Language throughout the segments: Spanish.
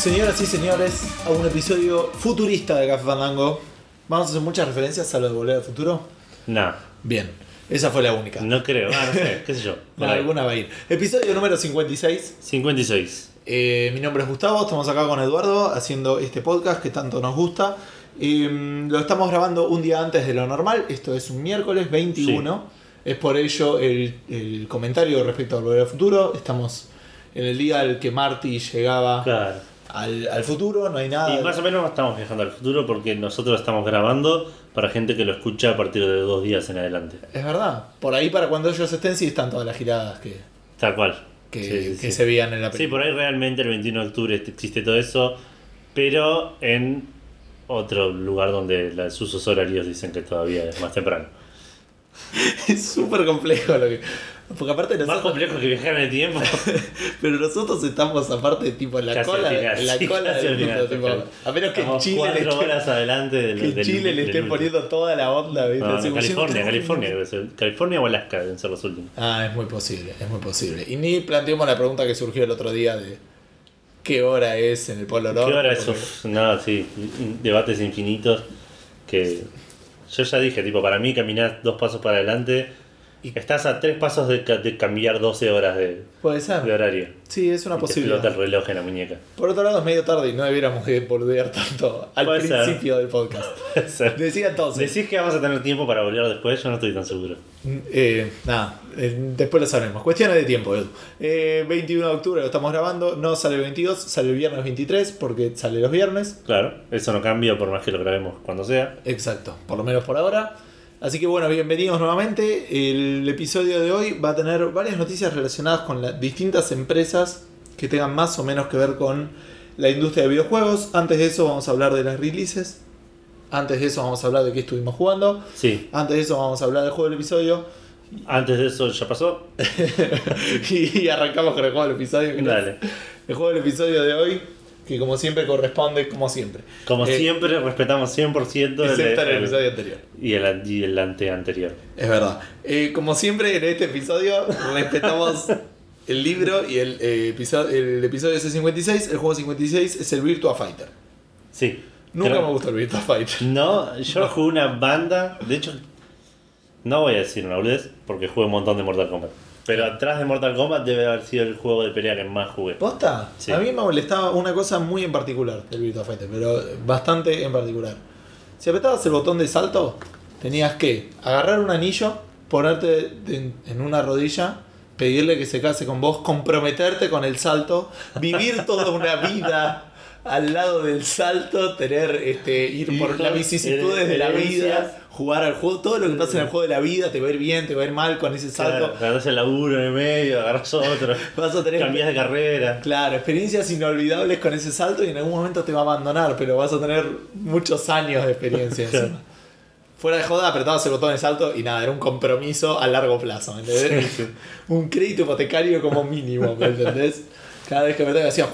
Señoras y señores, a un episodio futurista de Café Fandango. Vamos a hacer muchas referencias a lo de Volver al Futuro. No, Bien, esa fue la única. no creo. Ah, no sé, qué sé yo. por No, ahí. alguna va a ir. Episodio número 56. 56. Eh, mi nombre es Gustavo, estamos acá con Eduardo haciendo este podcast que tanto nos gusta. Eh, lo estamos grabando un día antes de lo normal, esto es un miércoles 21. Es por ello el, el comentario respecto al Volver al Futuro. Estamos en el día al que Marty llegaba Claro. Al, al futuro, no hay nada. Y más o menos estamos viajando al futuro porque nosotros estamos grabando para gente que lo escucha a partir de dos días en adelante. Es verdad, por ahí para cuando ellos estén sí están todas las giradas que, Tal cual. que, Sí, sí, que sí. se veían en la Sí, película. por ahí realmente el 21 de octubre existe todo eso, pero en otro lugar donde los usos horarios dicen que todavía es más temprano. Es súper complejo lo que... Porque aparte Más nosotros, complejo que viajar en el tiempo. pero nosotros estamos aparte tipo en la Casi cola, final, en la sí, cola del al final, tipo, a menos que en Chile le cuatro esté- horas adelante del, que en del- Chile le del estén último. poniendo toda la onda, ¿viste? No, no, California, California, debe ser. California o Alaska deben ser los últimos. Ah, es muy posible, es muy posible. Y ni planteamos la pregunta que surgió el otro día de qué hora es en el Polo Norte. ¿Qué hora es? porque- No, sí, debates infinitos que yo ya dije, tipo, para mí caminar dos pasos para adelante, Y- estás a tres pasos de, ca- de cambiar 12 horas de, Puede ser. de horario. Sí, es una Y te posibilidad. explota el reloj en la muñeca. Por otro lado, es medio tarde y no debiéramos de boludear tanto al Puede ser. principio del podcast. Decía entonces. Decís que vamos a tener tiempo para volver después, yo no estoy tan seguro. Eh, nada, eh, después lo sabremos. Cuestiones de tiempo, Edu. Eh, 21 de octubre lo estamos grabando. No sale el 22, sale el viernes 23 porque sale los viernes. Claro, eso no cambia por más que lo grabemos cuando sea. Exacto, por lo menos por ahora. Así que bueno, bienvenidos nuevamente. El episodio de hoy va a tener varias noticias relacionadas con las distintas empresas que tengan más o menos que ver con la industria de videojuegos. Antes de eso vamos a hablar de las releases. Antes de eso vamos a hablar de qué estuvimos jugando. Sí, Antes de eso vamos a hablar del juego del episodio. antes de eso ya pasó. y arrancamos con el juego del episodio. que Dale. El juego del episodio de hoy, que como siempre corresponde, como siempre. Como Eh, siempre, respetamos 100% el, Excepto en el el- episodio anterior. y el, y el ante anterior. Es verdad. Eh, como siempre en este episodio respetamos el libro y el, eh, episodio, el episodio es el 56. El juego 56 es el Virtua Fighter. Sí. Nunca Creo- me gustó el Virtua Fighter. No, yo jugué una banda. De hecho, no voy a decir una boludez porque jugué un montón de Mortal Kombat. Pero atrás de Mortal Kombat debe haber sido el juego de pelea que más jugué. ¿Posta? Sí. A mí me molestaba una cosa muy en particular del Virtua Fighter, pero bastante en particular. Si apretabas el botón de salto, tenías que agarrar un anillo, ponerte en, en una rodilla, pedirle que se case con vos, comprometerte con el salto, vivir toda una vida al lado del salto, tener este ir por las vicisitudes de la vida, jugar al juego, todo lo que pasa en el juego de la vida, te va a ir bien, te va a ir mal con ese salto. Agarras el laburo en el medio, agarras otro, Vas a tener cambias de carrera. Claro, experiencias inolvidables con ese salto y en algún momento te va a abandonar, pero vas a tener muchos años de experiencia encima. Fuera de joda, apretabas el botón de salto y nada, era un compromiso a largo plazo, ¿me entendés? un crédito hipotecario como mínimo, ¿me entendés? Cada vez que apretabas hacía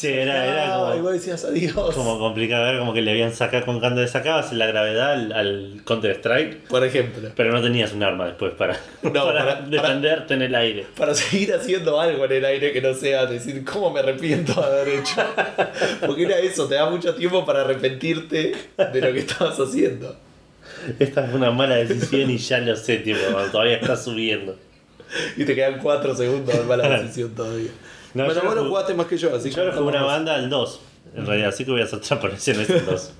Sí, era, era Ah, y como, vos decías adiós. como complicado, era como que le habían sacado con cuando le sacabas la gravedad al, al Counter Strike, Por ejemplo. pero no tenías un arma después para, No, para, para- defenderte en el aire. Para seguir haciendo algo en el aire que no sea decir cómo me arrepiento de haber hecho. Porque era eso, te da mucho tiempo para arrepentirte de lo que estabas haciendo. Esta fue una mala decisión y ya lo sé, tipo, todavía estás subiendo. Y te quedan 4 segundos de mala decisión todavía. No, bueno, vos lo jugaste más que yo, así que Yo lo jugué una banda al 2, en realidad, así que voy a hacer transparencia en el 2.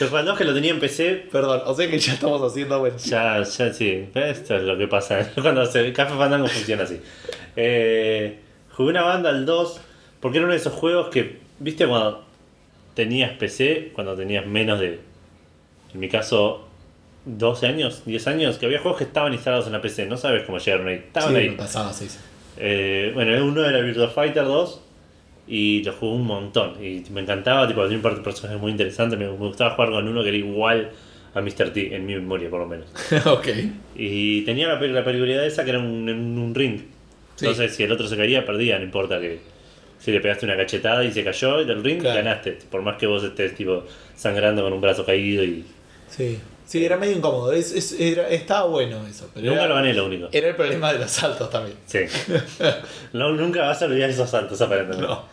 Yo jugué al 2 que lo tenía en PC, Perdón, o sea que ya estamos haciendo buen ya, ya sí, esto es lo que pasa cuando se, Café Fandango funciona así. Eh, jugué una banda al 2 porque era uno de esos juegos que, viste, cuando tenías PC, cuando tenías menos de, en mi caso, 12 años, 10 años, que había juegos que estaban instalados en la PC, no sabes cómo llegaron ahí, estaban Sí, ahí. pasaba, sí, sí. Eh, bueno, uno era Virtua Fighter 2 y lo jugué un montón. Y me encantaba, tipo, tenía un par de personajes muy interesantes. Me, me gustaba jugar con uno que era igual a Mr. T, en mi memoria por lo menos. ok. Y tenía la, la peculiaridad esa que era un, un ring. Sí. Entonces, si el otro se caía, perdía, no importa que. Si le pegaste una cachetada y se cayó del ring, Claro. ganaste. Por más que vos estés tipo sangrando con un brazo caído y. Sí. Sí, era medio incómodo. Es, es- era- estaba bueno eso. Pero Nunca era, lo gané, lo único. era el problema de los saltos también. Sí. No, nunca vas a olvidar esos saltos, aparentemente. No.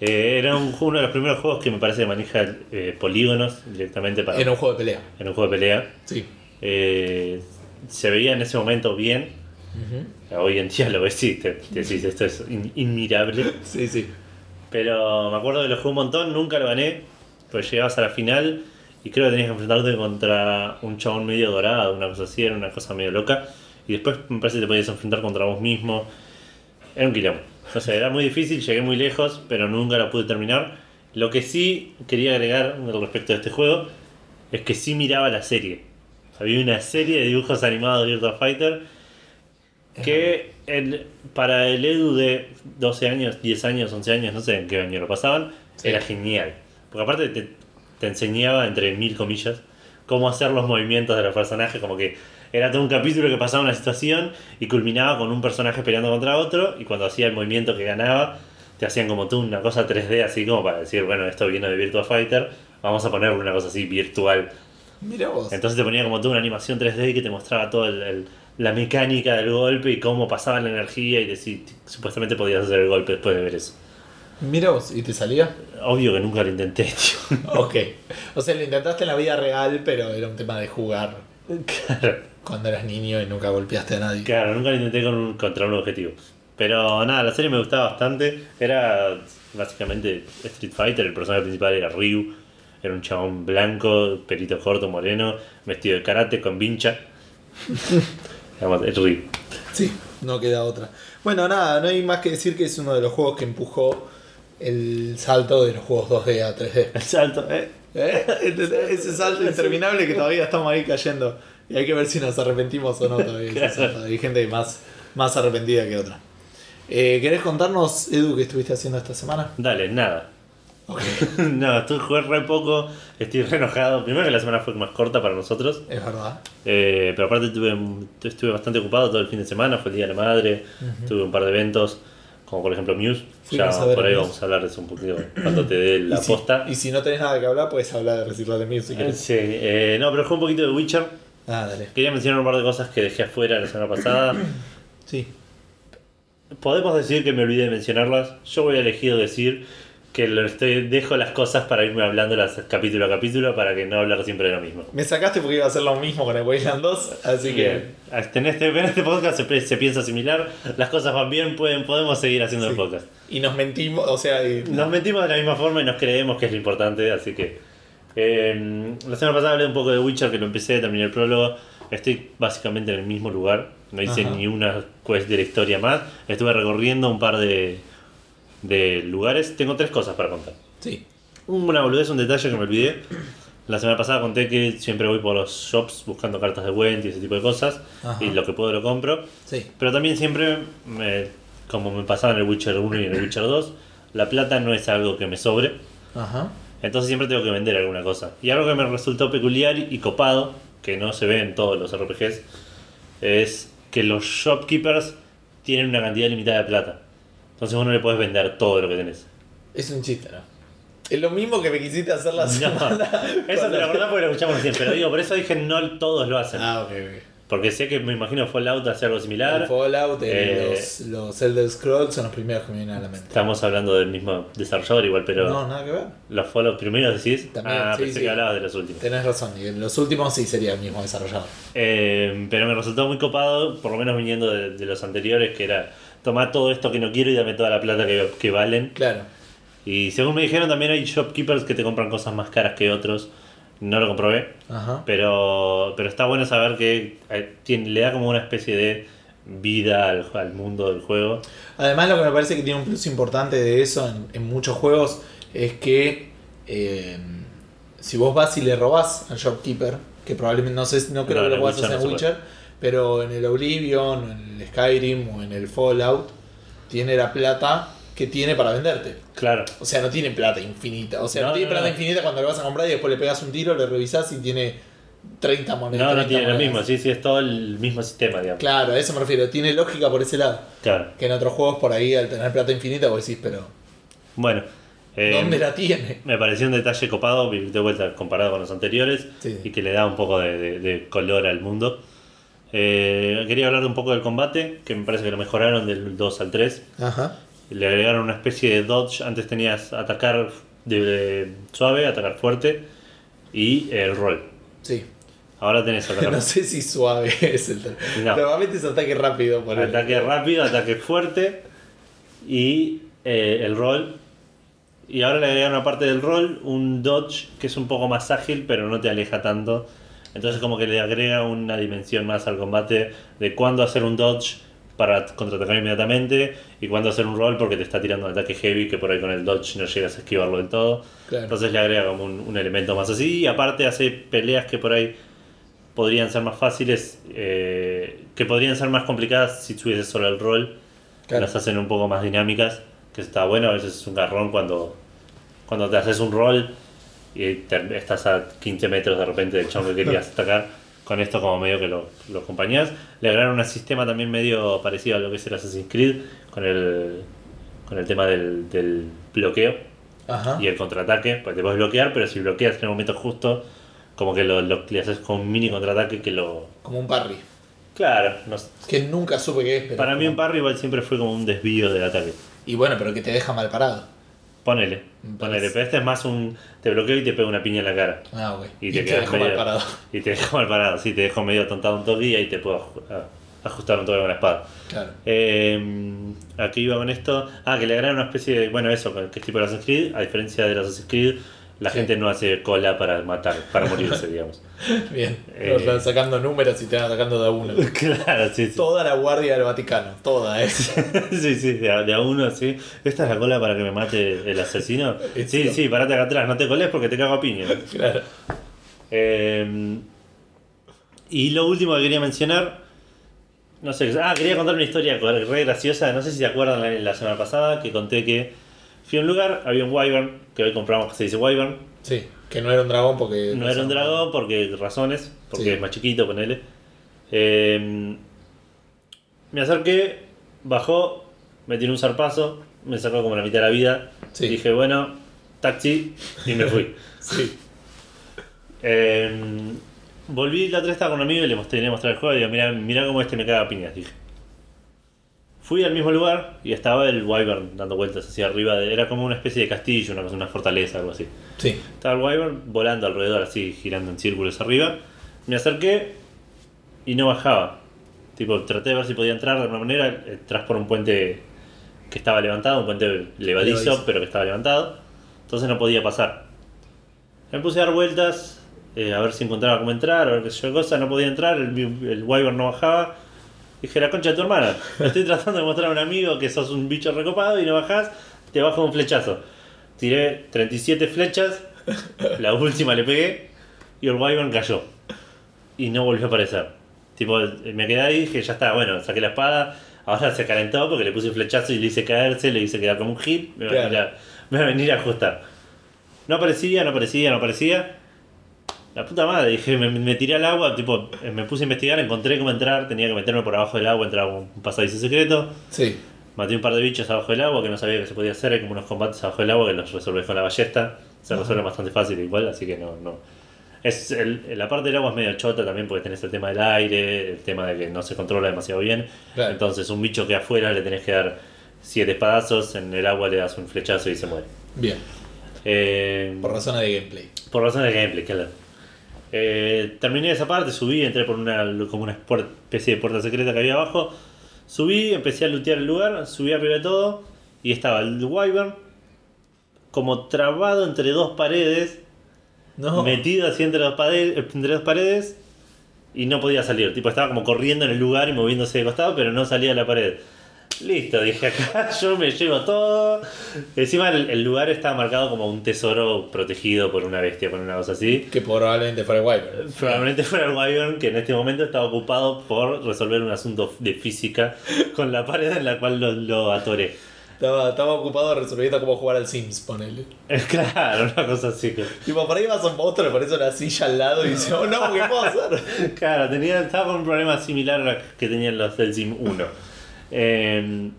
Eh, era un- uno de los primeros juegos que me parece que maneja eh, polígonos directamente para, En un juego de pelea. en un juego de pelea. Sí. Eh, se veía en ese momento bien. Hoy en día lo ves y te, te decís esto es in- inmirable. Sí, sí. Pero me acuerdo que lo jugué un montón, nunca lo gané. Pues llegabas a la final y creo que tenías que enfrentarte contra un chabón medio dorado, una cosa así, era una cosa medio loca. Y después me parece que te podías enfrentar contra vos mismo. Era un quilombo. O sea, era muy difícil, llegué muy lejos, pero nunca lo pude terminar. Lo que sí quería agregar respecto de este juego es que sí miraba la serie. Había una serie de dibujos animados de Virtua Fighter que el, para el Edu de 12 años, 10 años, 11 años, no sé en qué año lo pasaban, Sí. era genial. Porque aparte te, te enseñaba, entre mil comillas, cómo hacer los movimientos de los personajes, como que era todo un capítulo que pasaba una situación y culminaba con un personaje peleando contra otro y cuando hacía el movimiento que ganaba, te hacían como tú una cosa 3D así como para decir, bueno, esto viene de Virtua Fighter, vamos a ponerle una cosa así virtual. Mira vos. Entonces te ponía como toda una animación 3D que te mostraba toda la mecánica del golpe y cómo pasaba la energía y decir, supuestamente podías hacer el golpe después de ver eso. Mira vos. ¿Y te salía? Obvio que nunca lo intenté, tío. Ok. O sea, lo intentaste en la vida real, pero era un tema de jugar claro, cuando eras niño y nunca golpeaste a nadie. claro, nunca lo intenté con un- contra un objetivo. Pero nada, la serie me gustaba bastante. Era básicamente Street Fighter, el personaje principal era Ryu. Era un chabón blanco, pelito corto, moreno, vestido de karate con vincha. Es Ryu. Sí, no queda otra. Bueno, nada, no hay más que decir que es uno de los juegos que empujó el salto de los juegos 2D a 3D. El salto, eh. ¿Eh? Ese salto interminable que todavía estamos ahí cayendo. Y hay que ver si nos arrepentimos o no todavía. salto. Hay gente más, más arrepentida que otra. Eh, ¿Querés contarnos, Edu, qué estuviste haciendo esta semana? Dale, nada. Ok, no, estuve jugué re poco, estoy re enojado. Primero que la semana fue más corta para nosotros, es verdad. eh, pero aparte tuve, estuve bastante ocupado todo el fin de semana, fue el Día de la Madre, tuve un par de eventos, como por ejemplo Muse. Ya por ahí Muse. vamos a hablar de eso un poquito cuando te dé la y, si, posta. y si no tenés nada que hablar, puedes hablar de Reciclar de Music. si Eh. Sí, eh, no, pero jugué un poquito de Witcher. Ah, dale. Quería mencionar un par de cosas que dejé afuera la semana pasada. Sí. Podemos decir que me olvidé de mencionarlas. Yo voy a elegir decir que lo estoy, dejo las cosas para irme hablando las capítulo a capítulo para que no hablar siempre de lo mismo. Me sacaste porque iba a hacer lo mismo con el Wasteland 2, así que. Bien. En este, en este podcast se, se piensa similar, las cosas van bien, pueden, podemos seguir haciendo el podcast. Y nos mentimos, o sea, y- Nos mentimos de la misma forma y nos creemos que es lo importante, así que... eh, la semana pasada hablé un poco de Witcher, que lo empecé, terminé el prólogo. Estoy básicamente en el mismo lugar, no hice Ajá. ni una quest de la historia más. Estuve recorriendo un par de, de lugares. Tengo tres cosas para contar. sí. Una boludez, un detalle que me olvidé. La semana pasada conté que siempre voy por los shops buscando cartas de Wendy y ese tipo de cosas. Ajá. Y lo que puedo lo compro. Sí. Pero también siempre, me- como me pasaba en el Witcher 1 y en el Witcher 2, la plata no es algo que me sobre. Ajá. Entonces siempre tengo que vender alguna cosa. Y algo que me resultó peculiar y copado, que no se ve en todos los RPGs, es que los shopkeepers tienen una cantidad limitada de plata. Entonces vos no le podés vender todo lo que tenés. Es un chiste, ¿no? Es lo mismo que me quisiste hacer la No, semana. eso con te la- acordás porque lo escuchamos recién, pero digo, por eso dije no todos lo hacen. Ah, ok, ok. Porque sé que me imagino Fallout hace algo El similar. Fallout, Eh, los, los Elder Scrolls son los primeros que me vienen a la mente. Estamos hablando del mismo desarrollador igual, pero No, nada que ver. los Fallout primeros decís. También, ah, sí, pensé sí. que hablabas de los últimos. Tenés razón, y los últimos sí sería el mismo desarrollador. Eh, pero me resultó muy copado, por lo menos viniendo de, de los anteriores, que era tomar todo esto que no quiero y dame toda la plata que, que valen. Claro. Y según me dijeron, también hay shopkeepers que te compran cosas más caras que otros. No lo comprobé, Ajá. pero, pero está bueno saber que eh, tiene, le da como una especie de vida al, al mundo del juego. Además, lo que me parece que tiene un plus importante de eso en, en muchos juegos es que eh, si vos vas y le robás al shopkeeper, que probablemente no sé, no creo No, que lo puedas hacer Witcher en no Witcher, pero en el Oblivion, en el Skyrim o en el Fallout, tiene la plata que tiene para venderte. Claro, O sea, no tiene plata infinita. O sea, no, No, tiene no, plata no. infinita cuando le vas a comprar y después le pegas un tiro, le revisás y tiene 30 monedas. no, no 30 tiene lo monedas. mismo, sí, sí, es todo el mismo sistema, digamos. Claro, a eso me refiero. Tiene lógica por ese lado. Claro. Que en otros juegos por ahí al tener plata infinita vos decís, pero Bueno, eh, ¿dónde la tiene? me pareció un detalle copado, de vuelta comparado con los anteriores, Sí. y que le da un poco de, de- de color al mundo. Eh, quería hablar un poco del combate, que me parece que lo mejoraron del 2 al 3. Ajá. Le agregaron una especie de dodge. Antes tenías atacar de, de suave, atacar fuerte y el roll. Sí. Ahora tenés atacar No sé si suave es el. No. Normalmente es ataque rápido. Por el- Ataque rápido, ataque fuerte y eh, el roll. Y ahora le agregaron aparte del roll un dodge que es un poco más ágil pero no te aleja tanto. Entonces como que le agrega una dimensión más al combate de cuándo hacer un dodge para contraatacar inmediatamente y cuándo hacer un roll porque te está tirando un ataque heavy que por ahí con el dodge no llegas a esquivarlo del todo. Claro. Entonces le agrega como un, un elemento más así y aparte hace peleas que por ahí podrían ser más fáciles, eh, que podrían ser más complicadas si tuviese solo el rol. Claro. Las hacen un poco más dinámicas, que está bueno, a veces es un garrón cuando, cuando te haces un rol y te- estás a 15 metros de repente del chon que querías atacar. Con esto como medio que lo, lo acompañás. Le agregaron un sistema también medio parecido a lo que es el Assassin's Creed, con el, con el tema del, del bloqueo Ajá. y el contraataque, pues te puedes bloquear, pero si bloqueas en el momento justo, como que lo, lo- le haces con un mini contraataque que lo... Como un parry. Claro, no. Que nunca supe qué es. Pero para mí un parry igual siempre fue como un desvío del ataque. Y bueno, pero que te deja mal parado. Ponele, Parece. pero este es más un... Te bloqueo y te pega una piña en la cara. Ah, ok. Y Y, te dejo mal medio- parado. Y te dejo mal parado, sí, te dejo medio tontado un toque y ahí te puedo ajustar un toque con la espada. Claro. Eh, ¿A qué iba con esto? Ah, que le agregaron una especie de. Bueno, eso, que es tipo el Assassin's Creed. A diferencia de los Assassin's Creed, la Sí. gente no hace cola para matar, para morirse, digamos. Bien. Eh. Van sacando números y te van sacando de a uno. claro, sí, sí. Toda la guardia del Vaticano. Toda, ¿eh? sí, sí, de a, de a uno, sí. ¿Esta es la cola para que me mate el asesino? Sí, sí, parate acá atrás, no te coles porque te cago a piña. claro. Eh, y lo último que quería mencionar, no sé, ah, quería contar una historia re graciosa, no sé si se acuerdan la, la semana pasada que conté que fui a un lugar, había un wyvern, que hoy compramos que se dice wyvern, Sí. Que no era un dragón porque. no era un dragón porque razones, porque Sí. es más chiquito, ponele. Eh, me acerqué, bajó, me tiró un zarpazo, me sacó como la mitad de la vida, Sí. dije, bueno, taxi, y me fui. Sí. Eh, volví la otra estaba con un amigo y le mostré, le mostré el juego y digo, mira, mira cómo este me caga piñas, dije. Fui al mismo lugar y estaba el Wyvern dando vueltas hacia arriba, de- era como una especie de castillo, una, una fortaleza, algo así. Sí. Estaba el Wyvern volando alrededor, así, girando en círculos arriba. Me acerqué y no bajaba. Tipo, traté de ver si podía entrar de alguna manera, eh, tras por un puente que estaba levantado, un puente levadizo, Levadizo. pero que estaba levantado. Entonces no podía pasar. Me puse a dar vueltas, eh, a ver si encontraba cómo entrar, a ver qué sé yo cosa, no podía entrar, el, el Wyvern no bajaba. Dije, la concha de tu hermana, estoy tratando de mostrar a un amigo que sos un bicho recopado y no bajás, te bajo un flechazo. Tiré 37 flechas, la última le pegué y el Wyvern cayó. Y no volvió a aparecer. Tipo, me quedé ahí y dije, ya está, bueno, saqué la espada, ahora se calentó porque le puse un flechazo y le hice caerse, le hice quedar como un hit, me Claro. a, me va a venir a ajustar. No aparecía, no aparecía, no aparecía. La puta madre, dije, me, me tiré al agua, tipo, eh, me puse a investigar, encontré cómo entrar, tenía que meterme por abajo del agua, entrar a un pasadizo secreto. Sí. Maté un par de bichos abajo del agua que no sabía que se podía hacer, hay como unos combates abajo del agua que los resolvés con la ballesta. Se resuelven bastante fácil igual, así que no, no. Es el- la parte del agua es medio chota también porque tenés el tema del aire, el tema de que no se controla demasiado bien. Claro. Entonces un bicho que afuera le tenés que dar siete espadazos, en el agua le das un flechazo y se muere. Bien. Eh, Por razones de gameplay. por razones de gameplay, claro. Eh, terminé esa parte, subí, entré por una como una especie de puerta secreta que había abajo. Subí, empecé a lootear el lugar, subí arriba de todo y estaba el Wyvern como trabado entre dos paredes, No. metido así entre dos, paredes, entre dos paredes y no podía salir. Tipo, estaba como corriendo en el lugar y moviéndose de costado, pero no salía de la pared. Listo, dije acá yo me llevo todo. Encima el, el lugar estaba marcado como un tesoro protegido por una bestia, por una cosa así. Que probablemente fuera Wyvern. Probablemente fuera el Wyvern que en este momento estaba ocupado por resolver un asunto de física con la pared en la cual lo, lo atoré. Estaba, estaba ocupado resolviendo cómo jugar al Sims, ponele. Claro, una cosa así. Tipo, por ahí vas a un monstruo, le pones una silla al lado y dices, oh no, ¿qué puedo hacer? Claro, tenía, estaba con un problema similar a que tenían los del Sim 1. Eh,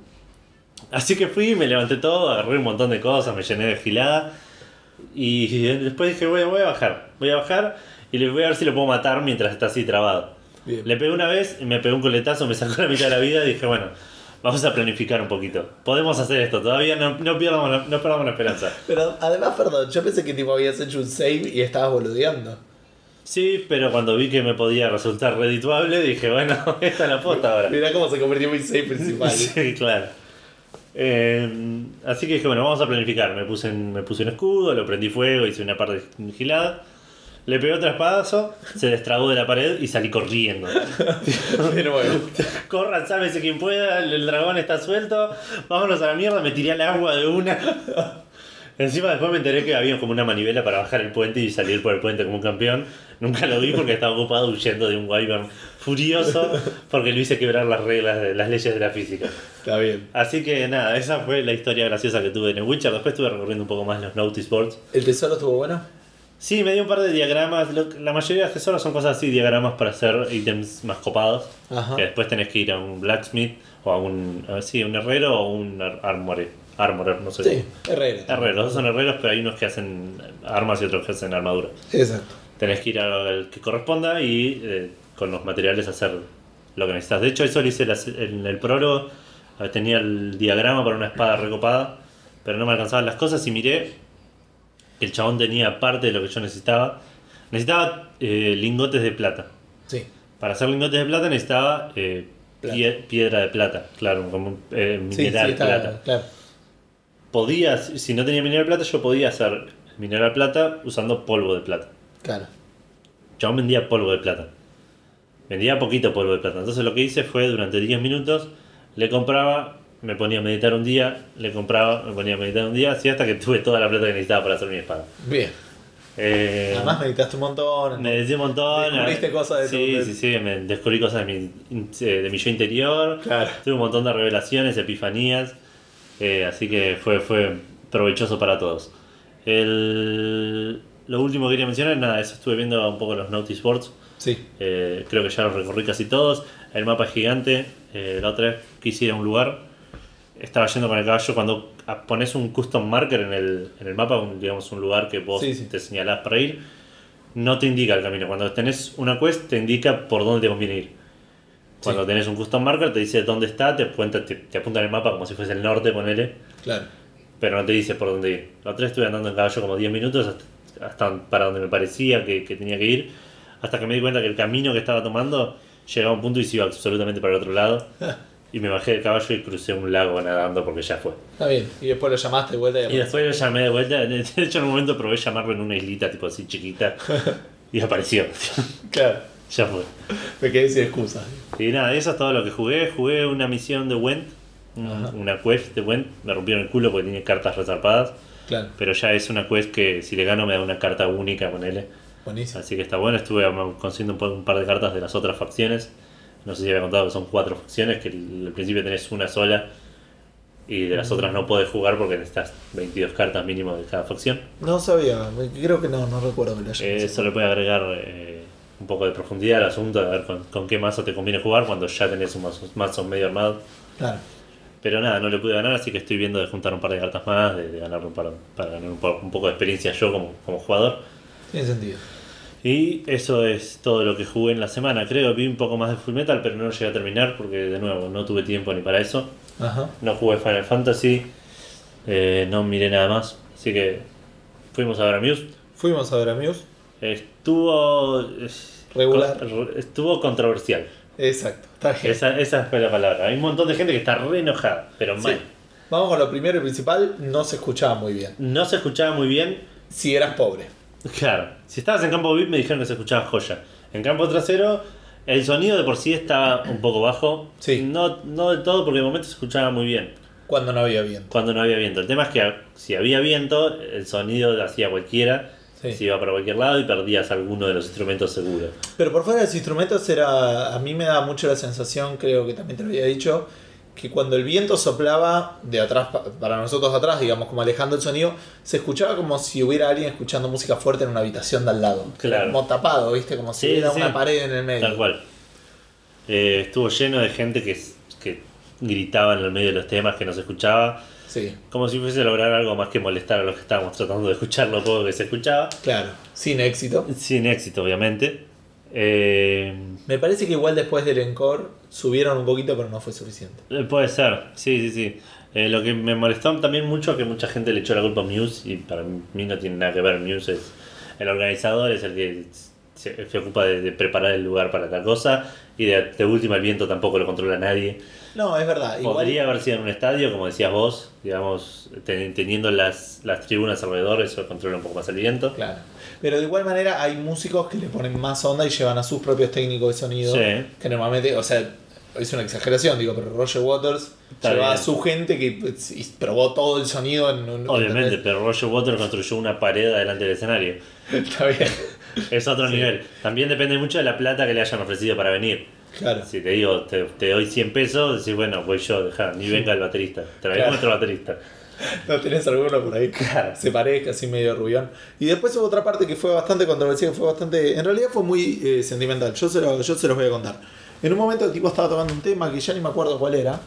así que fui, me levanté todo, agarré un montón de cosas, me llené de gilada. Y después dije, bueno, voy a bajar. Voy a bajar y le voy a ver si lo puedo matar mientras está así trabado. Bien. Le pegué una vez y me pegó un coletazo, me sacó la mitad de la vida y dije, bueno, Vamos a planificar un poquito. Podemos hacer esto, todavía no, no, perdamos, la- no perdamos la esperanza. Pero además, perdón, yo pensé que tipo habías hecho un save y estabas boludeando. Sí, pero cuando vi que me podía resultar redituable, dije, bueno, esta es la posta ahora. Mirá cómo se convirtió en mi save principal. Sí, claro. Eh, así que dije, bueno, vamos a planificar. Me puse, en- me puse un escudo, lo prendí fuego, hice una parte gilada. Le pegué otro espadazo, se destrabó de la pared y salí corriendo. Pero bueno. Corran, sábese quien pueda, el dragón está suelto, vámonos a la mierda, me tiré al agua de una. Encima después me enteré que había como una manivela para bajar el puente y salir por el puente como un campeón. Nunca lo vi porque estaba ocupado huyendo de un wyvern furioso porque lo hice quebrar las reglas, de, las leyes de la física. Está bien. Así que nada, esa fue la historia graciosa que tuve en el Witcher. Después estuve recorriendo un poco más los notice boards. ¿El tesoro estuvo bueno? Sí, me dio un par de diagramas. La mayoría de los tesoros son cosas así, diagramas para hacer ítems más copados. Ajá. Que después tenés que ir a un blacksmith o a un, sí, un herrero o un ar- armore. Armorer, no sé. Sí. Herreros, los dos son herreros, pero hay unos que hacen armas y otros que hacen armadura. Exacto. Tenés que ir al que corresponda y eh, con los materiales hacer lo que necesitas. De hecho, eso lo hice en el prólogo. eh, Tenía el diagrama para una espada recopada, pero no me alcanzaban las cosas y miré que el chabón tenía parte de lo que yo necesitaba. Necesitaba eh, lingotes de plata. Sí. Para hacer lingotes de plata necesitaba eh, Plata. pie- piedra de plata, claro, como eh, Sí, sí, mineral está, plata. claro. Podía, si no tenía mineral plata, yo podía hacer mineral plata usando polvo de plata. Claro. Yo vendía polvo de plata. Vendía poquito polvo de plata. Entonces lo que hice fue durante 10 minutos, le compraba, me ponía a meditar un día, le compraba, me ponía a meditar un día, así hasta que tuve toda la plata que necesitaba para hacer mi espada. Bien. Eh, Además meditaste un montón. me dediqué un montón. Descubriste a- cosas de tu- Sí, de- sí, sí, me descubrí cosas de mi, eh, de mi yo interior. Claro. Tuve un montón de revelaciones, epifanías. Eh, así que fue, fue provechoso para todos. El- lo último que quería mencionar, nada, eso estuve viendo un poco los notice boards. Sí. Eh, creo que ya los recorrí casi todos. El mapa es gigante. Eh, la otra vez quise ir a un lugar. Estaba yendo con el caballo. Cuando pones un custom marker en el, en el mapa, un- digamos un lugar que vos Sí, sí. te señalás para ir, no te indica el camino. Cuando tenés una quest, te indica por dónde te conviene ir. Cuando Sí. tenés un custom marker, te dice dónde está, te, cuenta, te, te apunta en el mapa como si fuese el norte, ponele, Claro. pero no te dice por dónde ir. La otra vez estuve andando en caballo como 10 minutos hasta, hasta para donde me parecía que, que tenía que ir, hasta que me di cuenta que el camino que estaba tomando llegaba a un punto y se iba absolutamente para el otro lado. Y me bajé del caballo y crucé un lago nadando porque ya fue. Está bien. Y después lo llamaste de vuelta y, Y después lo llamé de vuelta. De hecho, en un momento probé llamarlo en una islita tipo así chiquita. Y apareció. Claro. Ya fue. Me quedé sin excusa. Y nada, eso es todo lo que jugué. Jugué una misión de Ajá. Una quest de Went. Me rompieron el culo porque tenía cartas resarpadas. Claro. Pero ya es una quest que si le gano me da una carta única con él. Buenísimo. Así que está bueno. Estuve consiguiendo un, par de cartas de las otras facciones. No sé si había contado que son cuatro facciones, que al principio tenés una sola. Y de las otras no podés jugar porque necesitas 22 cartas mínimo de cada facción. No sabía. Creo que no. No recuerdo que lo haya Eh, eso le puede agregar eh, un poco de profundidad al asunto, de ver con, con qué mazo te conviene jugar cuando ya tenés un mazo, mazo medio armado. Claro. Pero nada, no le pude ganar, así que estoy viendo de juntar un par de cartas más, de, de ganar un par, para ganar un, po- un poco de experiencia yo como, como jugador. Tiene sentido. Y eso es todo lo que jugué en la semana. Creo vi un poco más de Full Metal, pero no lo llegué a terminar porque de nuevo no tuve tiempo ni para eso. Ajá. No jugué Final Fantasy, eh, no miré nada más. Así que fuimos a ver a Muse. Fuimos a ver a Muse. Estuvo. Regular. con- estuvo controversial. Exacto. Está bien. Esa, esa fue la palabra. Hay un montón de gente que está re enojada, pero Sí. mal. Vamos con lo primero y principal. No se escuchaba muy bien. No se escuchaba muy bien. Si eras pobre. Claro, si estabas en campo VIP me dijeron que se escuchaba joya. En campo trasero, el sonido de por sí estaba un poco bajo. Sí. No, no del todo, porque de momento se escuchaba muy bien. Cuando no había viento. Cuando no había viento. El tema es que si había viento, el sonido lo hacía cualquiera. Sí. Se iba para cualquier lado y perdías alguno de los instrumentos seguros. Pero por fuera de los instrumentos era. A mí me da mucho la sensación, creo que también te lo había dicho, que cuando el viento soplaba de atrás pa- para nosotros atrás, digamos, como alejando el sonido, se escuchaba como si hubiera alguien escuchando música fuerte en una habitación de al lado. Claro. Como tapado, ¿viste? Como si Sí, hubiera sí. una pared en el medio. Tal cual. Eh, estuvo lleno de gente que, que gritaba en el medio de los temas que no se escuchaba. Sí, Como si fuese a lograr algo más que molestar a los que estábamos tratando de escuchar lo poco que se escuchaba. claro. Sin éxito. Sin éxito, obviamente. Eh, Me parece que igual después del encore subieron un poquito, pero no fue suficiente. eh, puede ser, sí, sí, sí. Eh, lo que me molestó también mucho es que mucha gente le echó la culpa a Muse y para mí no tiene nada que ver. Muse es el organizador, es el que se, se ocupa de, de preparar el lugar para tal cosa y de, de última el viento tampoco lo controla nadie. No, es verdad. Igual, Podría haber sido en un estadio, como decías vos, digamos, ten- teniendo las, las tribunas alrededor, eso controla un poco más el viento. Claro. Pero de igual manera hay músicos que le ponen más onda y llevan a sus propios técnicos de sonido. Sí. Que normalmente, o sea, es una exageración, digo, pero Roger Waters Está lleva a bien. su gente que pues, probó todo el sonido en un. Obviamente, pero Roger Waters construyó una pared delante del escenario. Está bien. Es otro nivel. También depende mucho de la plata que le hayan ofrecido para venir. Claro. Si te digo, te, te doy 100 pesos, decís, bueno, voy yo, deja, ni venga el baterista. Traemos Claro. nuestro baterista. ¿No tenés alguno por ahí? Claro. Se parezca así medio rubión. Y después hubo otra parte que fue bastante controversial, que fue bastante. En realidad fue muy eh, sentimental. Yo se, lo- yo se los voy a contar. En un momento el tipo estaba tocando un tema que ya ni me acuerdo cuál era.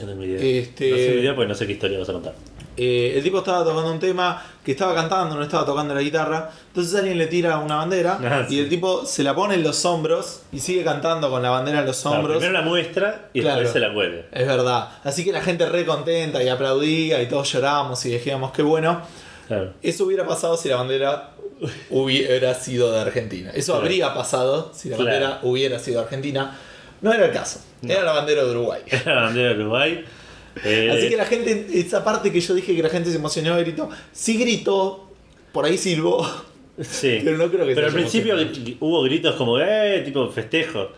No tengo idea. Este- No tengo idea porque no sé qué historia vas a contar. Eh, el tipo estaba tocando un tema que estaba cantando, no estaba tocando la guitarra. Entonces alguien le tira una bandera Ah, y sí. el tipo se la pone en los hombros y sigue cantando con la bandera en los Claro, hombros. primero la muestra y Claro. después se la cuelga. Es verdad. Así que la gente re contenta y aplaudía y todos llorábamos y decíamos qué bueno. Claro. Eso hubiera pasado si la bandera hubiera sido de Argentina. Eso Claro. habría pasado si la Claro. bandera hubiera sido de Argentina. No era el caso. No. Era la bandera de Uruguay. La bandera de Uruguay. Eh, Así que la gente, esa parte que yo dije que la gente se emocionó y gritó, sí gritó, por ahí silbó. Sí. Pero no creo que Pero al principio emocionado. hubo gritos como, eh, tipo festejo.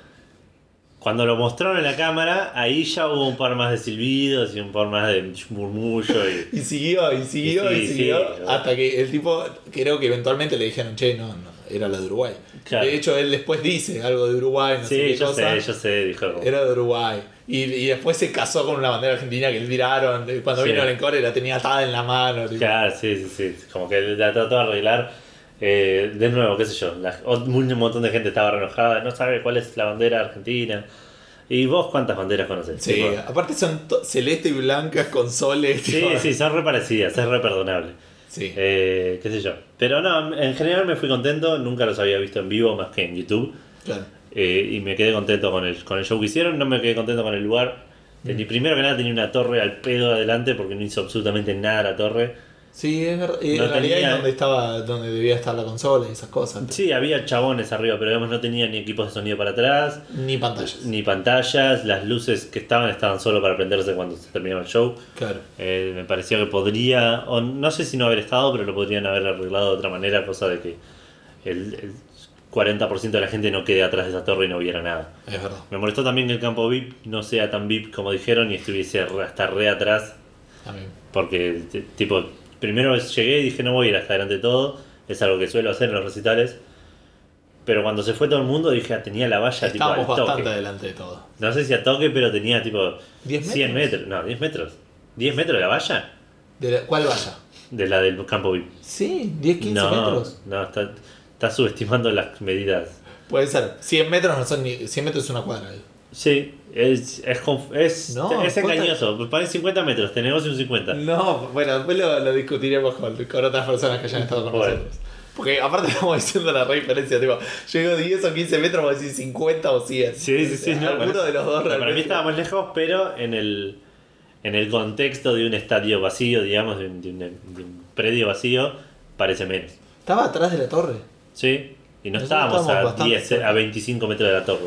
Cuando lo mostraron en la cámara, ahí ya hubo un par más de silbidos y un par más de murmullo. Y... Y siguió, y siguió, Y siguió. sí. hasta que el tipo, creo que eventualmente le dijeron, che, no, no, era la de Uruguay. Claro. De hecho, él después dice algo de Uruguay, no sé Sí, qué yo cosa. sé, yo sé, dijo. Era de Uruguay. Y, y después se casó con una bandera argentina que le tiraron. Cuando Sí. vino el encore la tenía atada en la mano. tipo. Claro, sí, sí, sí. Como que la trató de arreglar. Eh, de nuevo, qué sé yo. la- un montón de gente estaba enojada. No sabe cuál es la bandera argentina. ¿Y vos cuántas banderas conoces? Sí, Tipo, aparte son celeste y blancas con soles. sí, tipo. sí, son re parecidas, es re perdonable. Sí. Eh, qué sé yo. Pero no, en general me fui contento. Nunca los había visto en vivo más que en YouTube. Claro. Eh, y me quedé contento con el, con el show que hicieron. No me quedé contento con el lugar. Tení- Primero que nada tenía una torre al pedo adelante porque no hizo absolutamente nada la torre. Sí, es verdad. Y No en realidad tenía- es donde estaba, donde debía estar la consola y esas cosas. Sí, había chabones arriba, pero digamos no tenía ni equipos de sonido para atrás, Ni pantallas. ni pantallas. Las luces que estaban estaban solo para prenderse cuando se terminaba el show. Claro. Eh, me pareció que podría, o no sé si no haber estado, pero lo podrían haber arreglado de otra manera, cosa de que el, el 40% de la gente no quede atrás de esa torre y no viera nada. Es verdad. Me molestó también que el campo VIP no sea tan VIP como dijeron y estuviese hasta re atrás, También. porque tipo, primero llegué y dije no voy a ir hasta delante de todo, es algo que suelo hacer en los recitales. Pero cuando se fue todo el mundo dije, ah, tenía la valla tipo al Estábamos bastante toque. adelante de todo. No sé si a toque, pero tenía tipo 10 100 metros. metros. No, 10 metros. ¿10 metros de la valla? ¿De la- ¿Cuál vaya? De la del campo VIP. Sí, 10, 15 no, metros. no, está, está subestimando las medidas. Puede ser. 100 metros no son ni. 100 metros es una cuadra. Sí, es, es, es, No, es ¿cuánta- engañoso. Parece 50 metros, te negocio un 50. No, bueno, después lo, lo discutiremos con, con otras personas que hayan estado con Bueno. nosotros. Porque aparte estamos diciendo la re diferencia, tipo, yo digo 10 o 15 metros, vos decís 50 o 100. Sí, sí, sí. no, Alguno de los dos Para mí estábamos lejos, pero en el, en el contexto de un estadio vacío, digamos, de un, de un- de un predio vacío, parece menos. Estaba atrás de la torre. ¿Sí? Y no Nosotros estábamos estábamos a, bastante 10, cerca. a 25 metros de la torre.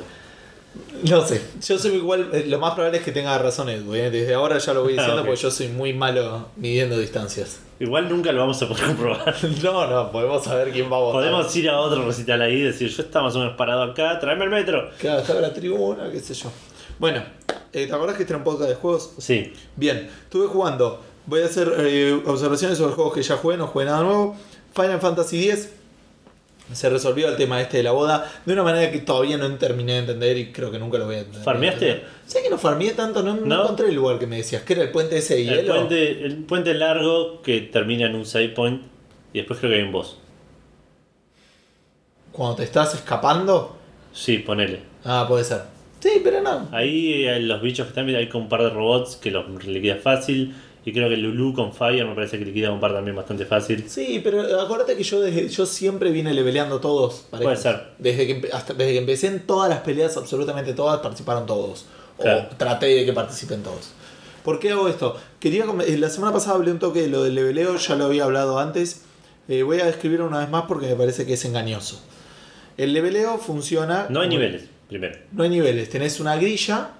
No sé, yo soy igual, eh, lo más probable es que tenga razón Edu, ¿eh? desde ahora ya lo voy diciendo Ah, porque yo soy muy malo midiendo distancias. Igual nunca lo vamos a poder comprobar. No, no, podemos saber quién va a votar. Podemos ir a otro recital ahí y decir, yo estaba más o menos parado acá, tráeme el metro. Claro, estaba la tribuna, qué sé yo. Bueno, eh, ¿te acordás que este era un podcast de juegos? Sí, Bien, estuve jugando. Voy a hacer observaciones sobre juegos que ya jugué, no jugué nada nuevo. Final Fantasy X. Se resolvió el tema este de la boda de una manera que todavía no terminé de entender y creo que nunca lo voy a entender. ¿Farmeaste? Sé que no farmeé tanto, no, no ¿No? encontré el lugar que me decías, que era el puente ese de el hielo. puente, el puente largo que termina en un save point y después creo que hay un boss. Cuando te estás escapando. Sí, ponele. Ah, puede ser. Sí, pero no. Ahí los bichos que están, hay como un par de robots que los liquidas fácil Y creo que Lulu con Fire me parece que liquida un par también bastante fácil. Sí, pero acuérdate que yo desde, yo siempre vine leveleando todos. Puede ser. Desde que, hasta, desde que empecé en todas las peleas, absolutamente todas, participaron todos. Claro. O traté de que participen todos. ¿Por qué hago esto? Quería eh, la semana pasada hablé un toque de lo del leveleo, ya lo había hablado antes. Eh, voy a describirlo una vez más porque me parece que es engañoso. El leveleo funciona. No hay niveles, primero. No hay niveles, tenés una grilla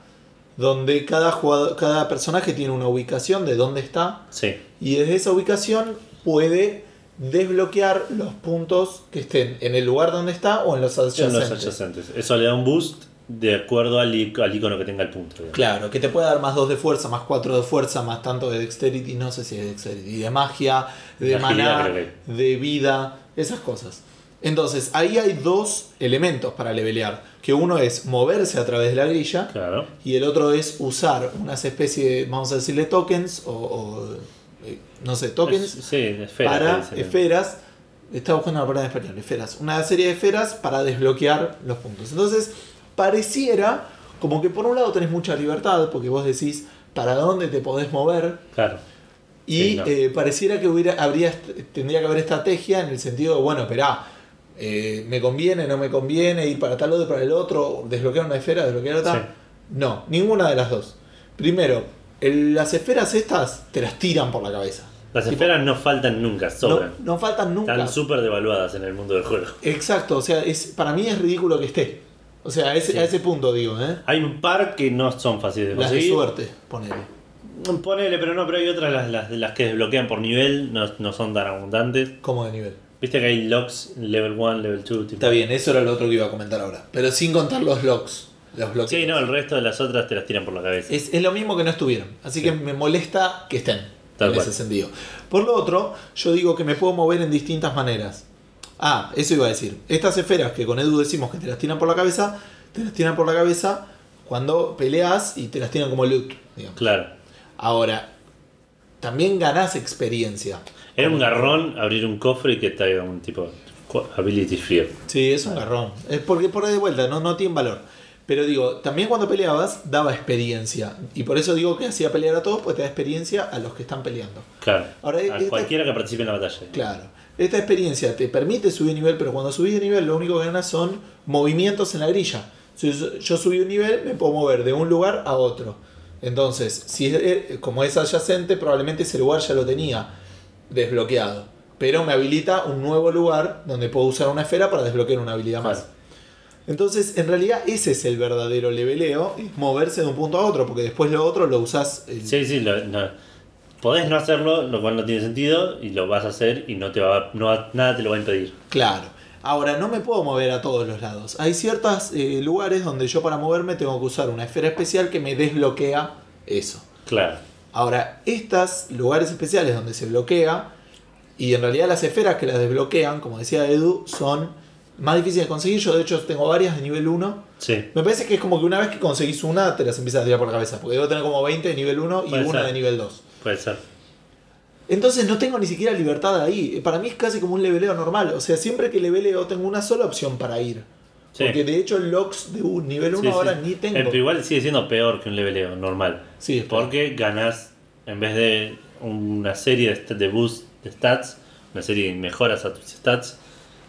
donde cada, jugador, cada personaje tiene una ubicación de dónde está Sí. y desde esa ubicación puede desbloquear los puntos que estén en el lugar donde está o en los adyacentes. los adyacentes. Eso le da un boost de acuerdo al, ic- al icono que tenga el punto. digamos. Claro, que te puede dar más 2 de fuerza, más 4 de fuerza, más tanto de dexterity, no sé si es dexterity, de magia, de De maná, de vida, esas cosas. Entonces, ahí hay dos elementos para levelear, que uno es moverse a través de la grilla Claro. y el otro es usar unas especies, de, vamos a decirle tokens, o, o, eh, no sé, tokens Es- sí, esferas. para esferas. Estaba buscando la palabra en español, esferas. Una serie de esferas para desbloquear los puntos. Entonces, pareciera como que por un lado tenés mucha libertad, porque vos decís para dónde te podés mover. Claro. Y Sí, no. eh, pareciera que hubiera, habría, tendría que haber estrategia en el sentido de, bueno, esperá, eh, me conviene, no me conviene ir para tal lado, para el otro, desbloquear una esfera, desbloquear otra. Sí. No, ninguna de las dos. Primero, el- las esferas estas te las tiran por la cabeza. Las Tipo, esferas no faltan nunca, no, sobran. no faltan nunca. Están súper devaluadas en el mundo del juego. Exacto, o sea, es, para mí es ridículo que esté. O sea, a ese, Sí. a ese punto digo, ¿eh? Hay un par que no son fáciles de Las de conseguir. suerte, ponele. Ponele, pero no, pero hay otras, las, las, las que desbloquean por nivel, no, no son tan abundantes. Como de nivel. Viste que hay locks, level 1, level 2. Tipo. Está bien, eso era lo otro que iba a comentar ahora. Pero sin contar los locks. Los bloques. Sí, no, el resto de las otras te las tiran por la cabeza. Es, es lo mismo que no estuvieron. Así que me molesta que estén. Tal en cual. ese sentido. Por lo otro, yo digo que me puedo mover en distintas maneras. Ah, eso iba a decir. Estas esferas que con Edu decimos que te las tiran por la cabeza, te las tiran por la cabeza cuando peleas y te las tiran como loot. digamos. Claro. Ahora, también ganás experiencia. Era un garrón abrir un cofre y que te haga un tipo ability fear. Sí, es un garrón. Es porque por ahí de vuelta, no, no tiene valor. Pero digo, también cuando peleabas daba experiencia. Y por eso digo que hacía pelear a todos, porque te da experiencia a los que están peleando. Claro. Ahora, a esta- cualquiera que participe en la batalla. Claro. Esta experiencia te permite subir nivel, pero cuando subís de nivel lo único que ganas son movimientos en la grilla. Si yo, yo subí un nivel, me puedo mover de un lugar a otro. Entonces, si es, eh, como es adyacente, probablemente ese lugar ya lo tenía desbloqueado. Pero me habilita un nuevo lugar donde puedo usar una esfera para desbloquear una habilidad más. Claro. Entonces, en realidad, ese es el verdadero leveleo, es moverse de un punto a otro, porque después lo otro lo usás. el- Sí, sí, lo- no. podés no hacerlo, lo cual no tiene sentido, y lo vas a hacer y no te va, no nada te lo va a impedir. Claro. Ahora, no me puedo mover a todos los lados. Hay ciertos eh, lugares donde yo para moverme tengo que usar una esfera especial que me desbloquea eso. Claro. Ahora, estos lugares especiales donde se bloquea, y en realidad las esferas que las desbloquean, como decía Edu, son más difíciles de conseguir. Yo de hecho tengo varias de nivel 1. Sí. Me parece que es como que una vez que conseguís una, te las empiezas a tirar por la cabeza. Porque debo tener como 20 de nivel 1 y Puede una ser. de nivel 2. Puede ser. Entonces no tengo ni siquiera libertad ahí. Para mí es casi como un leveleo normal. O sea, siempre que leveleo tengo una sola opción para ir. Sí. Porque de hecho locks de un nivel 1 Sí, sí. ahora ni tengo. Pero igual sigue siendo peor que un leveleo normal. Sí, Porque ganas, en vez de una serie de, de boost de stats, una serie de mejoras a tus stats,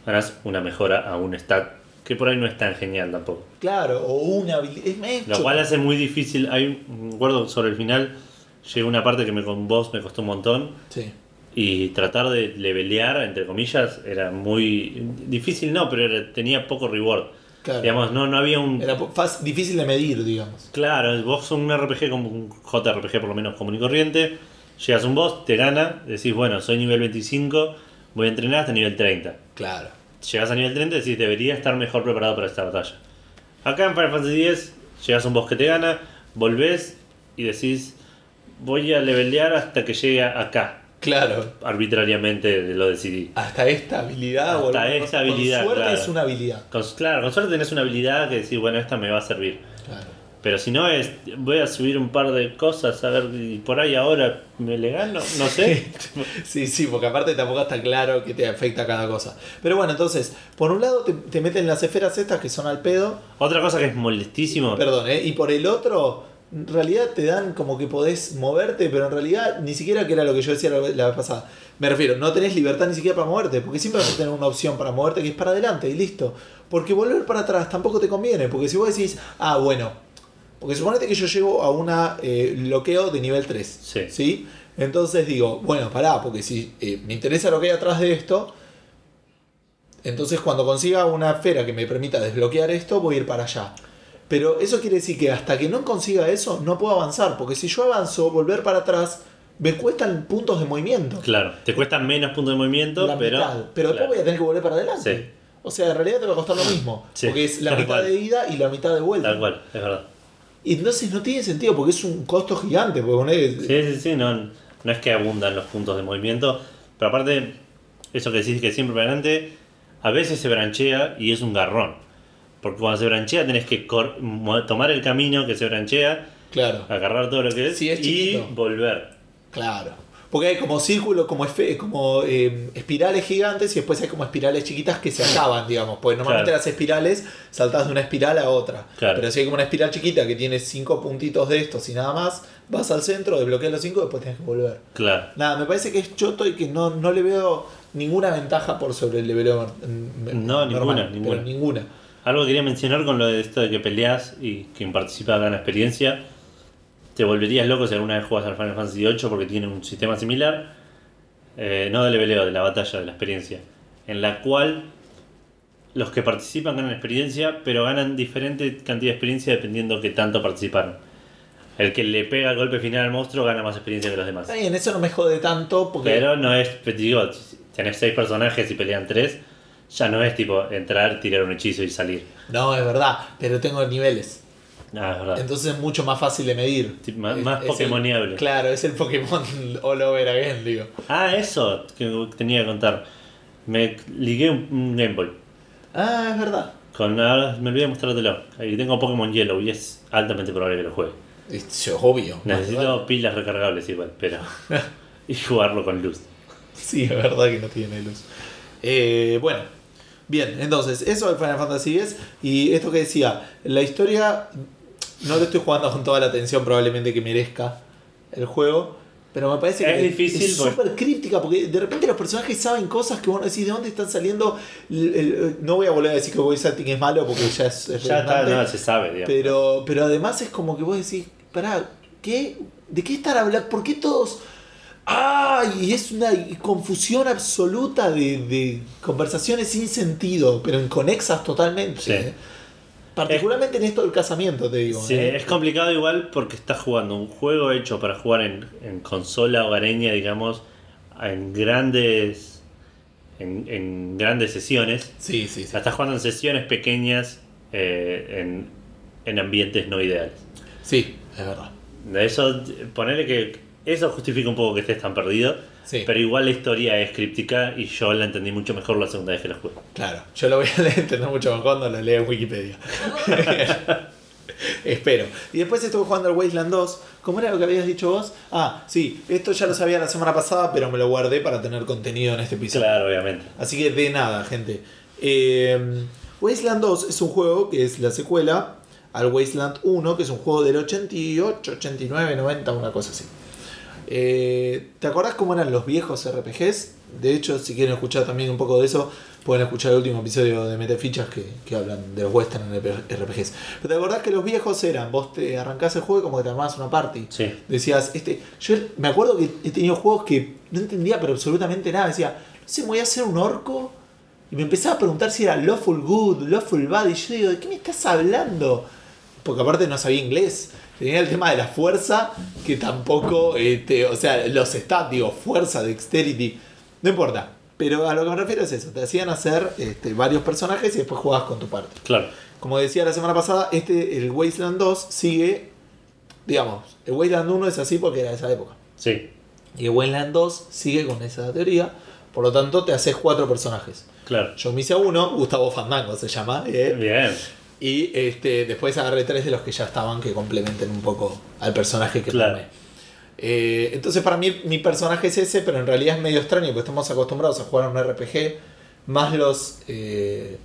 ganas una mejora a un stat que por ahí no es tan genial tampoco. Claro, o una habilidad. Lo cual hace muy difícil. Hay un me acuerdo sobre el final, llegó una parte que me, con vos me costó un montón. Sí. Y tratar de levelear, entre comillas, era muy difícil, no, pero era- tenía poco reward. Claro. Digamos, no, no había un. Era fácil- difícil de medir, digamos. Claro, vos sos un RPG como un JRPG por lo menos común y corriente. Llegas a un boss, te gana, decís, bueno, soy nivel 25, voy a entrenar hasta nivel 30. Claro. Llegas a nivel 30 y decís, debería estar mejor preparado para esta batalla. Acá en Final Fantasy X, llegas a un boss que te gana, volvés y decís, voy a levelear hasta que llegue acá. Claro. Arbitrariamente lo decidí. Hasta esta habilidad. Hasta boludo. esta Con habilidad, suerte claro. es una habilidad. Con, claro, con suerte tenés una habilidad que decís, bueno, esta me va a servir. Claro. Pero si no es, voy a subir un par de cosas, a ver, y por ahí ahora me le gano, no sé. Sí, sí, porque aparte tampoco está claro que te afecta cada cosa. Pero bueno, entonces, por un lado te, te meten las esferas estas que son al pedo. Otra cosa que es molestísimo, Perdón, ¿eh? Y por el otro, en realidad te dan como que podés moverte, pero en realidad ni siquiera que era lo que yo decía la, la vez pasada. Me refiero, no tenés libertad ni siquiera para moverte, porque siempre vas a tener una opción para moverte que es para adelante y listo. Porque volver para atrás tampoco te conviene, porque si vos decís, ah, bueno, porque suponete que yo llego a una eh, bloqueo de nivel 3, Sí. Entonces digo, bueno, pará, porque si eh, me interesa lo que hay atrás de esto, entonces cuando consiga una esfera que me permita desbloquear esto, voy a ir para allá. Pero eso quiere decir que hasta que no consiga eso, no puedo avanzar, porque si yo avanzo, volver para atrás, me cuestan puntos de movimiento. Claro, te cuestan menos puntos de movimiento, La pero. mitad. Pero después claro. voy a tener que volver para adelante. Sí. O sea, en realidad te va a costar lo mismo. Sí, Porque es la tal mitad cual. de ida y la mitad de vuelta. Tal cual, es verdad. Y entonces no tiene sentido porque es un costo gigante. Porque ponele- Sí, sí, sí, no, no es que abundan los puntos de movimiento, pero aparte, eso que decís que siempre para adelante, a veces se branchea y es un garrón. Porque cuando se branchea tenés que tomar el camino que se branchea, Claro, agarrar todo lo que es, Sí, es y chiquito. volver. claro. Porque hay como círculos, como, eh, espirales gigantes y después hay como espirales chiquitas que se acaban, digamos. Porque normalmente Claro. las espirales saltas de una espiral a otra. Claro. Pero si hay como una espiral chiquita que tiene cinco puntitos de estos y nada más, vas al centro, desbloqueas los cinco y después tienes que volver. Claro. Nada, me parece que es choto y que no, no le veo ninguna ventaja por sobre el leveleo mm, No, normal, ninguna, ninguna. ninguna. Algo que quería mencionar con lo de esto de que peleas y quien participa gana experiencia. Te volverías loco si alguna vez juegas al Final Fantasy VIII porque tiene un sistema similar. eh, no de leveleo, de la batalla, de la experiencia. En la cual los que participan ganan experiencia, pero ganan diferente cantidad de experiencia dependiendo que tanto participaron. El que le pega el golpe final al monstruo gana más experiencia que los demás. Está bien, eso no me jode tanto porque. Pero no es, digo, tenés seis personajes y pelean tres, ya no es tipo entrar, tirar un hechizo y salir. No, es verdad, pero tengo niveles. Ah, es verdad. Entonces es mucho más fácil de medir. Sí, más- Es- más Pokémoniable. claro, es el Pokémon all over again, digo. Ah, eso que tenía que contar. Me ligué un, Game Boy. Ah, es verdad. Con, ahora me olvidé de mostrártelo. Ahí tengo Pokémon Yellow y es altamente probable que lo juegue. Es obvio. Necesito pilas recargables igual, pero. y jugarlo con luz. Sí, es verdad que no tiene luz. Eh, bueno, bien, entonces, eso del Final Fantasy X. Y esto que decía, la historia no lo estoy jugando con toda la atención probablemente que merezca el juego. Pero me parece Es que difícil es súper críptica porque de repente los personajes saben cosas que vos no decís de dónde están saliendo. El- el- no voy a volver a decir que voice acting es malo porque ya es, es Ya está, no, se sabe, digamos. Pero, pero además es como que vos decís, pará, ¿qué? ¿De qué estar hablando? ¿Por qué todos.? ¡Ay! Y es una confusión absoluta de, de conversaciones sin sentido, pero inconexas totalmente. Sí. ¿eh? Particularmente en esto del casamiento, te digo. Sí, ¿eh? es complicado igual porque estás jugando un juego hecho para jugar en, en consola hogareña, digamos, en grandes en, en grandes sesiones. Sí, sí, O sí. sea, estás jugando en sesiones pequeñas eh, en, en ambientes no ideales. Sí, es verdad. De eso, ponerle que eso justifica un poco que estés tan perdido, Sí. pero igual la historia es críptica y yo la entendí mucho mejor la segunda vez que la jugué. Claro, yo lo voy a entender mucho mejor cuando lo lea en Wikipedia. Espero. Y después estuve jugando al Wasteland 2. ¿Cómo era lo que habías dicho vos? Ah, sí, esto ya lo sabía la semana pasada, pero me lo guardé para tener contenido en este episodio. Claro, obviamente. Así que de nada, gente. Eh, Wasteland 2 es un juego que es la secuela al Wasteland 1, que es un juego del 88, 89, 90, una cosa así. Eh, ¿Te acordás cómo eran los viejos RPGs? De hecho, si quieren escuchar también un poco de eso, pueden escuchar el último episodio de Metefichas que, que hablan de los Western RPGs. Pero te acordás que los viejos eran, vos te arrancás el juego y como que te armabas una party. Sí. Decías, este, yo me acuerdo que he tenido juegos que no entendía pero absolutamente nada. Decía, no sé, me voy a hacer un orco. Y me empezaba a preguntar si era lawful good, lawful bad. Y yo digo, ¿de qué me estás hablando? Porque aparte no sabía inglés. Tenía el tema de la fuerza, que tampoco, este, o sea, los stats, digo, fuerza, dexterity, no importa. Pero a lo que me refiero es eso, te hacían hacer este, varios personajes y después jugabas con tu parte. Claro. Como decía la semana pasada, este, el Wasteland 2 sigue, digamos, el Wasteland 1 es así porque era de esa época. Sí. Y el Wasteland 2 sigue con esa teoría, por lo tanto te haces cuatro personajes. Claro. Yo me hice uno, Gustavo Fandango se llama, ¿eh? Bien. Y este, después agarré tres de los que ya estaban que complementen un poco al personaje que Claro. tomé. Eh, entonces para mí mi personaje es ese, pero en realidad es medio extraño porque estamos acostumbrados a jugar a un RPG más los eh,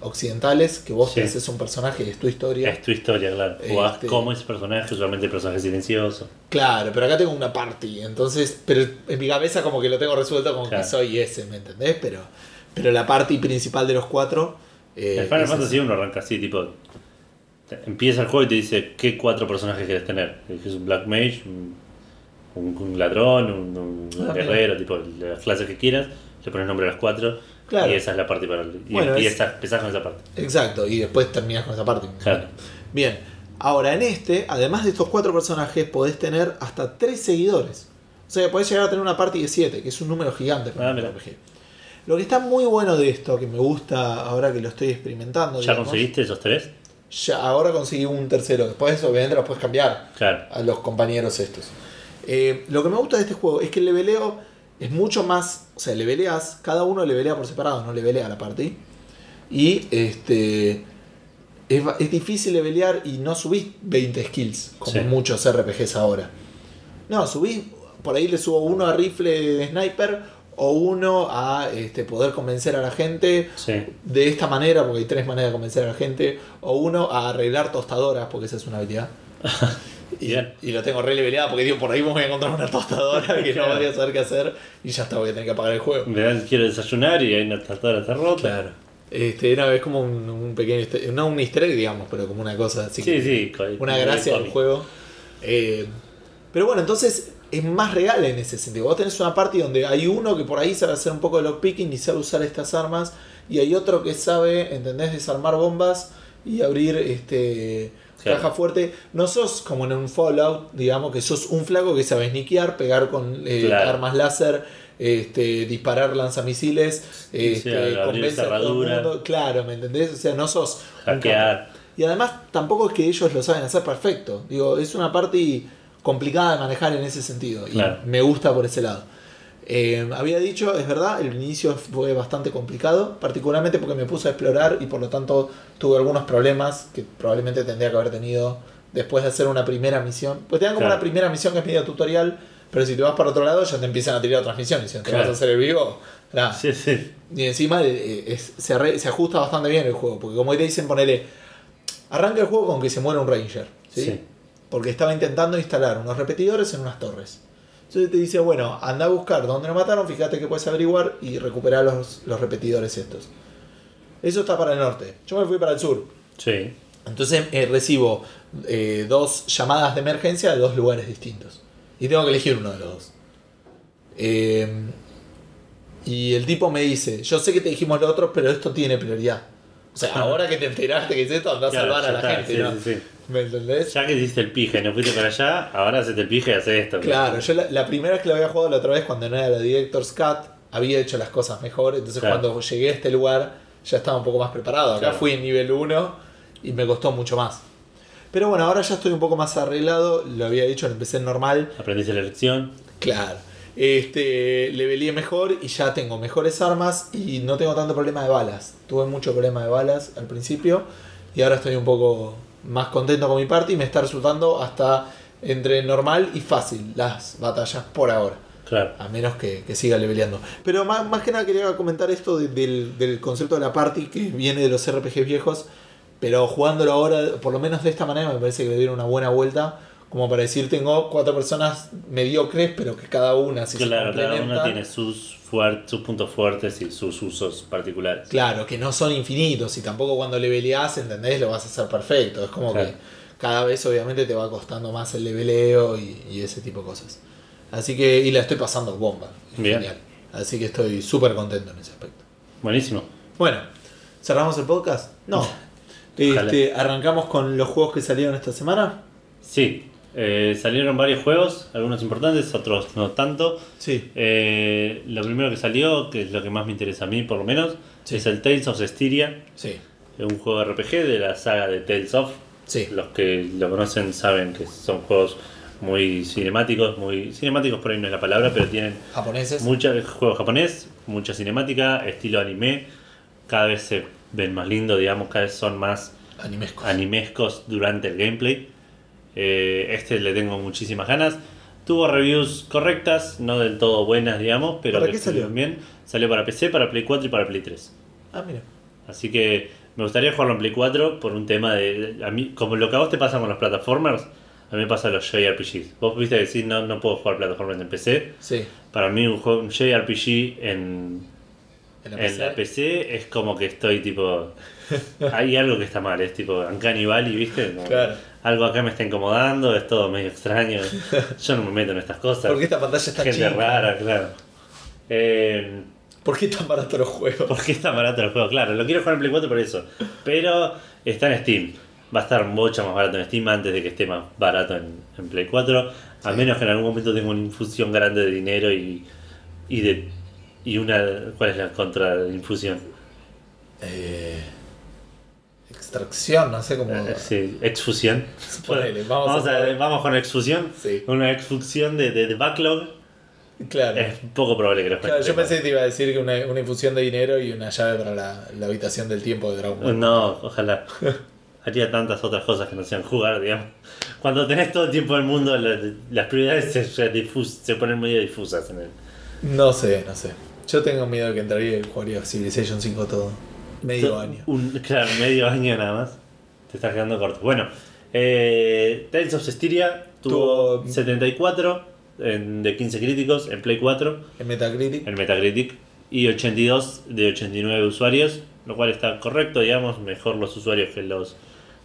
occidentales, que vos Sí. te haces un personaje, es tu historia. Es tu historia, claro. Jugás Este- como ese personaje, usualmente el personaje silencioso. Claro, pero acá tengo una party, entonces, pero en mi cabeza como que lo tengo resuelto como Claro. que soy ese, ¿me entendés? Pero, pero la party principal de los cuatro... eh, el Final es Fantasy esa. 1 arranca así, tipo. Empieza el juego y te dice qué cuatro personajes quieres tener. Es un Black Mage, un, un- un ladrón, un, un Ah, mira. guerrero, tipo las clases que quieras. Le pones nombre a las cuatro. Claro. Y esa es la parte para el. Y Bueno, es- empiezas, empezás con esa parte. Exacto, y después terminas con esa parte. Claro. Bien, ahora en este, además de estos cuatro personajes, podés tener hasta tres seguidores. O sea, podés llegar a tener una party de siete, que es un número gigante para Ah, un. RPG. Lo que está muy bueno de esto, que me gusta ahora que lo estoy experimentando, ¿Ya digamos, conseguiste esos tres? ya ahora conseguí un tercero. Después, obviamente, lo puedes cambiar Claro. a los compañeros estos. Eh, lo que me gusta de este juego es que el leveleo es mucho más. O sea, leveleas, cada uno levelea por separado, no levelea la party. Y este. Es, es difícil levelear y no subís 20 skills, como Sí. muchos RPGs ahora. No, subís. Por ahí le subo uno a rifle de sniper o uno a este, poder convencer a la gente Sí. de esta manera, porque hay tres maneras de convencer a la gente, o uno a arreglar tostadoras, porque esa es una habilidad. Y, y lo tengo re leveleado porque digo, por ahí me voy a encontrar una tostadora que no voy a saber qué hacer y ya está, voy a tener que apagar el juego. Me quiero desayunar y hay una tostadora está rota. Este, no, es como un, un pequeño, easter- no un easter egg, digamos, pero como una cosa así. Sí, que- sí. Una gracia del juego. Eh, pero bueno, entonces es más real en ese sentido. Vos tenés una party donde hay uno que por ahí sabe hacer un poco de lockpicking y sabe usar estas armas, y hay otro que sabe, ¿entendés?, desarmar bombas y abrir este Claro. caja fuerte. No sos como en un Fallout, digamos, que sos un flaco que sabe sniquear, pegar con eh, Claro. armas láser. Este, disparar lanzamisiles, este, abrir convence a todo el mundo. Claro, ¿me entendés? O sea, no sos un Hackear. y además tampoco es que ellos lo saben hacer perfecto. Digo, es una parte complicada de manejar en ese sentido. Y Claro. me gusta por ese lado. Eh, había dicho, es verdad, el inicio fue bastante complicado, particularmente porque me puse a explorar y por lo tanto tuve algunos problemas que probablemente tendría que haber tenido después de hacer una primera misión. Pues te dan como Claro. una primera misión que es medio tutorial, pero si te vas para otro lado ya te empiezan a tirar otras misiones. Si no te Claro. vas a hacer el vivo, nada. Sí, sí. Y encima eh, es- se, ajusta bastante bien el juego. Porque como te dicen, ponele. Arranca el juego con que se muere un Ranger. ¿sí? Sí. Porque estaba intentando instalar unos repetidores en unas torres. Entonces te dice, bueno, anda a buscar dónde lo mataron, fíjate que puedes averiguar y recuperar los, los repetidores estos. Eso está para el norte. Yo me fui para el sur. Sí. Entonces eh, recibo eh, dos llamadas de emergencia de dos lugares distintos. Y tengo que elegir uno de los dos. Eh, y el tipo me dice, yo sé que te dijimos lo otro, pero esto tiene prioridad. O sea, ahora que te enteraste que es esto, anda a salvar a la está, gente, sí, ¿no? sí, sí. ¿Me entendés? Ya que hiciste el pije no fuiste para allá, ahora hacete el pije y haces esto. Claro, yo la, la primera vez que lo había jugado la otra vez, cuando no era la Director's Cut, había hecho las cosas mejor. Entonces Claro. cuando llegué a este lugar ya estaba un poco más preparado. Acá Claro. fui en nivel 1 y me costó mucho más. Pero bueno, ahora ya estoy un poco más arreglado. Lo había dicho, lo empecé en normal. Aprendiste la lección. Claro. Este, levelé mejor y ya tengo mejores armas y no tengo tanto problema de balas. Tuve mucho problema de balas al principio y ahora estoy un poco más contento con mi party y me está resultando hasta entre normal y fácil las batallas por ahora. Claro. A menos que, que siga leveleando. Pero más, más que nada quería comentar esto de- del, del concepto de la party que viene de los RPGs viejos. Pero jugándolo ahora, por lo menos de esta manera, me parece que le dieron una buena vuelta. Como para decir, tengo cuatro personas mediocres, pero que cada una, si claro, se cada uno tiene sus, sus puntos fuertes y sus usos particulares. Claro, que no son infinitos. Y tampoco cuando leveleás, ¿entendés? Lo vas a hacer perfecto. Es como Claro. que cada vez, obviamente, te va costando más el leveleo y, y ese tipo de cosas. Así que, y la estoy pasando bomba. Es Bien. Genial. Así que estoy súper contento en ese aspecto. Buenísimo. Bueno, ¿cerramos el podcast? No. Este, arrancamos con los juegos que salieron esta semana. Sí, eh, salieron varios juegos, algunos importantes, otros no tanto. Sí. Eh, lo primero que salió, que es lo que más me interesa a mí por lo menos, Sí. es el Tales of Styria, Sí. un juego RPG de la saga de Tales of. Sí. Los que lo conocen saben que son juegos muy cinemáticos, muy cinemáticos por ahí no es la palabra, pero tienen Japoneses. mucho juego japonés, mucha cinemática, estilo anime, cada vez se ven más lindos, digamos, cada vez son más Animescos. animescos durante el gameplay. Eh, este le tengo muchísimas ganas. Tuvo reviews correctas, no del todo buenas, digamos, pero ¿Para que qué salió? bien. Salió para PC, para Play 4 y para Play 3. ah, mira. Así que Me gustaría jugarlo en Play 4 por un tema de. A mí, como lo que a vos te pasa con los plataformers, a mí me pasa los JRPGs. Vos viste decir, no, no puedo jugar plataformas en PC. Sí. Para mí, un, juego, un JRPG en, En la en PC. la PC es como que estoy tipo. Hay algo que está mal, es tipo Uncanny Valley, ¿viste? Claro. Algo acá me está incomodando, es todo medio extraño. Yo no me meto en estas cosas. ¿Por qué esta pantalla está Gente chica? rara, claro. Eh, ¿Por qué tan barato los juegos? ¿Por qué está barato el juego? Claro, lo quiero jugar en Play 4 por eso. Pero está en Steam. Va a estar mucho más barato en Steam antes de que esté más barato en, en Play 4. A menos que en algún momento tenga una infusión grande de dinero y, y de. Y una. ¿Cuál es la contrainfusión? Eh, extracción, no sé cómo. Eh, sí, exfusión. Ponele, vamos vamos, a- a, vamos con exfusión. Sí. Una exfusión de, de, de backlog. Claro. Es poco probable que lo. Claro, yo pensé que te iba a decir que una, una infusión de dinero y una llave para la, la habitación del tiempo de Dragon Ball. No, ojalá. Haría tantas otras cosas que no sean jugar, digamos. Cuando tenés todo el tiempo del mundo, la- las prioridades se, se difus- se ponen medio difusas en el. No sé, no sé. Yo tengo miedo de que entraría y jugaría Civilization 5 todo. Medio año. Un, claro, medio año nada más. Te estás quedando corto. Bueno, eh, Tales of Cestiria tuvo Tuvo- 74 en- de 15 críticos en Play 4, En Metacritic. en Metacritic, y 82 de 89 usuarios, lo cual está correcto, digamos, mejor los usuarios que los,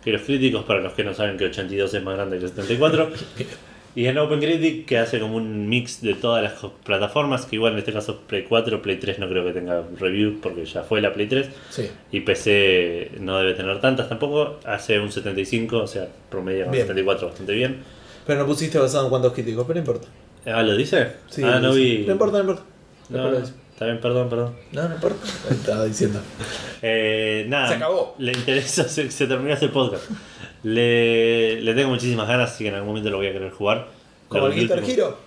que los críticos, para los que no saben que 82 es más grande que 74. Y en OpenCritic, que hace como un mix de todas las plataformas, que igual en este caso Play 4, Play 3 no creo que tenga review porque ya fue la Play 3. Sí. Y PC no debe tener tantas tampoco, hace un 75, o sea, promedio Bien. 74 bastante bien. Pero no pusiste basado en cuántos críticos, pero no importa. Ah, ¿lo dice? Sí, ah, no vi. No importa, no importa. No, dice. está bien, perdón, perdón. No, no importa. Estaba diciendo. Eh, nada. Se acabó. Le interesa, se, se terminó este podcast. Le, le tengo muchísimas ganas, así que en algún momento lo voy a querer jugar. Como el Guitar último- Hero.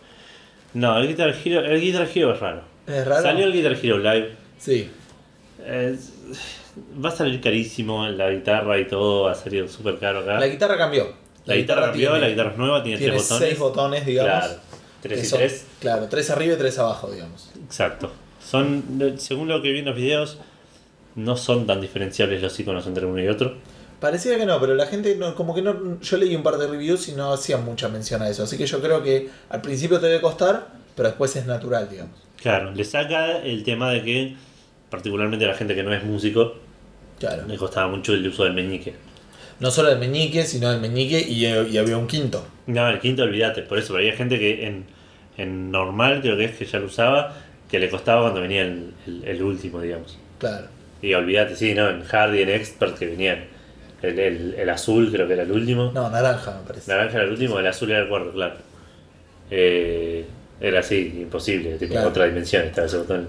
No, el Guitar Hero, el Guitar Hero es raro. ¿Es raro? Salió el Guitar Hero Live. Sí. Es- va a salir carísimo la guitarra y todo, va a salir súper caro acá. La guitarra cambió. La guitarra cambió, tiene- la guitarra es nueva, tiene, Tiene tres botones. seis botones, digamos. Claro, 3 y son- 3. Claro, tres arriba y tres abajo, digamos. Exacto. Son, según lo que vi en los videos, no son tan diferenciables los iconos entre uno y otro. Parecía que no, pero la gente no, como que no. Yo leí un par de reviews y no hacían mucha mención a eso. Así que yo creo que al principio te debe costar, pero después es natural, digamos. Claro, le saca el tema de que, particularmente a la gente que no es músico, Claro. le costaba mucho el uso del meñique. No solo el meñique, sino el meñique y, y había un quinto. No, el quinto olvídate, por eso, pero había gente que en, en normal, creo que es que ya lo usaba, que le costaba cuando venía el, el- el último, digamos. Claro. Y olvídate, sí, ¿no? En Hard y en Expert que venían. El, el- el azul creo que era el último. No, naranja me parece. Naranja era el último, el azul era el cuarto, claro. Eh, era así, imposible, tipo Claro. otra dimensión estaba ese botón.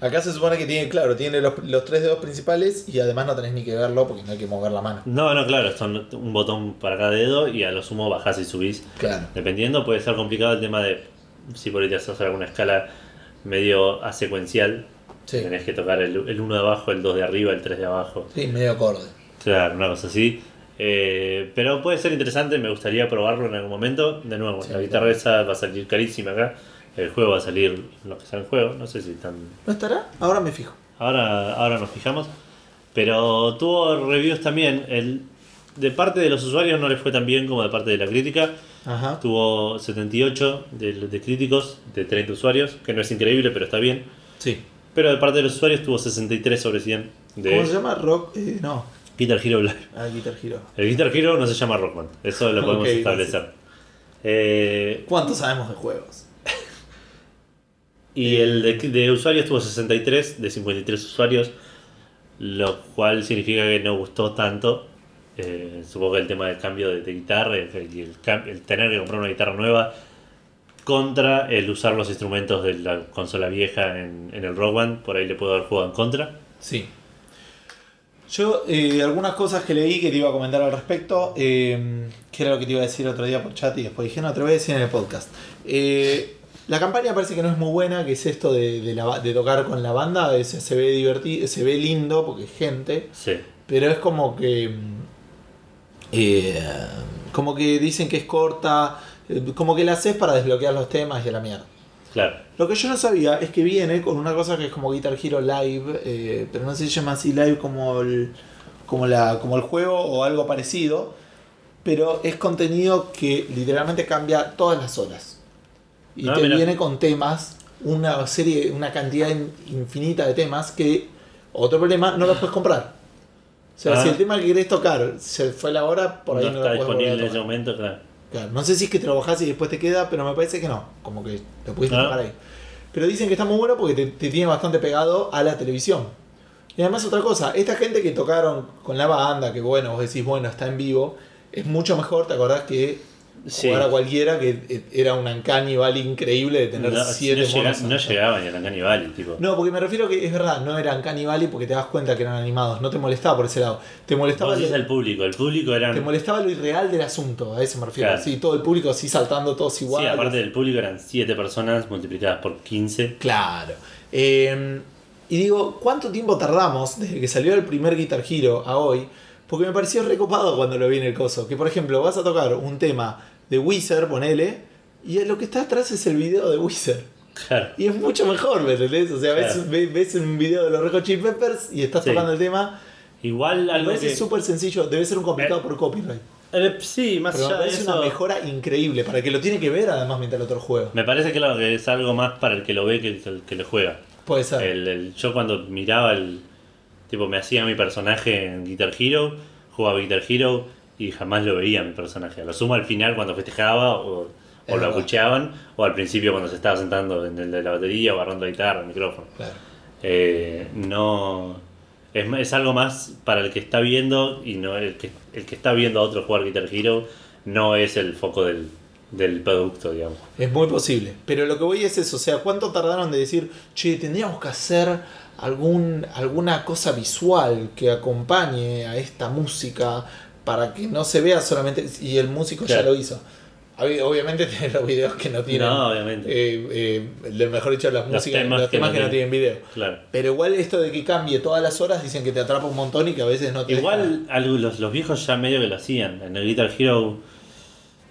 Acá se supone que tiene, claro, tiene los, los tres dedos principales y además no tenés ni que verlo porque no hay que mover la mano. No, no, claro, son un botón para cada dedo y a lo sumo bajás y subís. Claro. Dependiendo, puede ser complicado el tema de si por ahí te haces alguna escala medio asecuencial. Sí. Tenés que tocar el, el 1 de abajo, el 2 de arriba, el 3 de abajo. Sí, medio acorde. Claro, una cosa así. Eh, pero puede ser interesante, me gustaría probarlo en algún momento. De nuevo, Sí, la guitarra esa va a salir carísima acá. El juego va a salir lo que sea el juego, no sé si están. ¿No estará? Ahora me fijo. Ahora, ahora nos fijamos. Pero tuvo reviews también. El, de parte de los usuarios no le fue tan bien como de parte de la crítica. Ajá. Tuvo 78 de, de críticos de 30 usuarios, que no es increíble, pero está bien. Sí. Pero de parte de los usuarios tuvo 63 sobre 100 de ¿Cómo se llama? Rock. eh, no. Guitar Hero Live. Ah, Guitar Hero. El Guitar Hero no se llama Rockman, eso lo podemos establecer. Eh, ¿Cuánto sabemos de juegos? y el de, de usuarios tuvo 63 de 53 usuarios, lo cual significa que no gustó tanto. Eh, supongo que el tema del cambio de, de guitarra y el, cam- el tener que comprar una guitarra nueva contra el usar los instrumentos de la consola vieja en, en el Rock Band, por ahí le puedo haber jugado en contra. Sí. Yo, eh, algunas cosas que leí que te iba a comentar al respecto, eh, que era lo que te iba a decir otro día por chat y después dije, no, te lo voy a decir en el podcast. Eh, la campaña parece que no es muy buena, que es esto de, de la de tocar con la banda, es- se ve divertido, se ve lindo porque es gente, Sí, pero es como que... mm, eh, como que dicen que es corta, eh, como que la haces para desbloquear los temas y a la mierda. Claro. Lo que yo no sabía es que viene con una cosa que es como Guitar Hero Live, eh, pero no se llama así live como el, como, la, como el juego o algo parecido, pero es contenido que literalmente cambia todas las horas. Y Ah, te mira. viene con temas, una serie, una cantidad in- infinita de temas que, otro problema, no los puedes comprar. O sea, Ah. si el tema que querés tocar se fue la hora, por ahí no no, está lo disponible en ese momento, claro. Claro, no sé si es que te lo bajás y después te queda, pero me parece que no. Como que lo pudiste tocar ahí. Pero dicen que está muy bueno porque te, te tiene bastante pegado a la televisión. Y además otra cosa, esta gente que tocaron con la banda, que bueno, vos decís, bueno, está en vivo, es mucho mejor, ¿te acordás que Sí. jugar a cualquiera que eh, era un uncanny valley increíble de tener No, siete no, no llegaba ni a la Cannibal, tipo. No, porque me refiero que es verdad, no eran uncanny valley porque te das cuenta que eran animados, no te molestaba por ese lado. Te molestaba, lo, el público, el público te eran. molestaba lo irreal del asunto, a eso me refiero. Claro. Sí, todo el público así saltando todos Sí, iguales. aparte del público eran 7 personas multiplicadas por 15. Claro. Eh, y digo, ¿cuánto tiempo tardamos desde que salió el primer Guitar Hero a hoy? Porque me pareció recopado cuando lo vi en el coso. Que por ejemplo, vas a tocar un tema de Wizard, ponele, y lo que está atrás es el video de Wizard. Claro. Y es mucho mejor, ¿me entendés? O sea, ves, Claro. ves, ves un video de los Red Hot Chili Peppers y estás Sí. tocando el tema. Igual Me algo parece que. súper sencillo, debe ser un complicado por copyright. Eh, sí, más Pero me allá de eso. una mejora increíble para el que lo tiene que ver además mientras el otro juega. Me parece claro que es algo más para el que lo ve que el que lo juega. Puede ser. El, el- yo cuando miraba el. Tipo, me hacía mi personaje en Guitar Hero, jugaba Guitar Hero y jamás lo veía mi personaje. A lo sumo al final cuando festejaba o, o lo acucheaban, o al principio cuando se estaba sentando en el de la batería o agarrando la guitarra, el micrófono. Claro. Eh, no. Es, es algo más para el que está viendo y no el que, el que está viendo a otro jugar Guitar Hero no es el foco del, del producto, digamos. Es muy posible. Pero lo que voy es eso. O sea, ¿cuánto tardaron de decir, che, tendríamos que hacer algún, alguna cosa visual que acompañe a esta música para que no se vea solamente. Y el músico ya lo hizo. Ob- Obviamente tienen los videos que no tienen. No, obviamente. eh, eh, mejor dicho, las Los músicas, temas los que temas no que no tienen. tienen video. Claro. Pero igual esto de que cambie todas las horas dicen que te atrapa un montón y que a veces no te Igual algo- los, los viejos ya medio que lo hacían. En el Guitar Hero,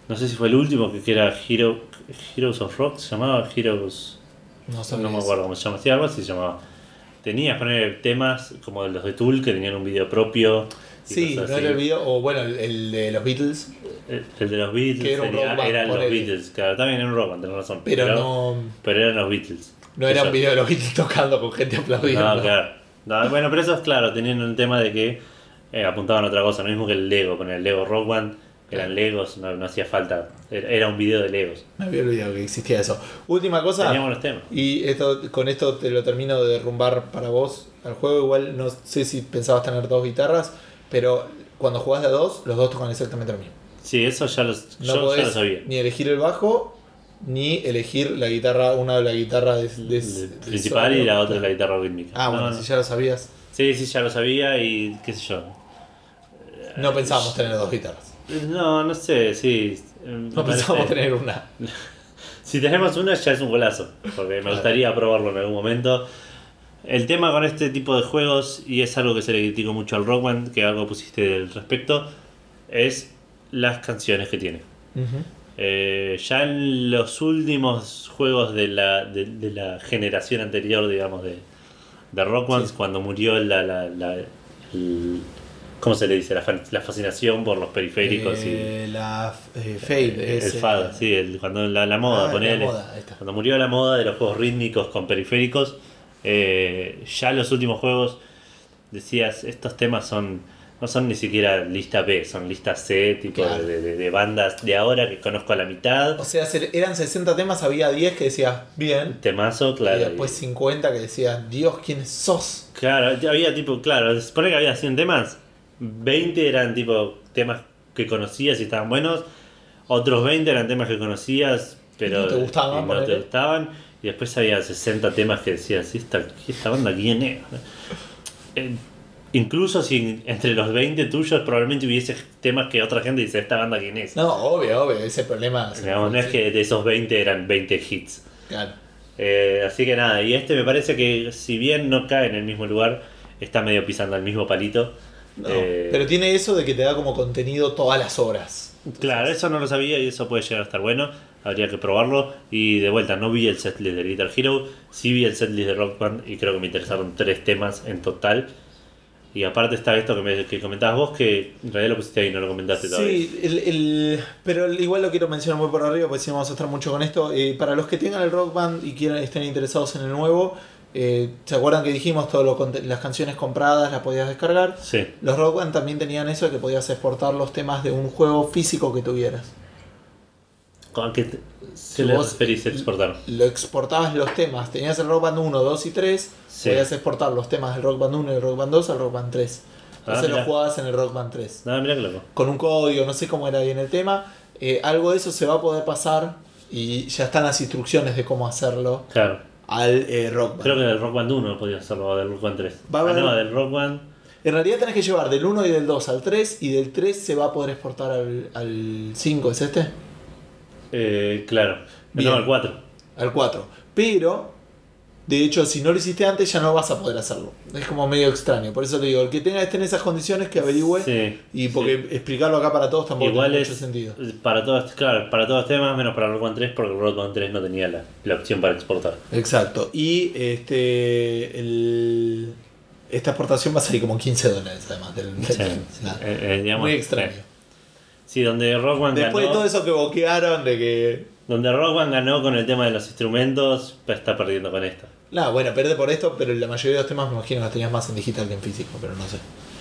no sé si fue el último, que, que era Hero, Heroes of Rock, se llamaba Heroes. No, No me acuerdo cómo se llama, sí, algo así se llamaba. Tenías poner temas como los de Tool que tenían un video propio. Sí, no era el video, o bueno, el, el de los Beatles, El, el de los Beatles Que era un rock band, eran los. Beatles, claro, también era un rock tenés razón. pero no, pero eran los Beatles. no era Eso- un video de los Beatles tocando con gente aplaudiendo. No, claro. No, bueno, pero esos, claro, tenían un tema de que eh, apuntaban a otra cosa, lo mismo que el Lego, con el Lego Rock Band, eran Legos, no, no hacía falta, era, era un video de Legos. Me había olvidado que existía eso. Última cosa, Teníamos los temas. y esto con esto te lo termino de derrumbar para vos al juego. Igual no sé si pensabas tener dos guitarras, pero cuando jugás de a dos, los dos tocan exactamente lo mismo. Sí, eso ya, los, No yo ya podés lo sabía. ni elegir el bajo, ni elegir la guitarra, una de la guitarra de, de- de principal solo. y la otra la guitarra rítmica. Ah, bueno, No, si ya lo sabías. Sí, sí, ya lo sabía y qué sé yo. No pensábamos tener dos guitarras. No, no sé, sí. No pensábamos tener una. Si tenemos una ya es un golazo, porque me gustaría probarlo en algún momento. El tema con este tipo de juegos, y es algo que se le criticó mucho al Rockman, que algo pusiste al respecto, es las canciones que tiene. Eh, ya en los últimos juegos de la, de, de la generación anterior, digamos, de, de Rockmans, Sí. cuando murió la, la, la- el- ¿cómo se le dice? La, la fascinación por los periféricos Eh, la eh, Fade. y el eh, FAD, sí, el- cuando la, la moda, ah, moda. Cuando murió la moda de los juegos rítmicos con periféricos, eh, ya los últimos juegos decías, estos temas son no son ni siquiera lista B, son lista C, tipo Claro. de, de- de bandas de ahora que conozco a la mitad. O sea, se- eran 60 temas, había 10 que decías bien. Temazo, claro. y después 50 que decías, Dios, ¿quién sos? Claro, había tipo, claro, se supone que había 100 temas, 20 eran tipo temas que conocías y estaban buenos, otros 20 eran temas que conocías, pero no te gustaban, y no te ponele. gustaban, y después había 60 temas que decías, "¿Y esta, esta banda quién es? Eh, incluso si entre los 20 tuyos probablemente hubiese temas que otra gente dice, esta banda quién es. No, obvio, obvio, ese problema. Digamos, no es que de esos 20 eran 20 hits. Claro. Eh, así que nada, y este me parece que si bien no cae en el mismo lugar, está medio pisando el mismo palito. No, Eh, pero tiene eso de que te da como contenido todas las horas. Claro, eso no lo sabía y eso puede llegar a estar bueno. Habría que probarlo. Y de vuelta, no vi el setlist de Guitar Hero, sí vi el setlist de Rock Band y creo que me interesaron tres temas en total. Y aparte está esto que, me, que comentabas vos, que en realidad lo pusiste ahí, no lo comentaste todavía. Sí, el, el- pero igual lo quiero mencionar muy por arriba, porque si no vamos a estar mucho con esto. Eh, para los que tengan el Rock Band y quieran estén interesados en el nuevo, eh, ¿se acuerdan que dijimos conte- las canciones compradas las podías descargar? Sí. Los Rock Band también tenían eso de que podías exportar los temas de un juego físico que tuvieras. ¿Con qué, Si qué le vos- referís exportar? Lo exportabas los temas, tenías el Rock Band 1, 2 y 3, Sí. podías exportar los temas del Rock Band 1 y el Rock Band 2 al Rock Band 3. Entonces Ah, lo mirá. jugabas en el Rock Band 3. Nada, mira que loco. con un código, no sé cómo era bien el tema. Eh, algo de eso se va a poder pasar y ya están las instrucciones de cómo hacerlo Claro. al eh, Rock Band. Creo que del Rock Band 1 podía hacerlo, o del Rock Band 3. Va a Ah, no, del Rock Band. En realidad tenés que llevar del 1 y del 2 al 3 y del 3 se va a poder exportar al, al 5, ¿es este? Eh, claro. Bien. No, el 4. Al 4. Pero, de hecho, si no lo hiciste antes ya no vas a poder hacerlo. Es como medio extraño. Por eso te digo, el que tenga esté en esas condiciones que averigüe. Sí. Y porque explicarlo acá para todos tampoco Igual tiene es mucho sentido. para todos, claro, para todos los temas, menos para Band 3, porque Band 3 no tenía la, la opción para exportar. Exacto. Y este el, esta exportación va a salir como 15 dólares además del, del- Sí. nada. Eh, eh, digamos, Muy extraño. Sí, donde Rock Band Después de ganó, todo eso que boquearon de que. donde Rock Band ganó con el tema de los instrumentos, pues está perdiendo con esto. Nada, bueno, pierde por esto, pero la mayoría de los temas me imagino que los tenías más en digital que en físico, pero no sé.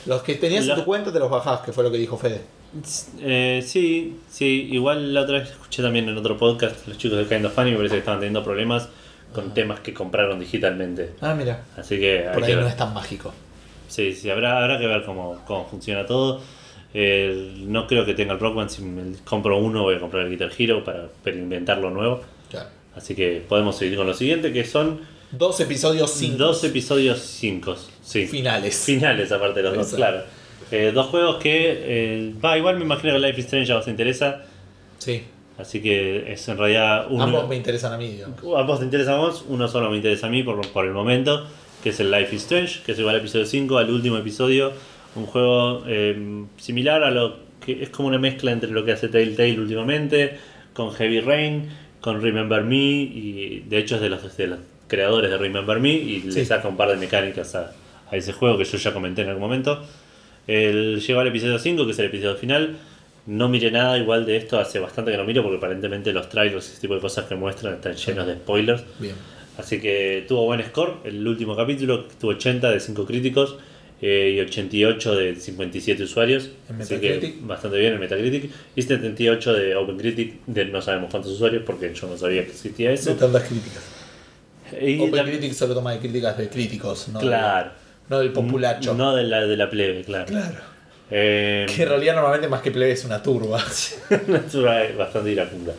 Los que tenías La- en tu cuenta te los bajás, que fue lo que dijo Fede. Eh, sí, sí, igual la otra vez escuché también en otro podcast, los chicos de Kind of Funny me parece que estaban teniendo problemas con temas que compraron digitalmente. Ah, mira. Así que Por ahí que no ver. es tan mágico. Sí, sí, habrá, habrá que ver cómo, cómo funciona todo. Eh, no creo que tenga el Rock Band, si me compro uno voy a comprar el Guitar Hero para experimentar lo nuevo. Claro. Así que podemos seguir con lo siguiente, que son Dos episodios sin dos episodios 5. Sí. finales. Finales aparte de los dos, Exacto. claro. Eh, dos juegos que, eh, va, igual me imagino que Life is Strange a vos te interesa, Sí. así que es en realidad uno... Ambos me interesan a mí, digamos. A vos te interesa a vos, uno solo me interesa a mí por, por el momento, que es el Life is Strange, que es igual al episodio 5, al último episodio. Un juego eh, similar a lo que es como una mezcla entre lo que hace Telltale últimamente, con Heavy Rain, con Remember Me, y de hecho es de los, de los creadores de Remember Me, y le Sí. saca un par de mecánicas a, a ese juego que yo ya comenté en algún momento. El, llegó al episodio 5, que es el episodio final. No miré nada igual de esto, hace bastante que no miro porque aparentemente los trailers y ese tipo de cosas que muestran están llenos de spoilers. Bien. Así que tuvo buen score el último capítulo, tuvo 80 de 5 críticos eh, y 88 de 57 usuarios. En Así que Metacritic. bastante bien en Metacritic. Y 78 de OpenCritic, de no sabemos cuántos usuarios porque yo no sabía que existía De eso. tantas críticas. Y Open también- Critics solo toma de críticas de críticos, no, de- claro. no del populacho. No de la, de la plebe, claro. Claro. Eh, Que en realidad normalmente más que plebe es una turba. Una altura bastante iracunda.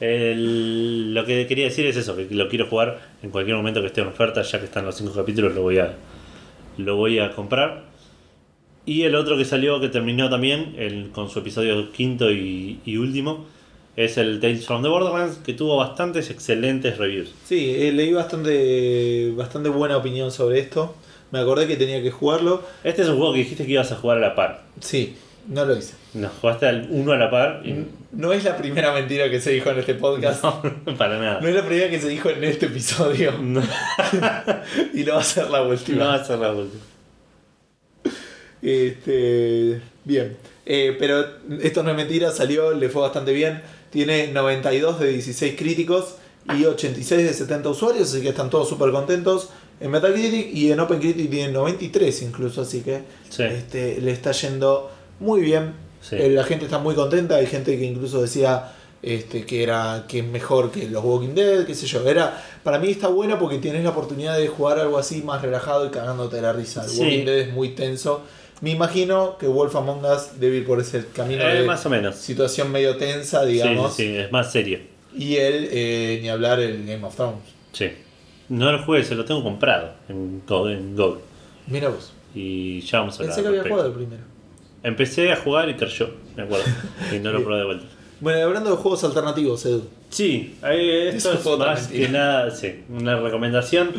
El- lo que quería decir es eso, que lo quiero jugar en cualquier momento que esté en oferta, ya que están los cinco capítulos, lo voy a, lo voy a comprar. Y el otro que salió, que terminó también, el- con su episodio quinto y, y último, es el Tales from the Borderlands, que tuvo bastantes excelentes reviews. Sí, eh, leí bastante, bastante buena opinión sobre esto. Me acordé que tenía que jugarlo. Este es un juego que dijiste que ibas a jugar a la par. Sí, no lo hice. No, jugaste al uno a la par y No es la primera mentira que se dijo en este podcast. No, no, para nada. es la primera que se dijo en este episodio. No, y no va a ser la no va última. a ser la última. Este, bien. Eh, pero esto no es mentira, salió, le fue bastante bien. Tiene 92 de 16 críticos y 86 de 70 usuarios, así que están todos súper contentos. En Metacritic y en OpenCritic tiene 93 incluso, así que Sí. este, le está yendo muy bien. Sí. Eh, la gente está muy contenta, hay gente que incluso decía este, que era que es mejor que los Walking Dead, qué sé yo. Era, para mí está buena porque tienes la oportunidad de jugar algo así más relajado y cagándote de la risa. El Sí. Walking Dead es muy tenso. Me imagino que Wolf Among Us debe ir por ese camino Eh, de más o menos. situación medio tensa, digamos. sí, sí, es más serio. Y él, eh, ni hablar el Game of Thrones. Sí. No lo juegues, se lo tengo comprado en Go. En Go. Mira vos. Y ya vamos a hablar. Pensé que había jugado el primero. Empecé a jugar y crashó, me acuerdo. Y no lo probé de vuelta. Bueno, hablando de juegos alternativos, Edu. Sí, esto es más que nada sí, una recomendación.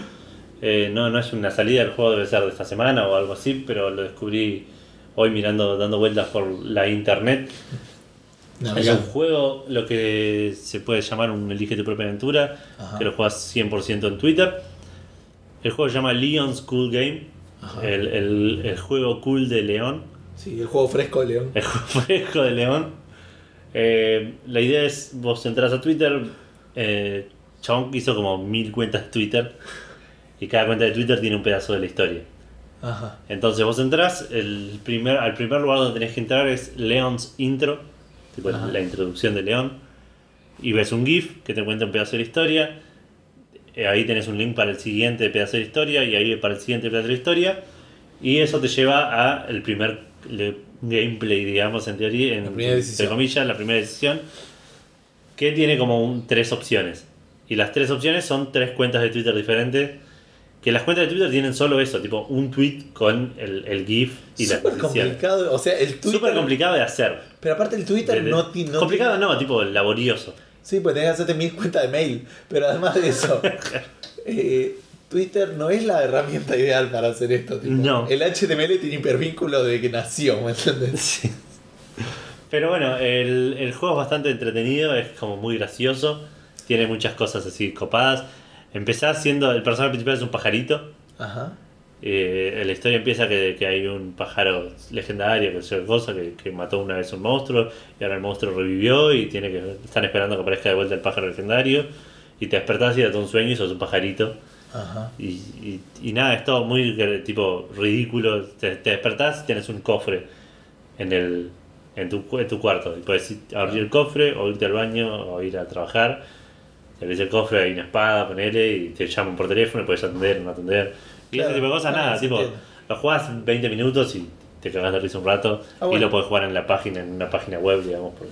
Eh, no, no es una salida del juego, debe ser de esta semana o algo así, pero lo descubrí hoy mirando, dando vueltas por la internet. Es un juego, lo que se puede llamar un Elige tu propia aventura, Ajá. que lo juegas 100% en Twitter. El juego se llama Leon School Game. El, el- el juego cool de León, Sí, el juego fresco de León. el juego fresco de León. Eh, la idea es, vos entras a Twitter, eh, Chabón hizo como mil cuentas de Twitter y cada cuenta de Twitter tiene un pedazo de la historia. Ajá. Entonces vos entras, el primer, al primer lugar donde tenés que entrar es Leon's Intro, tipo la introducción de León, y ves un GIF que te cuenta un pedazo de la historia. Eh, ahí tenés un link para el siguiente pedazo de la historia y ahí para el siguiente pedazo de la historia. Y eso te lleva a el primer le- gameplay, digamos, en teoría, en, La primera decisión. entre comillas, la primera decisión, que tiene como un- tres opciones. Y las tres opciones son tres cuentas de Twitter diferentes. Que las cuentas de Twitter tienen solo eso, tipo un tweet con el, el GIF y la Súper decisión. complicado. O sea, el Twitter. Súper complicado de hacer. Pero aparte el Twitter De- no, no complicado tiene- no, tipo laborioso. Sí, pues tenés que hacerte mil cuentas de mail. Pero además de eso, eh, Twitter no es la herramienta ideal para hacer esto. tipo. No. El HTML tiene hipervínculo de que nació, ¿me entiendes? Sí. Pero bueno, el, el juego es bastante entretenido, es como muy gracioso, tiene muchas cosas así copadas. Empezás siendo, el personaje principal es un pajarito, Ajá. eh, la historia empieza que, que hay un pájaro legendario, que cosa, que, que mató una vez un monstruo y ahora el monstruo revivió y tiene que están esperando que aparezca de vuelta el pájaro legendario y te despertás y todo un sueño y sos un pajarito. Ajá. Y, y, y nada, es todo muy tipo ridículo. Te, te despertás y tienes un cofre en el en tu, en tu cuarto. Y puedes ir- abrir el cofre, o irte al baño, o ir a trabajar. Te abrís el cofre, hay una espada, ponele, y te llaman por teléfono, y puedes atender o no atender. Y Claro. ese tipo de cosas, Ah, nada, tipo, lo jugás 20 minutos y te cagás de risa un rato. Ah, Y lo puedes jugar en la página, en una página web, digamos, por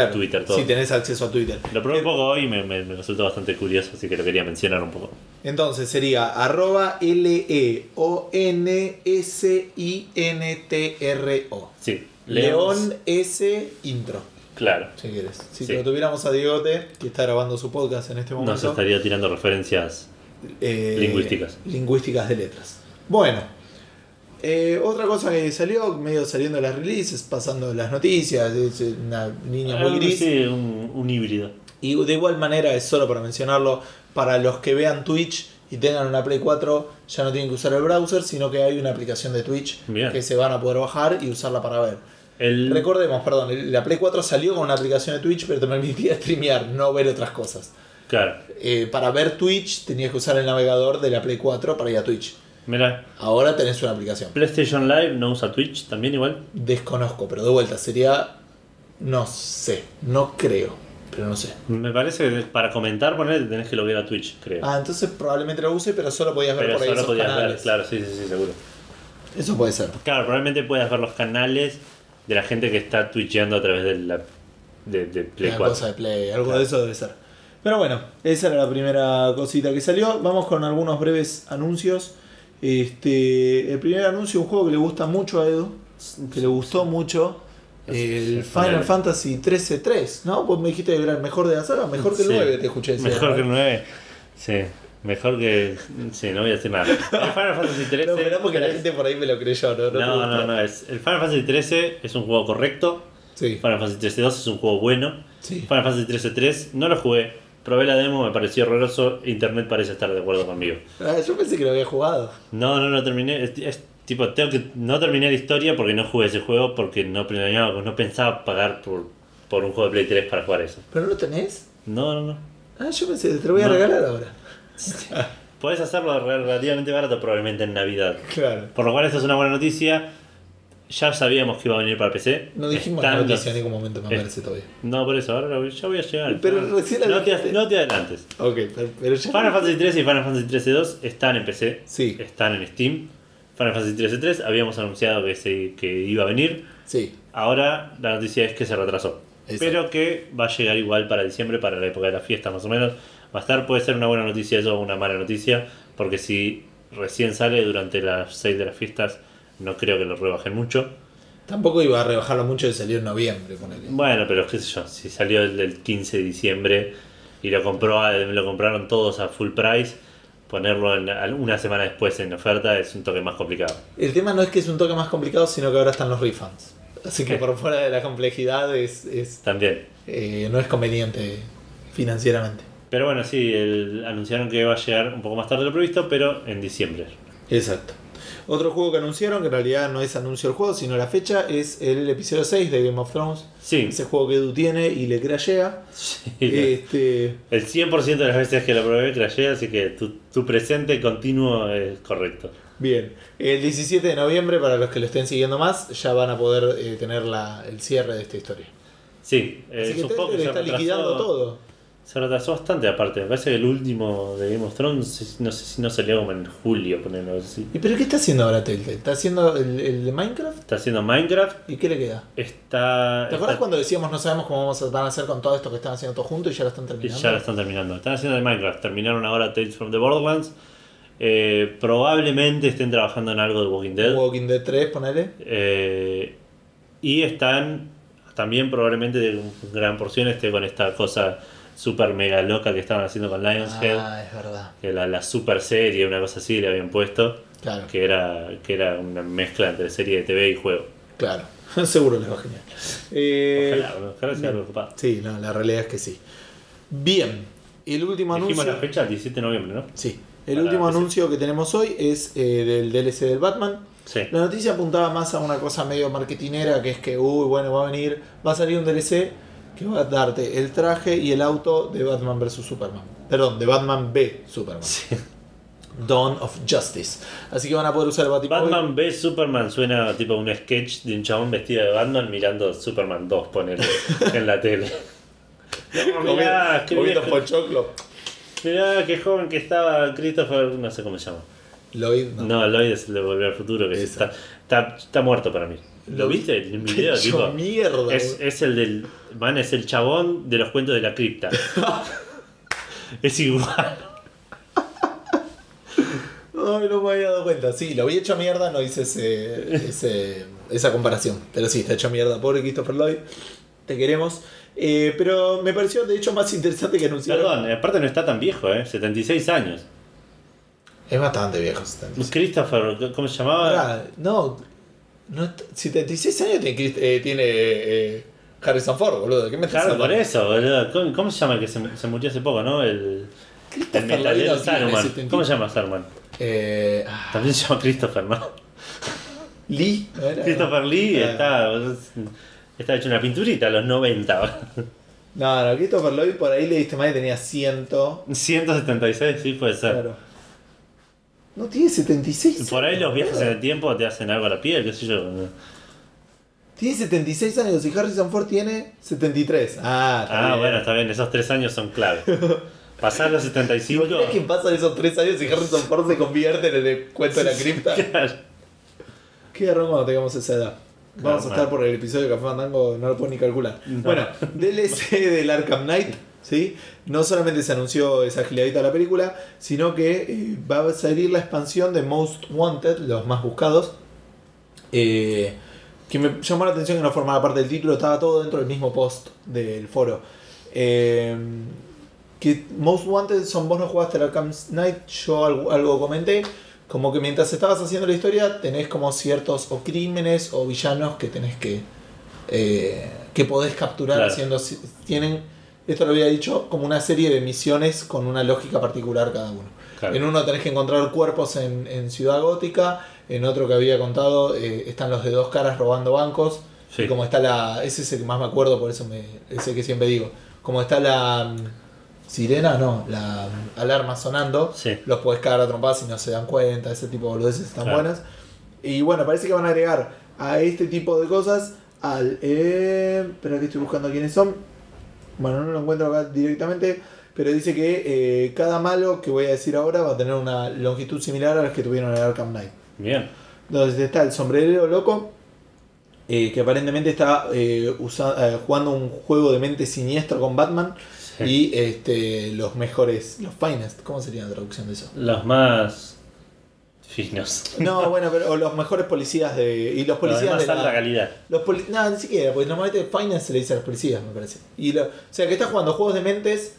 Claro. Twitter, todo. Si tenés acceso a Twitter. Lo probé un poco hoy y me, me, me resultó bastante curioso, así que lo quería mencionar un poco. Entonces sería arroba L-E-O-N-S-I-N-T-R-O. Sí, León S intro, Claro. si quieres. Si Sí. lo tuviéramos a Diegote, que está grabando su podcast en este momento. Nos estaría tirando referencias. eh, Lingüísticas. Lingüísticas de letras. Bueno, eh, otra cosa que salió, medio saliendo de las releases, pasando las noticias, es una línea muy Ah, gris. Sí, un, un híbrido. Y de igual manera, es solo para mencionarlo, para los que vean Twitch y tengan una Play 4, ya no tienen que usar el browser, sino que hay una aplicación de Twitch Bien. que se van a poder bajar y usarla para ver. El, Recordemos, perdón, la Play 4 salió con una aplicación de Twitch, pero te permitía streamear, no ver otras cosas. Claro. Eh, para ver Twitch tenías que usar el navegador de la Play 4 para ir a Twitch. Mira, Ahora tenés una aplicación. PlayStation Live no usa Twitch también igual. Desconozco, pero de vuelta sería. No sé, no creo, pero no sé. Me parece que para comentar, poner tenés que loguear a Twitch, creo. Ah, entonces probablemente lo use, pero solo podías ver Pero por ahí solo esos podías canales. ver, claro, sí, sí, sí, seguro. Eso puede ser. Claro, probablemente puedas ver los canales de la gente que está twitcheando a través de la de, de Play Una 4. cosa de Play, algo Claro. de eso debe ser. Pero bueno, esa era la primera cosita que salió. Vamos con algunos breves anuncios. Este, el primer anuncio, un juego que le gusta mucho a Edu, que le gustó mucho, el Final. Fantasy 13-3, ¿no? Vos me dijiste que era el mejor de la saga, mejor que el Sí. 9, te escuché decir. Mejor que el 9. Sí, mejor que. Sí, no voy a decir nada. El Final Fantasy 13. No, pero porque la gente por ahí me lo creyó, ¿no? No, no, no. Es, el Final Fantasy 13 es un juego correcto. Sí, Final Fantasy 13 2 es un juego bueno. sí. Final Fantasy 13 3 no lo jugué. Probé la demo, me pareció horroroso. Internet parece estar de acuerdo conmigo. Ah, yo pensé que lo había jugado. No, no lo terminé. Es, es tipo, tengo que. No terminé la historia porque no jugué ese juego. Porque no planeaba, no pensaba pagar por, por un juego de Play 3 para jugar eso. ¿Pero no lo tenés? No, no, no. Ah, yo pensé, te lo voy a No. regalar ahora. Podés hacerlo re- relativamente barato probablemente en Navidad. Claro. Por lo cual, esta es una buena noticia. Ya sabíamos que iba a venir para PC. No dijimos Están la noticia en los- ningún momento, me parece todavía. No, por eso, ahora ya voy a llegar. Pero no, recién la no te, no te adelantes. Ok, pero, pero ya. Final Fantasy 13 y Final Fantasy 13 2 están en PC. Sí. Están en Steam. Final Fantasy 13 3 habíamos anunciado que, se, que iba a venir. Sí. Ahora la noticia es que se retrasó. Exacto. Pero que va a llegar igual para diciembre, para la época de la fiesta más o menos. Va a estar, puede ser una buena noticia eso o una mala noticia. Porque si recién sale durante las 6 de las fiestas, no creo que lo rebajen mucho. Tampoco iba a rebajarlo mucho de salió en noviembre, ponele. Bueno, pero qué sé yo, si salió el del 15 de diciembre y lo compró lo compraron todos a full price, ponerlo en- una semana después en oferta es un toque más complicado. El tema no es que es un toque más complicado, sino que ahora están los refunds. Así que por fuera de la complejidad es, es, También. eh, no es conveniente financieramente. Pero bueno, sí, el- anunciaron que va a llegar un poco más tarde de lo previsto, pero en diciembre. Exacto. Otro juego que anunciaron, que en realidad no es anuncio del juego, sino la fecha, es el episodio 6 de Game of Thrones. Sí. Ese juego que Edu tiene y le crashea. Este, El 100% de las veces que lo probé crashé, así que tu, tu presente continuo es correcto. bien, el 17 de noviembre, para los que lo estén siguiendo más, ya van a poder eh, tener la, el cierre de esta historia. Sí, eh, Así que se está liquidando retrasó, todo. Se retrasó bastante aparte. Me parece que el último de Game of Thrones, no sé si no salió como en julio, ponerlo así. ¿Y pero qué está haciendo ahora Telltale? ¿Está haciendo el, el de Minecraft? Está haciendo Minecraft, ¿Y qué le queda? está... ¿Te acuerdas está- cuando decíamos no sabemos cómo vamos a, van a hacer con todo esto que están haciendo todos juntos y ya lo están y terminando? ya lo están terminando. Están haciendo de Minecraft, terminaron ahora Tales from the Borderlands. Eh, probablemente estén trabajando en algo de Walking Dead. Walking Dead 3, ponele. Eh, y están también probablemente de gran porción esté con esta cosa super mega loca que estaban haciendo con Lionshead. Ah, es verdad. Que la, la super serie, una cosa así, le habían puesto. Claro, Que era, que era una mezcla entre serie de TV y juego. claro. Seguro les va genial. Eh, Ojalá, ojalá sea. Sí, no, la realidad es que sí. Bien, el último Dijimos anuncio. la fecha, el 17 de noviembre, ¿no? Sí, el Para último anuncio que tenemos hoy es eh, del DLC del Batman. Sí. La noticia apuntaba más a una cosa medio marketinera, que es que, uy, bueno, va a venir, va a salir un DLC que va a darte el traje y el auto de Batman vs Superman. Perdón, de Batman v Superman. Sí. Dawn of Justice. Así que van a poder usar el Batimóvil. Batman v Superman suena tipo un sketch de un chabón vestido de Batman mirando Superman 2, ponele, en la tele. No, mirá, qué Comiendo viejo. pochoclo. Mirá qué joven que estaba Christopher, no sé cómo se llama. Lloyd, no. No, Lloyd es el de Volver al Futuro, que está, está muerto para mí. ¿Lo viste en un video? Tipo? mierda. Es, es el del. Man, es el chabón de los cuentos de la cripta. es igual. Ay, no me había dado cuenta. Sí, lo vi hecho mierda, no hice ese, ese- esa comparación. Pero sí, está hecho mierda. Pobre Christopher Lloyd. Te queremos. Eh, pero me pareció de hecho más interesante que anunciar. Perdón, aparte no está tan viejo, ¿eh? 76 años. Es bastante viejo. 76. Christopher, ¿cómo se llamaba? Pará, no, no. est- 76 años tiene, eh, tiene eh, Harrison Ford, boludo. ¿Qué me estás Claro, por hablando? eso, boludo. ¿Cómo, cómo se llama el que se, se murió hace poco, no? El, el metalero no Saruman. 70. ¿Cómo se llama Saruman? Eh, ah, También se llama Christopher, ¿no? Lee. ¿no era? Christopher Lee Ah. está, está hecho una pinturita a los 90. No, no, Christopher Lloyd por ahí le diste más y tenía 100. 176, sí, puede ser. Claro. No tiene 76 Por ahí años, los viajes en el tiempo te hacen algo a la piel, qué sé yo. Tiene 76 años y Harrison Ford tiene 73. Ah, está Ah, bien. bueno, está bien, esos tres años son clave. Pasar los 75. ¿Imaginas que pasan esos 3 años y Harrison Ford se convierte en el cuento de la cripta? Claro. Qué garrón cuando tengamos esa edad. Vamos Claro, a estar por el episodio de Café Fandango, no lo puedo ni calcular. No. Bueno, DLC del Arkham Knight, ¿sí? No solamente se anunció esa giladita de la película, sino que eh, va a salir la expansión de Most Wanted, los más buscados. eh, que me llamó la atención que no formaba parte del título, estaba todo dentro del mismo post del foro. Eh, que Most Wanted son vos no jugaste el Arkham Knight, yo algo, algo comenté, como que mientras estabas haciendo la historia tenés como ciertos o crímenes o villanos que tenés que que podés capturar Claro. haciendo tienen esto lo había dicho como una serie de misiones con una lógica particular cada uno. Claro. En uno tenés que encontrar cuerpos en, en Ciudad Gótica, en otro que había contado eh, están los de dos caras robando bancos. Sí. Y como está la. Ese es el que más me acuerdo, por eso me, es el que siempre digo. Como está la. mm, Sirena, no, la mm, alarma sonando. Sí. Los podés cagar a trompadas si no se dan cuenta, ese tipo de boludeces están Claro. buenas. Y bueno, parece que van a agregar a este tipo de cosas al. Eh, espera que estoy buscando quiénes son. Bueno, no lo encuentro acá directamente. Pero dice que eh, cada malo que voy a decir ahora va a tener una longitud similar a las que tuvieron en el Arkham Knight. Bien. Entonces está el sombrerero loco, eh, que aparentemente está eh, usa- eh, jugando un juego de mente siniestro con Batman. Sí. Y este, los mejores, los finest, ¿cómo sería la traducción de eso? Los más finos. No, bueno, pero o los mejores policías de. Y los policías de la- alta calidad. Los poli- no, ni siquiera, porque normalmente finest se le dice a los policías, me parece. Y lo- o sea, que está jugando juegos de mentes,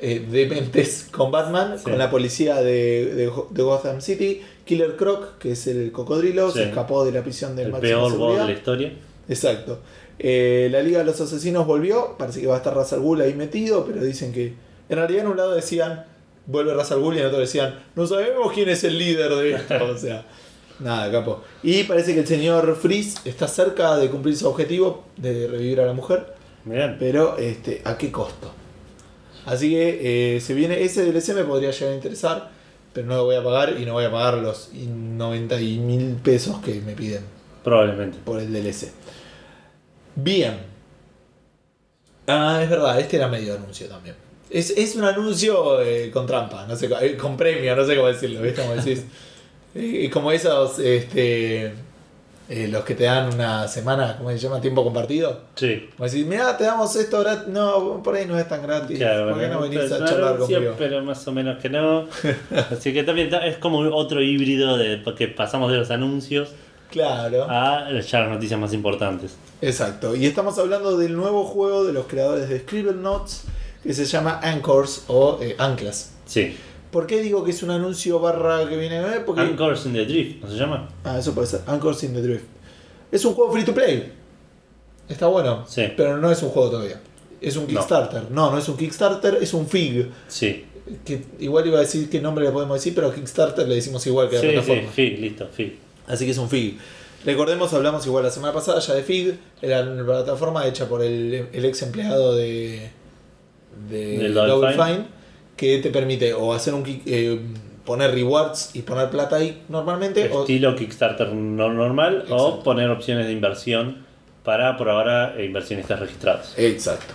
eh, de mentes con Batman, Sí. con la policía de, de, de Gotham City, Killer Croc, que es el cocodrilo, se escapó de la prisión del El peor boss de la historia. Exacto. Eh, la Liga de los Asesinos volvió, parece que va a estar Ra's al Ghul ahí metido, pero dicen que. En realidad, en un lado decían, vuelve Ra's al Ghul, y en otro decían, no sabemos quién es el líder de esto. o sea, Nada, capo. Y parece que el señor Freeze está cerca de cumplir su objetivo de revivir a la mujer. Bien. Pero, este, ¿a qué costo? Así que eh, se viene ese DLC me podría llegar a interesar, pero no lo voy a pagar y no voy a pagar los 90 mil pesos que me piden Probablemente. por el DLC. Bien. Ah, es verdad, este era medio anuncio también. Es, es un anuncio eh, con trampa, no sé, eh, con premio, no sé cómo decirlo, ¿viste? Como decís. Eh, como esos, este, eh, los que te dan una semana, ¿cómo se llama? Tiempo compartido. Sí. Como decís, mirá, te damos esto gratis. No, por ahí no es tan gratis. Claro, ¿Por qué no venís a charlar conmigo? pero más o menos que no. Así que también ta- es como otro híbrido de porque pasamos de los anuncios Claro. a ya las noticias más importantes. Exacto. Y estamos hablando del nuevo juego de los creadores de Scribble Notes que se llama Anchors o eh, Anclas. Sí. ¿Por qué digo que es un anuncio barra que viene eh? Porque Anchors in the Drift, ¿no se llama? Ah, eso puede ser. Anchors in the Drift. Es un juego free to play. Está bueno. Sí. Pero no es un juego todavía. Es un. Kickstarter. No, no, es un Kickstarter, es un FIG. Sí. Que igual iba a decir qué nombre le podemos decir, pero Kickstarter le decimos igual que a la Sí, sí, plataforma. sí, listo, sí. Así que es un FIG. Recordemos, hablamos igual la semana pasada ya de FIG, era una plataforma hecha por el, el ex empleado de, de Del Double Fine, Fine. que te permite o hacer un kick- eh, poner rewards y poner plata ahí normalmente, o, Estilo Kickstarter no normal Exacto. o poner opciones de inversión para por ahora eh, inversionistas registrados. Exacto.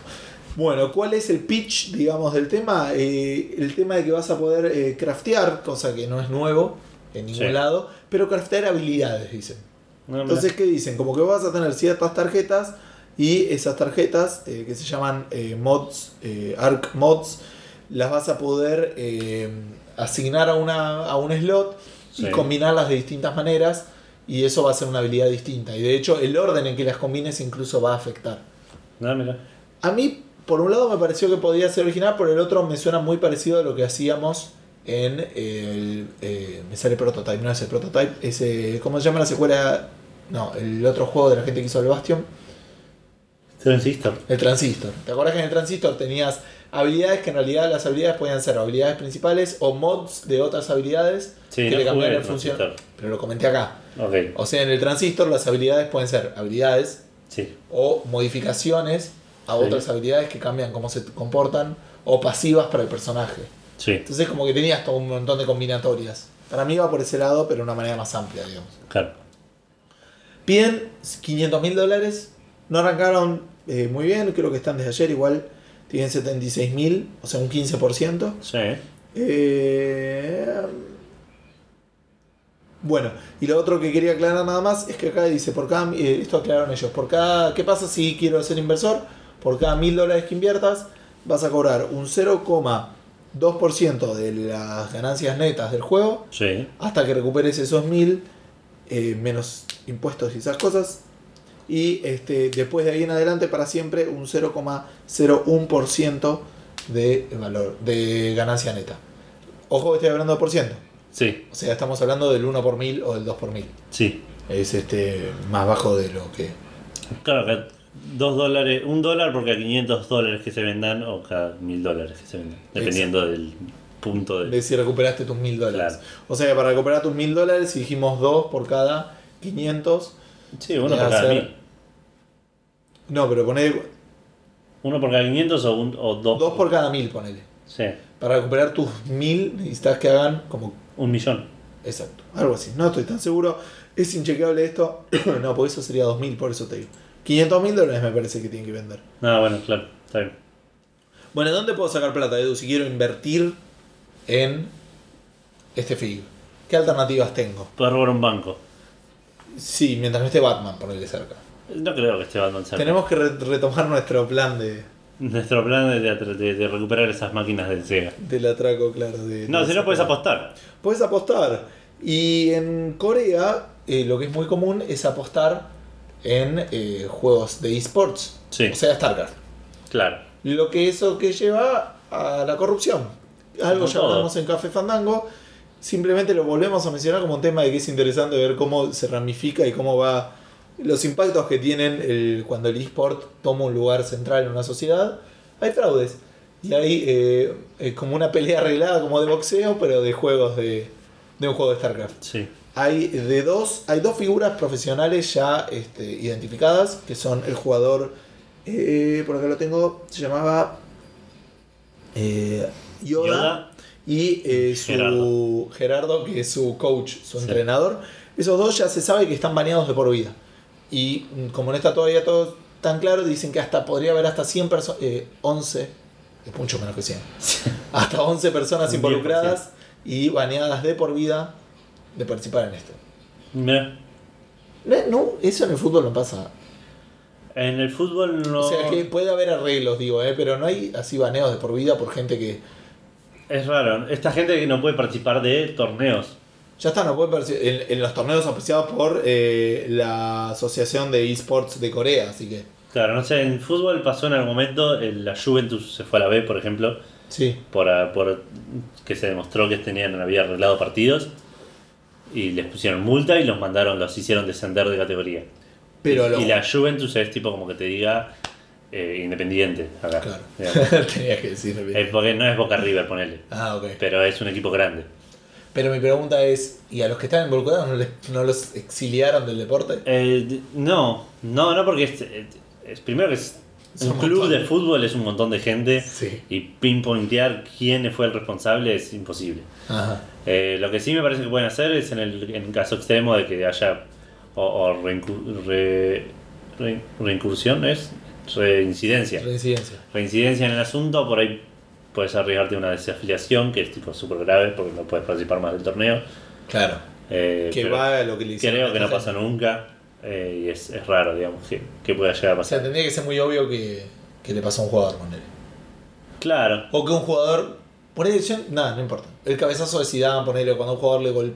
Bueno, ¿cuál es el pitch, digamos, del tema? Eh, el tema de que vas a poder eh, craftear, cosa que no es nuevo en ningún Sí. lado, pero craftear habilidades, dicen. No, Entonces, ¿qué dicen? Como que vas a tener ciertas tarjetas y esas tarjetas eh, que se llaman eh, mods, eh, ARC mods, las vas a poder asignar a, una, a un slot y combinarlas de distintas maneras y eso va a ser una habilidad distinta. Y de hecho, el orden en que las combines incluso va a afectar. no, mira. A mí, por un lado, me pareció que podía ser original, por el otro me suena muy parecido a lo que hacíamos en el. eh, me sale Prototype, no es el Prototype, ese. ¿Cómo se llama la secuela? No, el otro juego de la gente que hizo el Bastion, Transistor. el Transistor. ¿Te acuerdas que en el Transistor tenías habilidades que en realidad las habilidades podían ser habilidades principales o mods de otras habilidades Sí, que no le el función? Pero lo comenté acá. Ok, O sea, en el Transistor las habilidades pueden ser habilidades sí. o modificaciones a Sí. otras habilidades que cambian cómo se comportan o pasivas para el personaje. Sí, Entonces como que tenías todo un montón de combinatorias. Para mí va por ese lado, pero de una manera más amplia, digamos. claro. Piden 500 mil dólares. No arrancaron eh, muy bien, creo que están desde ayer igual. Tienen 76 mil, o sea, un 15%. Sí. Eh, bueno, y lo otro que quería aclarar nada más es que acá dice, por cada, eh, esto aclararon ellos, por cada, ¿qué pasa si quiero ser inversor? Por cada mil dólares que inviertas vas a cobrar un 0,2% de las ganancias netas del juego Sí. hasta que recuperes esos mil eh, menos impuestos y esas cosas. Y este, después de ahí en adelante, para siempre, un 0,01% de valor de ganancia neta. Ojo que estoy hablando de por ciento. Sí. O sea, estamos hablando del 1 por mil o del 2 por mil. Sí. Es este más bajo de lo que. Claro que dos dólares, un dólar por cada 500 dólares que se vendan o cada mil dólares que se vendan, dependiendo del punto de... De si recuperaste tus mil dólares. Claro. O sea, que para recuperar tus mil dólares, si dijimos 2 por cada 500. Sí, uno por cada mil. No, pero poner Uno por cada 500 o, un, o dos. 2 por cada mil, ponele. Sí, Para recuperar tus mil necesitas que hagan como... un millón. Exacto, algo así. No estoy tan seguro. Es inchequeable esto. no, porque eso sería 2000, por eso te digo. 500 mil dólares me parece que tienen que vender. Ah, bueno, claro, está bien. Bueno, ¿dónde puedo sacar plata, Edu? Si quiero invertir en este FIG. ¿Qué alternativas tengo? Puedes robar un banco. Sí, mientras no esté Batman, ponerle cerca. No creo que esté Batman cerca. Tenemos que re- retomar nuestro plan de, Nuestro plan de, de- de recuperar esas máquinas del Sega. del atraco, claro. De, No, si no puedes apostar. Puedes apostar. Y en Corea, eh, lo que es muy común es apostar en eh, juegos de esports. Sí. O sea, StarCraft. Claro. Lo que eso que lleva a la corrupción. Algo ya hablamos en Café Fandango. Simplemente lo volvemos a mencionar como un tema de que es interesante ver cómo se ramifica y cómo va los impactos que tienen el- cuando el esport toma un lugar central en una sociedad. Hay fraudes. Y hay eh, eh, como una pelea arreglada como de boxeo, pero de juegos de, de un juego de StarCraft. Sí. Hay de dos, hay dos figuras profesionales ya este, identificadas, que son el jugador, eh, por acá lo tengo, se llamaba eh, Yoda, Yoda. Y eh, su Gerardo. Gerardo. que es su coach, su Sí. entrenador. Esos dos ya se sabe que están baneados de por vida. Y mm, como no está todavía todo tan claro, dicen que hasta podría haber hasta 100 personas, 11, es mucho menos que 100, hasta 11 personas involucradas y baneadas de por vida de participar en esto. Mira, No, no, eso en el fútbol no pasa. En el fútbol no. O sea, que puede haber arreglos, digo, ¿eh? pero no hay así baneos de por vida por gente que Es raro. Esta gente que no puede participar de torneos. ya está, no puede participar en, en los torneos auspiciados por eh, la Asociación de Esports de Corea, así que Claro, no sé, en fútbol pasó en algún momento, el- la Juventus se fue a la B, por ejemplo, sí. por, a- por que se demostró que tenían había arreglado partidos y les pusieron multa y los mandaron, los hicieron descender de categoría. Pero y, lo- y la Juventus es tipo como que te diga eh, independiente acá. Claro. Tenías que decir bien. Porque no es Boca River, ponele. Ah, ok. Pero es un equipo grande. Pero mi pregunta es, ¿y a los que están involucrados no, les- no los exiliaron del deporte? Eh, no, no, no porque es, es- primero que es Es un un club montón. de fútbol es un montón de gente Sí. y pinpointear quién fue el responsable es imposible. Ajá. Eh, lo que sí me parece que pueden hacer es en el, en caso extremo de que haya o, o reincu- re- re- reincursión, ¿es? Reincidencia. Reincidencia. Reincidencia en el asunto, por ahí puedes arriesgarte una desafiliación que es tipo súper grave porque no puedes participar más del torneo. Claro. Eh, Que va a lo que le hicieron. creo que no pasa nunca eh, y es, es raro, digamos, que, que pueda llegar a O sea, pasar. tendría que ser muy obvio que, que le pasó a un jugador con él. Claro, O que un jugador. Por ahí, nada, no importa. El cabezazo de Zidane, ponerle cuando un jugador le gol.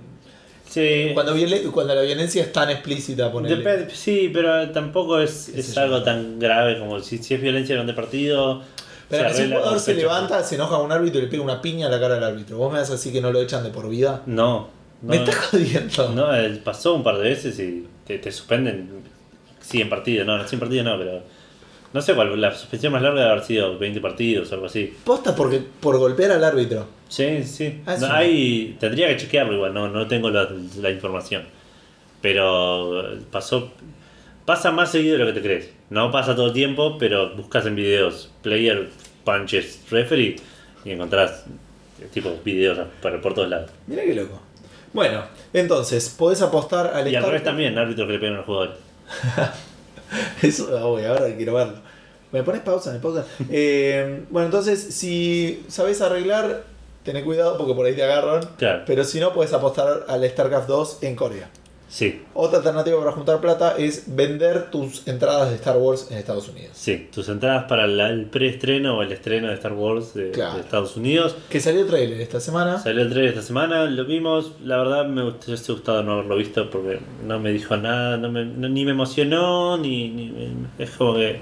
Sí. Cuando, cuando la violencia es tan explícita, ponerle. Sí, pero tampoco es, es algo tan grave como si, si es violencia durante partido. Pero si un jugador se levanta, se enoja con un árbitro y le pega una piña a la cara al árbitro. ¿Vos me vas a decir que no lo echan de por vida? No, no, me estás jodiendo. no, pasó un par de veces y te, te suspenden. Sí, en partido, no, no, sí en partido no, pero. No sé cuál, la suspensión más larga debe haber sido 20 partidos o algo así. Posta porque, por golpear al árbitro. Sí, sí. Ah, No, sí. hay, tendría que chequearlo igual, no, no tengo la, la información. Pero pasó. Pasa más seguido de lo que te crees. No pasa todo el tiempo, pero buscas en videos player punches referee y encontrás tipo videos por, por todos lados. Mira qué loco. Bueno, entonces, podés apostar al Y al revés también, árbitros que le pegan a los jugadores. Eso, ah, uy, ahora quiero verlo. ¿Me pones pausa en el podcast? Eh, bueno, entonces, si sabes arreglar, tené cuidado porque por ahí te agarran. Claro. Pero si no, puedes apostar al StarCraft 2 en Corea. Sí, Otra alternativa para juntar plata es vender tus entradas de Star Wars en Estados Unidos. sí. Tus entradas para la- el preestreno o el estreno de Star Wars de, Claro. de Estados Unidos. Que salió el trailer esta semana. Salió el trailer esta semana, lo vimos. La verdad me hubiese gustado no haberlo visto porque no me dijo nada, no me- no- ni me emocionó, ni, ni me- es como que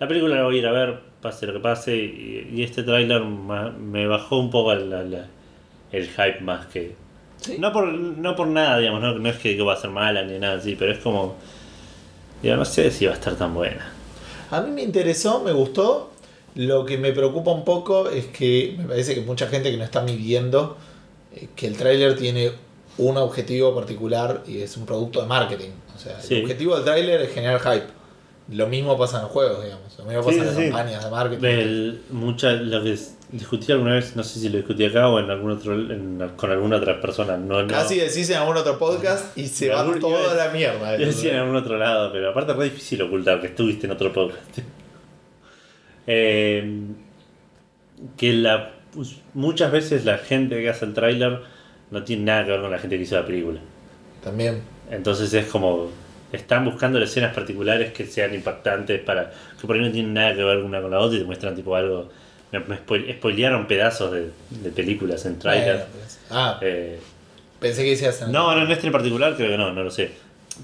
la película la voy a ir a ver, pase lo que pase. Y, y este tráiler ma- me bajó un poco la- la- el hype más que. Sí. No por, no por nada, digamos, no, no es que, que va a ser mala ni nada así, pero es como. Digo, no sé si va a estar tan buena. A mí me interesó, me gustó. Lo que me preocupa un poco es que me parece que mucha gente que no está midiendo eh, que el tráiler tiene un objetivo particular y es un producto de marketing. O sea, Sí. el objetivo del tráiler es generar hype. Lo mismo pasa en los juegos, digamos. Lo mismo pasa Sí, en las sí, campañas de marketing. El- mucha, lo que s- discutí alguna vez, no sé si lo discutí acá o en algún otro, en- con alguna otra persona. No, no, Casi decís en algún otro podcast y se va toda la mierda. Yo decía en algún otro lado, pero aparte es re difícil ocultar que estuviste en otro podcast. Eh, que la, muchas veces la gente que hace el tráiler no tiene nada que ver con la gente que hizo la película. También. Entonces es como están buscando escenas particulares que sean impactantes para que por ahí no tienen nada que ver una con la otra y te muestran tipo algo. Me, me spoil- spoilearon pedazos de, de películas en tráiler. Bueno, pues. Ah, Eh, pensé que decías en no, no, en este en particular creo que no, no lo sé.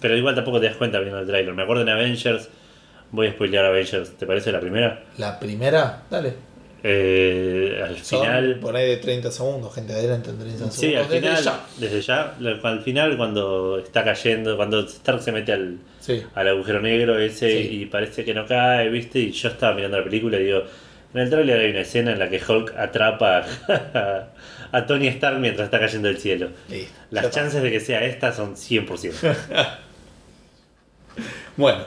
Pero igual tampoco te das cuenta viendo el tráiler. Me acuerdo en Avengers, voy a spoilear Avengers, ¿te parece la primera? La primera, dale. Eh, al Son final... por ahí de 30 segundos, gente adelante en 30 segundos. Sí, al Desde final, ya. desde ya, al final cuando está cayendo, cuando Stark se mete al, Sí. al agujero negro ese Sí. y parece que no cae, ¿viste? Y yo estaba mirando la película y digo, En el tráiler hay una escena en la que Hulk atrapa a, Tony Stark mientras está cayendo del cielo. Las chances de que sea esta son 100%. Bueno,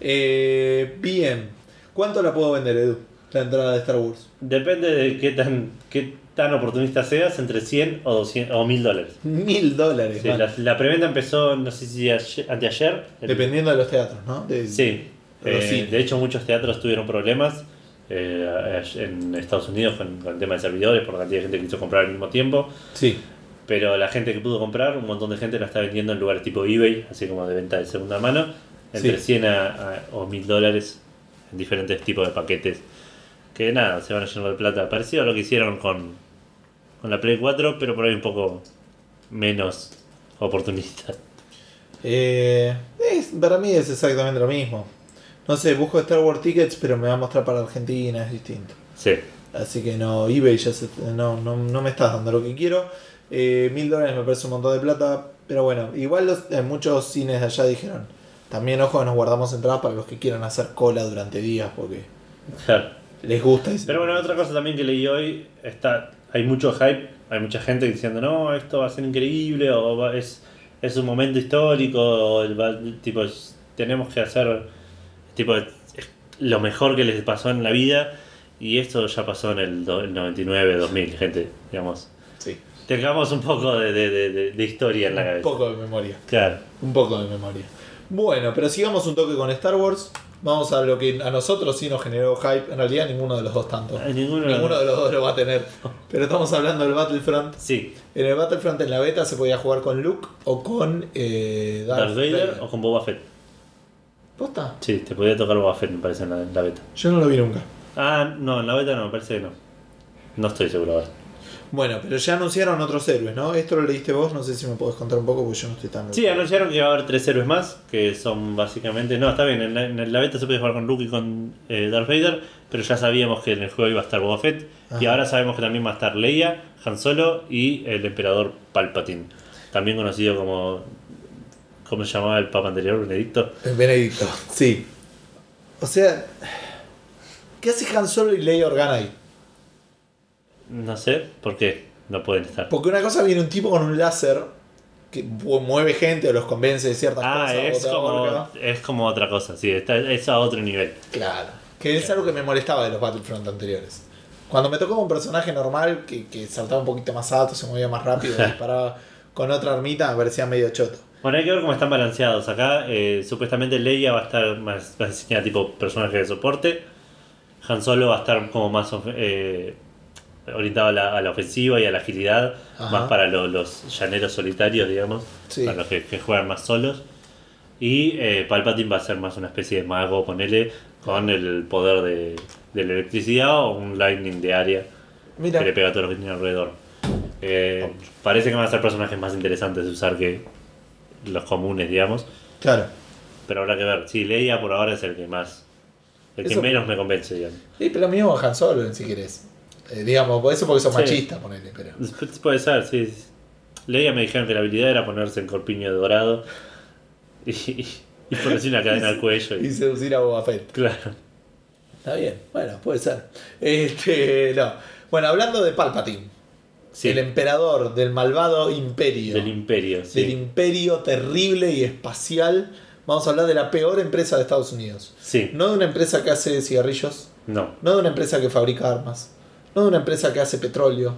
eh, bien. ¿Cuánto la puedo vender, Edu? La entrada de Star Wars. Depende de qué tan, qué tan oportunista seas, entre 100 o 200 o 1000 dólares. Mil dólares. Sí, la, la preventa empezó, no sé si ayer- anteayer. El- Dependiendo de los teatros, ¿no? De- Sí, Pero eh, sí. de hecho muchos teatros tuvieron problemas eh, en Estados Unidos con, con el tema de servidores por la cantidad de gente que quiso comprar al mismo tiempo. Sí. Pero la gente que pudo comprar, un montón de gente la está vendiendo en lugares tipo eBay, así como de venta de segunda mano, entre Sí. 100 a, a- o 1000 dólares en diferentes tipos de paquetes. Que nada, se van a llenar de plata. Parecido a lo que hicieron con, con la Play 4, pero por ahí un poco menos oportunista. Eh, es- para mí es exactamente lo mismo. No sé, busco Star Wars Tickets, pero me va a mostrar para Argentina, es distinto. Sí, Así que no, eBay ya se- no, no, no me estás dando lo que quiero. Eh, mil dólares me parece un montón de plata. Pero bueno, igual los, eh, muchos cines de allá dijeron. También ojo que nos guardamos entradas para los que quieran hacer cola durante días porque claro. les gusta. y se- Pero bueno, otra cosa también que leí hoy, está, hay mucho hype, hay mucha gente diciendo, no, esto va a ser increíble, o va- es, es un momento histórico, o el va- tipo, tenemos que hacer tipo, es lo mejor que les pasó en la vida, y esto ya pasó en el, do- el 99, 2000, gente, digamos. Sí, Tengamos un poco de, de- de- de- historia en la un cabeza. poco de memoria. Claro. Un poco de memoria. Bueno, pero sigamos un toque con Star Wars. Vamos a lo que a nosotros sí nos generó hype. En realidad ninguno de los dos tanto. Ay, ninguno- Ninguno de los dos lo va a tener. Pero estamos hablando del Battlefront. Sí, En el Battlefront en la beta se podía jugar con Luke o con eh, Darth Vader o con Boba Fett. ¿Posta? Sí, te podía tocar Boba Fett, me parece, en la, en la beta. Yo no lo vi nunca. Ah, no, en la beta no, me parece que no. No estoy seguro ahora. Bueno, pero ya anunciaron otros héroes, ¿no? Esto lo leíste vos, no sé si me podés contar un poco porque yo no estoy tan... Sí, anunciaron que va a haber tres héroes más, que son básicamente... No, está bien, en la, en la beta se puede jugar con Luke y con eh, Darth Vader, pero ya sabíamos que en el juego iba a estar Boba Fett, y ahora sabemos que también va a estar Leia, Han Solo y el Emperador Palpatine, también conocido como... ¿Cómo se llamaba el papa anterior? Benedicto. El Benedicto, sí. O sea... ¿Qué hace Han Solo y Leia Organa ahí? No sé por qué no pueden estar. Porque una cosa viene un tipo con un láser que mu- mueve gente o los convence de ciertas Ah, cosas. es como, es como otra cosa, sí, está, es a otro nivel. Claro. Que es algo que me molestaba de los Battlefront anteriores. Cuando me tocó un personaje normal que, que saltaba un poquito más alto, se movía más rápido, disparaba con otra armita, me parecía medio choto. Bueno, hay que ver cómo están balanceados. Acá, eh, supuestamente Leia va a estar más, más diseñada tipo personaje de soporte. Han Solo va a estar como más eh, orientado a la, a la ofensiva y a la agilidad. Ajá. Más para lo- los llaneros solitarios, digamos. Sí. Para los que, que juegan más solos. Y eh, Palpatine va a ser más una especie de mago, ponele, con el poder de, de la electricidad o un lightning de área Mira, que le pega a todos los que tienen alrededor. Eh, parece que van a ser personajes más interesantes de usar que los comunes, digamos. claro. Pero habrá que ver. Sí, Leia por ahora es el que más. El que menos me convence, digamos. Sí, pero lo mismo Han Solo, si querés. Eh, digamos, por eso porque sos Sí. machista, ponele, pero. Puede ser, sí. Leia me dijeron que la habilidad era ponerse en corpiño de dorado y, y, y ponerse una cadena al cuello. Y Y, seducir a Boba Fett. claro. Está bien, bueno, puede ser. Este, no. Bueno, hablando de Palpatine, Sí, el emperador del malvado imperio. del imperio, sí. del imperio terrible y espacial. Vamos a hablar de la peor empresa de Estados Unidos. Sí, No de una empresa que hace cigarrillos, no. no de una empresa que fabrica armas, no de una empresa que hace petróleo,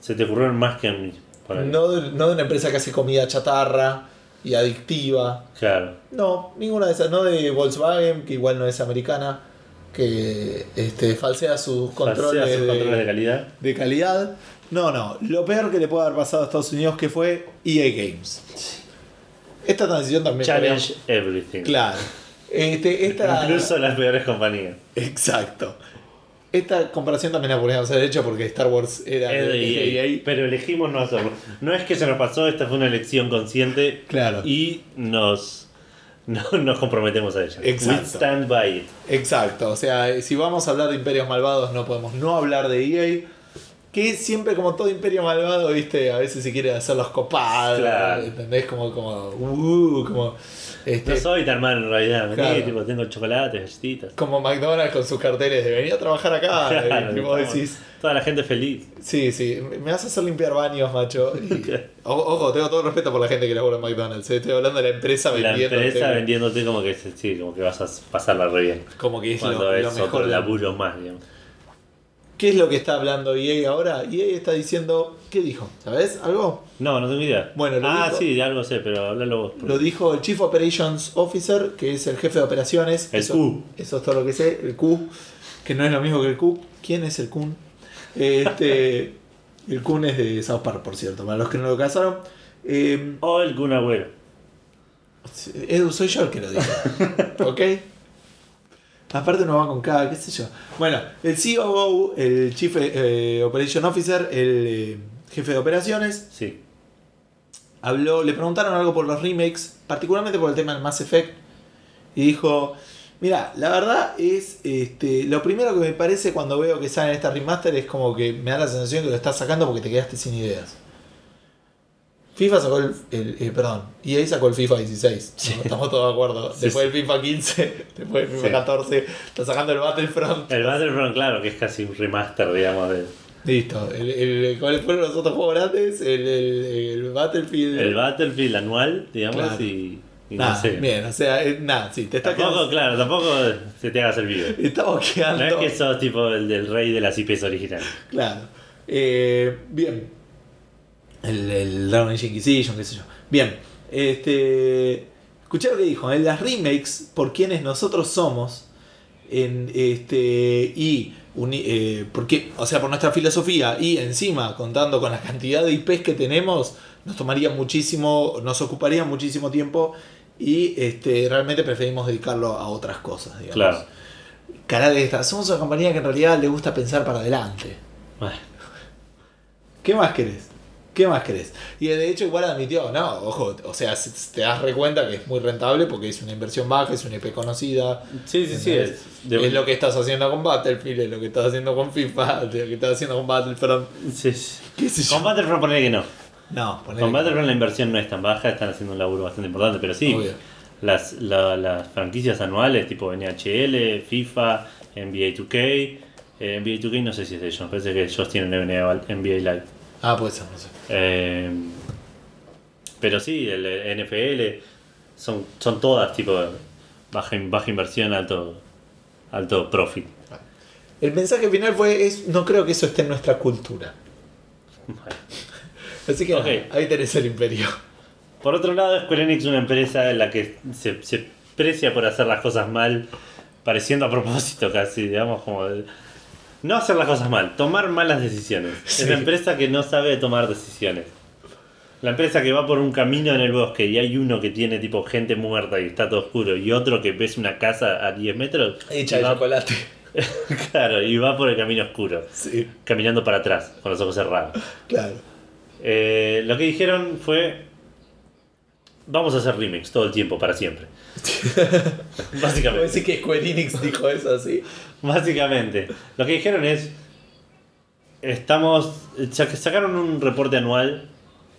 Se te ocurrieron más que a mí. no de, no de una empresa que hace comida chatarra y adictiva. Claro. No, ninguna de esas. No de Volkswagen, que igual no es americana, que este, falsea sus controles, sus de, controles de calidad. de calidad. No, no. Lo peor que le puede haber pasado a Estados Unidos que fue EA Games. Esta transición también Challenge everything. Claro. Este, esta, Incluso las peores compañías. Exacto. Esta comparación también la podríamos haber hecho porque Star Wars era Es de EA, EA. pero elegimos no hacerlo. No es que se nos pasó, esta fue una elección consciente Claro. y nos, no, nos comprometemos a ella. Exacto. We stand by it. Exacto. O sea, si vamos a hablar de imperios malvados, no podemos no hablar de EA. Que siempre como todo imperio malvado, viste, a veces se quiere hacer los copados, Claro. ¿entendés? Como, como, uh, como, este, No soy tan malo en realidad, vení, Claro. tipo, tengo chocolate, galletitas. como McDonald's con sus carteles de venir a trabajar acá, Claro, y vos estamos- decís, Toda la gente feliz. sí, sí, me vas a hacer limpiar baños, macho. Y- ojo, tengo todo respeto por la gente que labura en McDonald's, eh, estoy hablando de la empresa La vendiendo. empresa vendiéndote como que, sí, como que vas a pasarla re bien. Como que es Cuando lo, es lo mejor. otro laburo más, digamos. ¿Qué es lo que está hablando EA ahora? EA está diciendo, ¿qué dijo? ¿Sabes algo? No, no tengo idea. Bueno, lo ah, dijo- sí, de algo sé, pero háblalo vos. Lo dijo el Chief Operations Officer, que es el jefe de operaciones. El eso, Q. Eso es todo lo que sé. El Q, que no es lo mismo que el Q. ¿Quién es el Kun? Este, el Kun es de South Park, por cierto, para los que no lo casaron. Eh, O el Kun Agüero. Edu, soy yo el que lo dijo. ¿Ok? Aparte no va con cada, qué sé yo. Bueno, el COO, el Chief eh, Operation Officer, el eh, jefe de operaciones, Sí. habló, le preguntaron algo por los remakes, particularmente por el tema del Mass Effect, y dijo, mira, la verdad es, este, lo primero que me parece cuando veo que salen estas remaster es como que me da la sensación que lo estás sacando porque te quedaste sin ideas. FIFA sacó el, el- eh, perdón, EA sacó el FIFA 16, ¿no? estamos todos de acuerdo. Sí, después sí. del FIFA 15, después del FIFA Sí. 14, está sacando el Battlefront. El Battlefront, claro, que es casi un remaster, digamos, de, Listo, el, el- ¿cuáles fueron los otros juegos grandes? El, el, el Battlefield. el Battlefield anual, digamos, Claro. y, no sé. bien, o sea, eh, nada, sí, te está Tampoco, quedando. claro, tampoco se te haga vivo. Estamos No quedando. es que sos tipo el del rey de las IPs originales. Claro. Eh, bien. El, el Dragon Age Inquisition, qué sé yo. Bien. Este. Escuché lo que dijo. En las remakes, por quienes nosotros somos. En este. Y. uni- eh, porque, o sea, por nuestra filosofía. Y encima, contando con la cantidad de IPs que tenemos. Nos tomaría muchísimo. Nos ocuparía muchísimo tiempo. Y este, realmente preferimos dedicarlo a otras cosas, digamos. Claro. Cara de esta. Somos una compañía que en realidad le gusta pensar para adelante. Bueno, ¿Qué más querés? ¿Qué más querés? Y de hecho igual admitió, no, ojo, o sea, te das re cuenta que es muy rentable porque es una inversión baja, es una IP conocida. Sí, sí, sí. Es, de- Es lo que estás haciendo con Battlefield, es lo que estás haciendo con FIFA, es lo que estás haciendo con Battlefront. sí, sí. ¿Qué sé yo? Con Battlefront ponele que no. No, ponele- Con Battlefront la inversión no es tan baja, están haciendo un laburo bastante importante, pero sí, Obvio. las, la- las franquicias anuales tipo NHL, FIFA, NBA 2K, eh, NBA 2K no sé si es de ellos, parece que ellos tienen NBA, NBA Live. Ah, puede ser, no sé. Eh, pero sí, el NFL son, son todas tipo baja, baja inversión, alto, alto profit. El mensaje final fue, es, no creo que eso esté en nuestra cultura. Así que nada, ahí tenés el imperio. Por otro lado, Square Enix es una empresa en la que se, se precia por hacer las cosas mal, pareciendo a propósito casi, digamos, como de- no hacer las cosas mal, tomar malas decisiones. Sí. Es la empresa que no sabe tomar decisiones. La empresa que va por un camino en el bosque y hay uno que tiene tipo gente muerta y está todo oscuro y otro que ves una casa a 10 metros Hecha y de va, chocolate. claro, y va por el camino oscuro, Sí, caminando para atrás, con los ojos cerrados. claro. Eh, lo que dijeron fue: Vamos a hacer remakes todo el tiempo, para siempre. ¿Puedo Básicamente. decir que Square Enix dijo eso así? Básicamente. Lo que dijeron es: Estamos. sac- Sacaron un reporte anual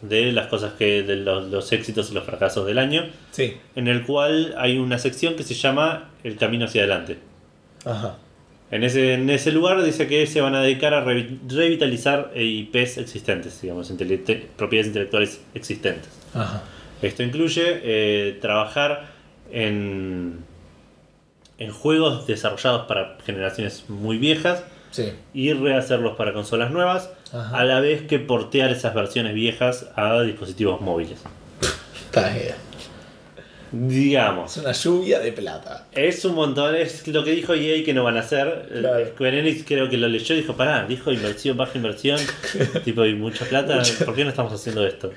de las cosas que. de los, los éxitos y los fracasos del año. Sí. En el cual hay una sección que se llama El camino hacia adelante. Ajá. En ese, en ese lugar dice que se van a dedicar a revi- revitalizar IPs existentes, digamos, intele- propiedades intelectuales existentes. Ajá. Esto incluye eh, trabajar en, en juegos desarrollados para generaciones muy viejas Sí. y rehacerlos para consolas nuevas, Ajá. a la vez que portear esas versiones viejas a dispositivos móviles. Está bien. Digamos. Es una lluvia de plata. Es un montón, es lo que dijo EA que no van a hacer. Claro. Square Enix creo que lo leyó y dijo, pará, dijo inversión, baja inversión, tipo y mucha plata, ¿por qué no estamos haciendo esto?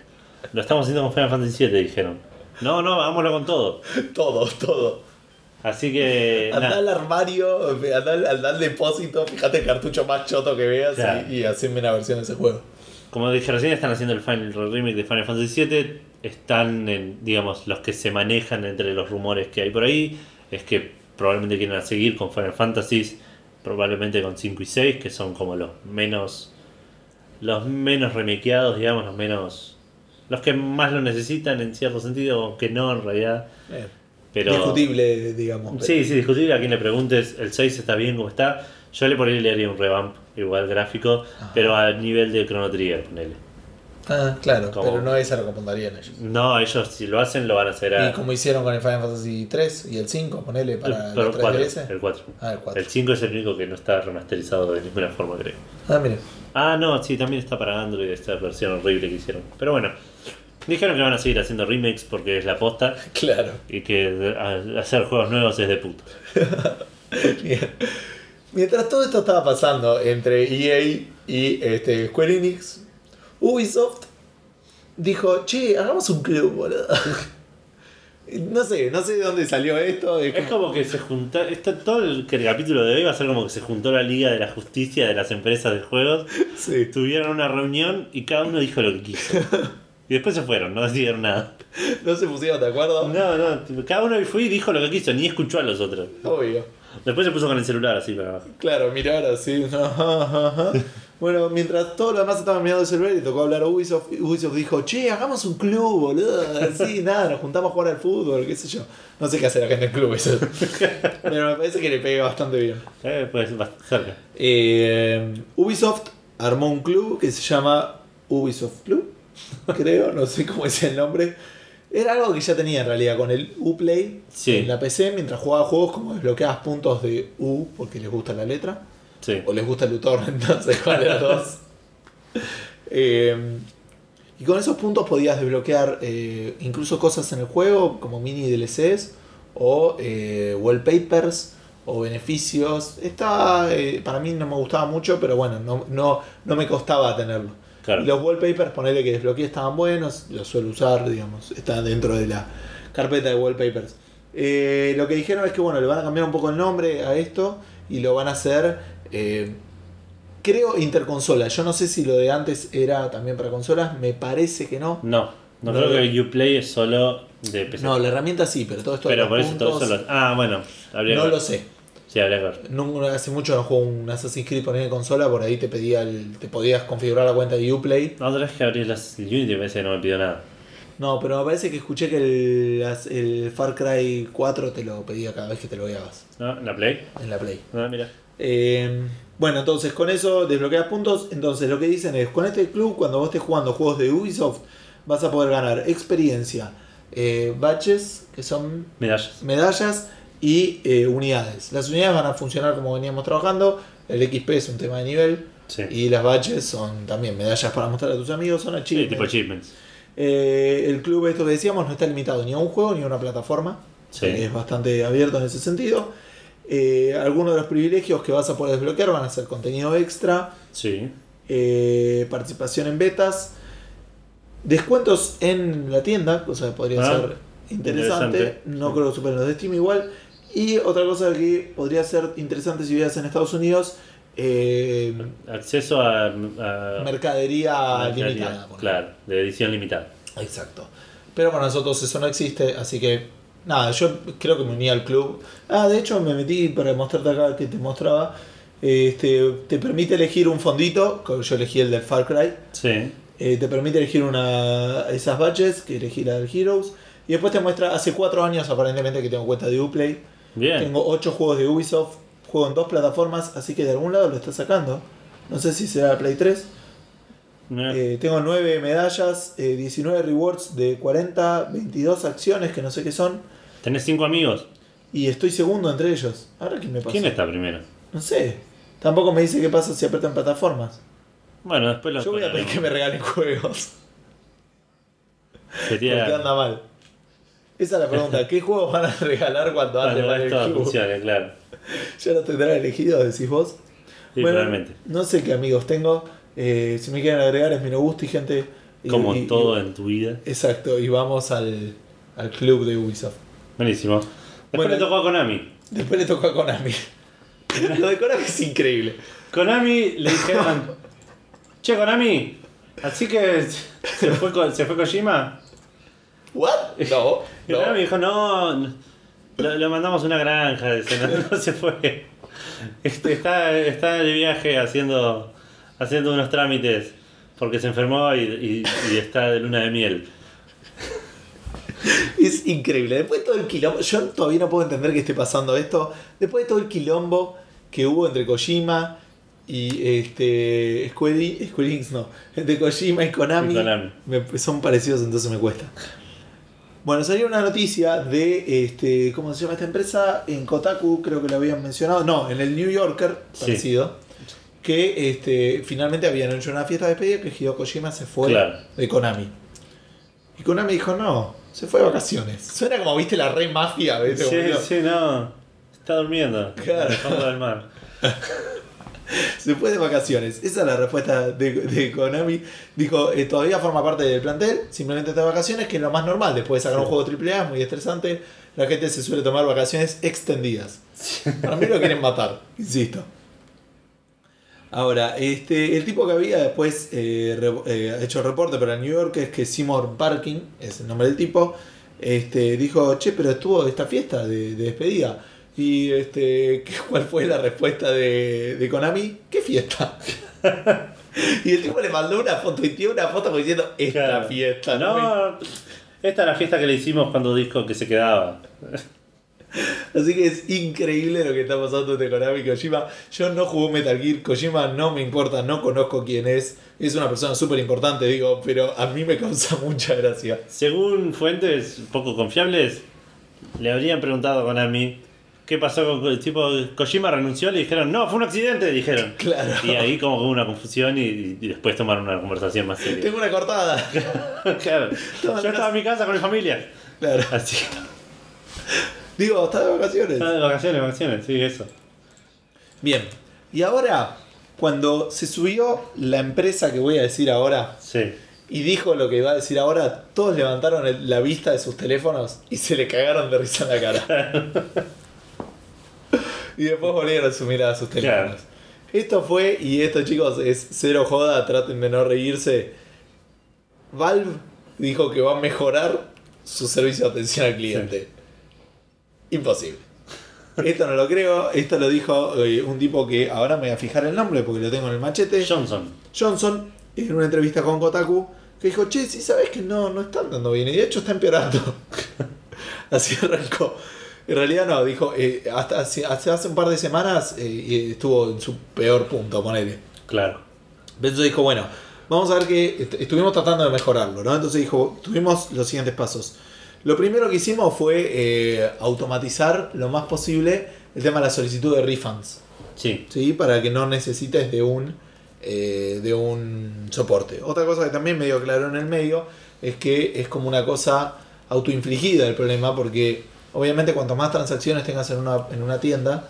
Lo estamos haciendo con Final Fantasy VII, dijeron. No, no, hagámoslo con todo. Todo, todo. Así que... Andá al armario, andá, al- andá al depósito, fíjate el cartucho más choto que veas Claro. y, y haceme una versión de ese juego. Como dije recién, están haciendo el, final, el remake de Final Fantasy VII. Están, en, digamos, los que se manejan entre los rumores que hay por ahí. Es que probablemente quieran seguir con Final Fantasy, probablemente con 5 y 6, que son como los menos los menos remakeados, digamos, los menos. los que más lo necesitan en cierto sentido, que no en realidad. Eh, Pero. Discutible, digamos. Sí, sí, discutible. A quien le preguntes, el 6 está bien como está. Yo le por ahí le haría un revamp, igual gráfico, pero a nivel de Chrono Trigger, ponele. Ah, claro, Como- pero no es a lo que apuntarían ellos. No, ellos si lo hacen lo van a hacer a. Y como hicieron con el Final Fantasy 3 y el 5, ponele para el 4, 3DS. el 4. Ah, el 4. El 5 es el único que no está remasterizado de ninguna forma, creo. Ah, mire. Ah, no, sí, también está para Android esta versión horrible que hicieron. Pero bueno, dijeron que van a seguir haciendo remakes porque es la posta Claro. y que hacer juegos nuevos es de puto. Mientras todo esto estaba pasando entre EA y este, Square Enix, Ubisoft dijo, che, hagamos un club, boludo. No sé, no sé de dónde salió esto. es Es como- como que se junta, esto, todo el, que el capítulo de hoy va a ser como que se juntó la Liga de la Justicia de las empresas de juegos, Sí. tuvieron una reunión y cada uno dijo lo que quiso. Y después se fueron, no decidieron nada. No se pusieron de acuerdo. No, no, cada uno fue y dijo lo que quiso, ni escuchó a los otros. Obvio. Después se puso con el celular así para abajo. Claro, mirar así. Bueno, mientras todos los demás estaban mirando el celular y tocó hablar a Ubisoft, Ubisoft dijo, che, hagamos un club, boludo. Así, nada, nos juntamos a jugar al fútbol, qué sé yo. No sé qué hace la gente en club eso. Pero me parece que le pega bastante bien. Eh, pues cerca. Eh, Ubisoft armó un club que se llama Ubisoft Club, creo, no sé cómo es el nombre. Era algo que ya tenía en realidad con el Uplay Sí. en la PC mientras jugaba juegos como desbloqueabas puntos de U porque les gusta la letra Sí. o les gusta el uTorrent, entonces cuál de las dos. Eh, y con esos puntos podías desbloquear eh, incluso cosas en el juego como mini DLCs o eh, wallpapers o beneficios. Esta eh, para mí no me gustaba mucho, pero bueno, no, no, no me costaba tenerlo. Claro. Los wallpapers, ponerle que desbloqueé estaban buenos, los suelo usar, digamos, están dentro de la carpeta de wallpapers. Eh, lo que dijeron es que bueno, le van a cambiar un poco el nombre a esto y lo van a hacer, eh, creo, interconsola. Yo no sé si lo de antes era también para consolas, me parece que no. No, no, No, creo no. que Uplay es solo de PC. No, la herramienta sí, pero todo esto de pero los por eso todo eso lo- Ah, bueno, habría no que lo sé. Sí. No, hace mucho no juego un Assassin's Creed poner en consola, por ahí te pedía el- te podías configurar la cuenta de Uplay. La otra vez que abrí las el Unity me parece que no me pidió nada. No, pero me parece que escuché que el, las- el Far Cry 4 te lo pedía cada vez que te lo veías ¿No? ¿En la Play? en la Play. No, mira. Eh, bueno, entonces con eso desbloqueas puntos. Entonces lo que dicen es, con este club, cuando vos estés jugando juegos de Ubisoft, vas a poder ganar experiencia, eh, badges, que son Medallas. medallas, y eh, unidades. Las unidades van a funcionar como veníamos trabajando. El XP es un tema de nivel. Sí. Y las badges son también medallas para mostrar a tus amigos, son Sí, achievements. tipo achievements. Eh, el club, esto que decíamos, no está limitado ni a un juego ni a una plataforma. Sí. Es bastante abierto en ese sentido. Eh, algunos de los privilegios que vas a poder desbloquear van a ser contenido extra, Sí. eh, participación en betas, descuentos en la tienda, cosa que podría Ah, ser interesante. interesante. No Sí. creo que superen los de Steam igual. Y otra cosa que podría ser interesante si vivieras en Estados Unidos, eh, Acceso a. a mercadería mercadería, limitada. Claro, de edición limitada. Exacto. Pero para nosotros eso no existe, así que nada, yo creo que me uní al club. Ah, de hecho me metí para mostrarte acá que te mostraba. Este, te permite elegir un fondito, yo elegí el del Far Cry. Sí. Eh, te permite elegir una esas badges, que elegí la del Heroes. Y después te muestra, hace cuatro años aparentemente que tengo cuenta de Uplay. Bien. Tengo ocho juegos de Ubisoft, juego en dos plataformas, así que de algún lado lo está sacando. No sé si será Play 3. Mira. Eh, tengo 9 medallas, eh, 19 rewards de 40, 22 acciones que no sé qué son. Tenés cinco amigos. Y estoy segundo entre ellos. Ahora quién me pasa. ¿Quién está primero? No sé. Tampoco me dice qué pasa si apretan plataformas. Bueno, después lo Yo voy a pedir que me regalen juegos. Sería. Porque anda mal. Esa es la pregunta. ¿Qué juegos van a regalar cuando ande Cuando mal el funcione, claro. Ya lo tendrán elegido, decís vos. Sí, Bueno, realmente. No sé qué amigos tengo. Eh, si me quieren agregar es mi no gusto y gente. y- Como y- todo y- en tu vida. Exacto, y vamos al, al club de Ubisoft. Buenísimo. Después Bueno. le tocó a Konami. Después le tocó a Konami. Lo de Konami es increíble. Konami le dijeron, che Konami, así que se fue, se fue Kojima. ¿What? No. Y no. Konami dijo, no, no, lo, lo mandamos a una granja, dice, no, no se fue. Este, está, está de viaje haciendo, haciendo unos trámites. porque se enfermó y, y- y está de luna de miel. Es increíble. Después de todo el quilombo, yo todavía no puedo entender que esté pasando esto. Después de todo el quilombo que hubo entre Kojima y este Square, Square Enix, no, entre Kojima y Konami, Y Konami. me- son parecidos, entonces me cuesta. Bueno, salió una noticia de este, ¿cómo se llama esta empresa? En Kotaku, creo que lo habían mencionado. No, en el New Yorker, Sí. parecido. Que este, finalmente habían hecho una fiesta de despedida que Hideo Kojima se fue Claro. de Konami. Y Konami dijo, no, se fue de vacaciones. Suena como, viste, la re mafia, ¿viste? Sí, sí, no. Está durmiendo. Claro. En el fondo del mar. Se fue de vacaciones. Esa es la respuesta de, de Konami. Dijo, eh, todavía forma parte del plantel, simplemente está de vacaciones, que es lo más normal. Después de sacar un juego AAA, es muy estresante. La gente se suele tomar vacaciones extendidas. Para mí lo quieren matar, insisto. Ahora, este, el tipo que había después eh, re- eh, hecho el reporte para New York es que Seymour Barkin, es el nombre del tipo, este, dijo, che, pero estuvo esta fiesta de, de despedida. Y este, ¿qué- ¿cuál fue la respuesta de, de Konami? ¿Qué fiesta? y el tipo le mandó una foto y tiene una foto diciendo, esta Claro. fiesta. No, esta es la fiesta que le hicimos cuando dijo que se quedaba. Así que es increíble lo que está pasando entre Konami y Kojima. Yo no jugué Metal Gear, Kojima no me importa, no conozco quién es. Es una persona súper importante, digo, pero a mí me causa mucha gracia. Según fuentes poco confiables, le habrían preguntado a Konami qué pasó con el tipo. Kojima renunció, le dijeron, no, fue un accidente, dijeron. Claro. Y ahí como que hubo una confusión y, y después tomaron una conversación más seria. Tengo una cortada. claro. Yo estaba en mi casa con mi familia. Claro. Así. Digo, está de vacaciones. Estaba de vacaciones, vacaciones, sí, eso. Bien. Y ahora, cuando se subió la empresa que voy a decir ahora Sí. y dijo lo que iba a decir ahora, todos levantaron el- la vista de sus teléfonos y se le cagaron de risa en la cara. y después volvieron su mirada a sus teléfonos. Claro. Esto fue, y esto chicos es cero joda, traten de no reírse. Valve dijo que va a mejorar su servicio de atención al cliente. Imposible. Esto no lo creo, esto lo dijo eh, un tipo que ahora me voy a fijar el nombre porque lo tengo en el machete. Johnson. Johnson, en una entrevista con Kotaku, que dijo, che, si sabes que no, no está andando bien, y de hecho está empeorando. Así arrancó. En realidad no, dijo, eh, hasta hace, hace hace un par de semanas eh, estuvo en su peor punto, ponele. Claro. Entonces dijo, bueno, vamos a ver que est- estuvimos tratando de mejorarlo, ¿no? Entonces dijo, tuvimos los siguientes pasos. Lo primero que hicimos fue eh, automatizar lo más posible el tema de la solicitud de refunds. Sí. ¿sí? para que no necesites de un, eh, de un soporte. Otra cosa que también medio claro en el medio es que es como una cosa autoinfligida el problema porque obviamente cuanto más transacciones tengas en una, en una tienda,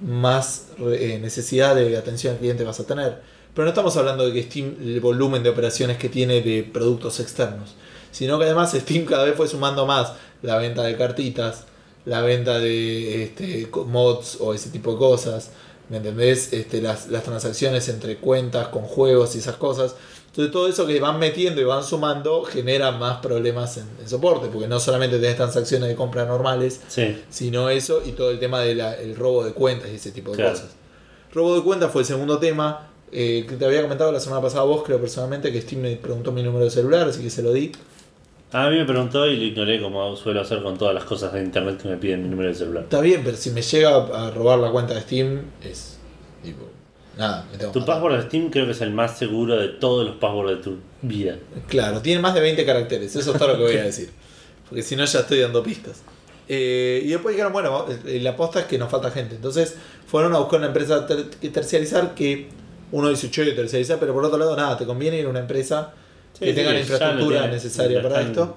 más eh, necesidad de atención al cliente vas a tener. Pero no estamos hablando de que Steam, el volumen de operaciones que tiene de productos externos, sino que además Steam cada vez fue sumando más la venta de cartitas, la venta de este, mods o ese tipo de cosas, ¿me entendés? Este, las, las transacciones entre cuentas con juegos y esas cosas. Entonces todo eso que van metiendo y van sumando genera más problemas en, en soporte, porque no solamente tenés transacciones de compra normales, Sí. sino eso y todo el tema del robo de cuentas y ese tipo de Claro. cosas. Robo de cuentas fue el segundo tema eh, que te había comentado la semana pasada vos, creo personalmente, que Steam me preguntó mi número de celular, así que se lo di. A mí me preguntó y lo ignoré como suelo hacer con todas las cosas de internet que me piden mi número de celular. Está bien, pero si me llega a robar la cuenta de Steam, es tipo, nada, me tengo que Tu matar. password de Steam creo que es el más seguro de todos los passwords de tu vida. Claro, tiene más de 20 caracteres, eso es todo lo que voy a decir. Porque si no ya estoy dando pistas. Eh, y después dijeron, bueno, eh, la aposta es que nos falta gente. Entonces fueron a buscar una empresa ter- que terciarizar que uno dice, che, terciarizar, pero por otro lado, nada, te conviene ir a una empresa que tenga la Sí, infraestructura tiene, necesaria para esto.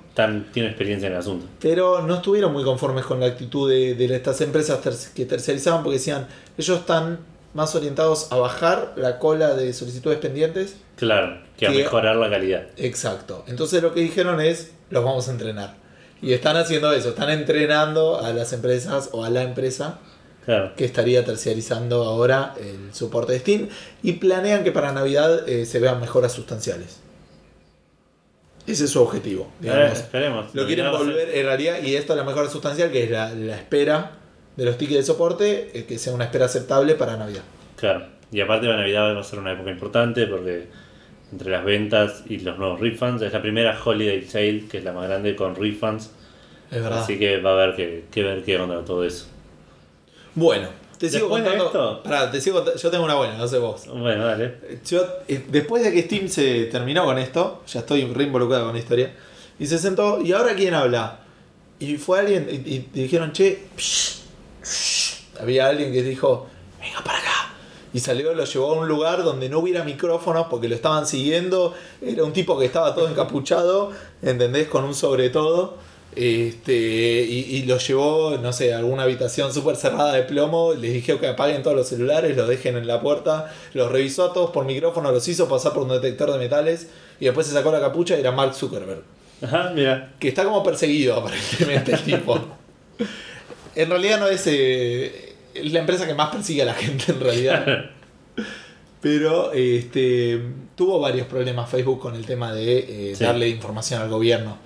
tiene experiencia en el asunto. Pero no estuvieron muy conformes con la actitud de, de estas empresas ter- que terciarizaban porque decían, ellos están más orientados a bajar la cola de solicitudes pendientes Claro, que a mejorar la calidad. Exacto. Entonces lo que dijeron es, los vamos a entrenar. Y están haciendo eso, están entrenando a las empresas o a la empresa Claro. que estaría terciarizando ahora el soporte de Steam y planean que para Navidad eh, se vean mejoras sustanciales. Ese es su objetivo. Digamos. esperemos. Lo quieren volver en realidad, y esto es la mejora sustancial, que es la, la espera de los tickets de soporte, eh, que sea una espera aceptable para Navidad. Claro. Y aparte la Navidad va a ser una época importante porque entre las ventas y los nuevos refunds. Es la primera Holiday Sale, que es la más grande con refunds. Es verdad. Así que va a haber que, que ver qué onda todo eso. Bueno, te sigo contando. esto- Pará, te sigo yo tengo una buena, no sé vos. Bueno, dale. Yo, eh, después de que Steam se terminó con esto, ya estoy re involucrado con la historia, y se sentó, ¿y ahora quién habla? Y fue alguien, y, y dijeron, che, psh, psh". había alguien que dijo, venga para acá. Y salió, lo llevó a un lugar donde no hubiera micrófonos porque lo estaban siguiendo. Era un tipo que estaba todo encapuchado, ¿entendés? Con un sobre todo. Este, y, y lo llevó, no sé, a alguna habitación súper cerrada de plomo. Les dijeron que apaguen todos los celulares, los dejen en la puerta. Los revisó a todos por micrófono, los hizo pasar por un detector de metales. Y después se sacó la capucha y era Mark Zuckerberg. Ajá, mira. Que está como perseguido aparentemente el tipo. En realidad no es, eh, es la empresa que más persigue a la gente en realidad. Pero este, tuvo varios problemas Facebook con el tema de eh, Sí. darle información al gobierno.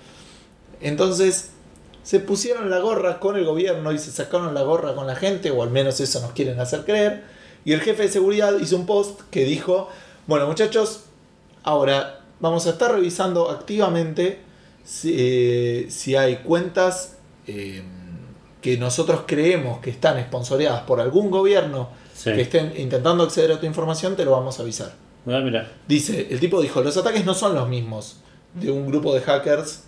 Entonces se pusieron la gorra con el gobierno y se sacaron la gorra con la gente, o al menos eso nos quieren hacer creer. Y el jefe de seguridad hizo un post que dijo, bueno muchachos, ahora vamos a estar revisando activamente si, eh, si hay cuentas eh, que nosotros creemos que están esponsoreadas por algún gobierno Sí. que estén intentando acceder a tu información, te lo vamos a avisar. Ah, mira. Dice, el tipo dijo, los ataques no son los mismos de un grupo de hackers,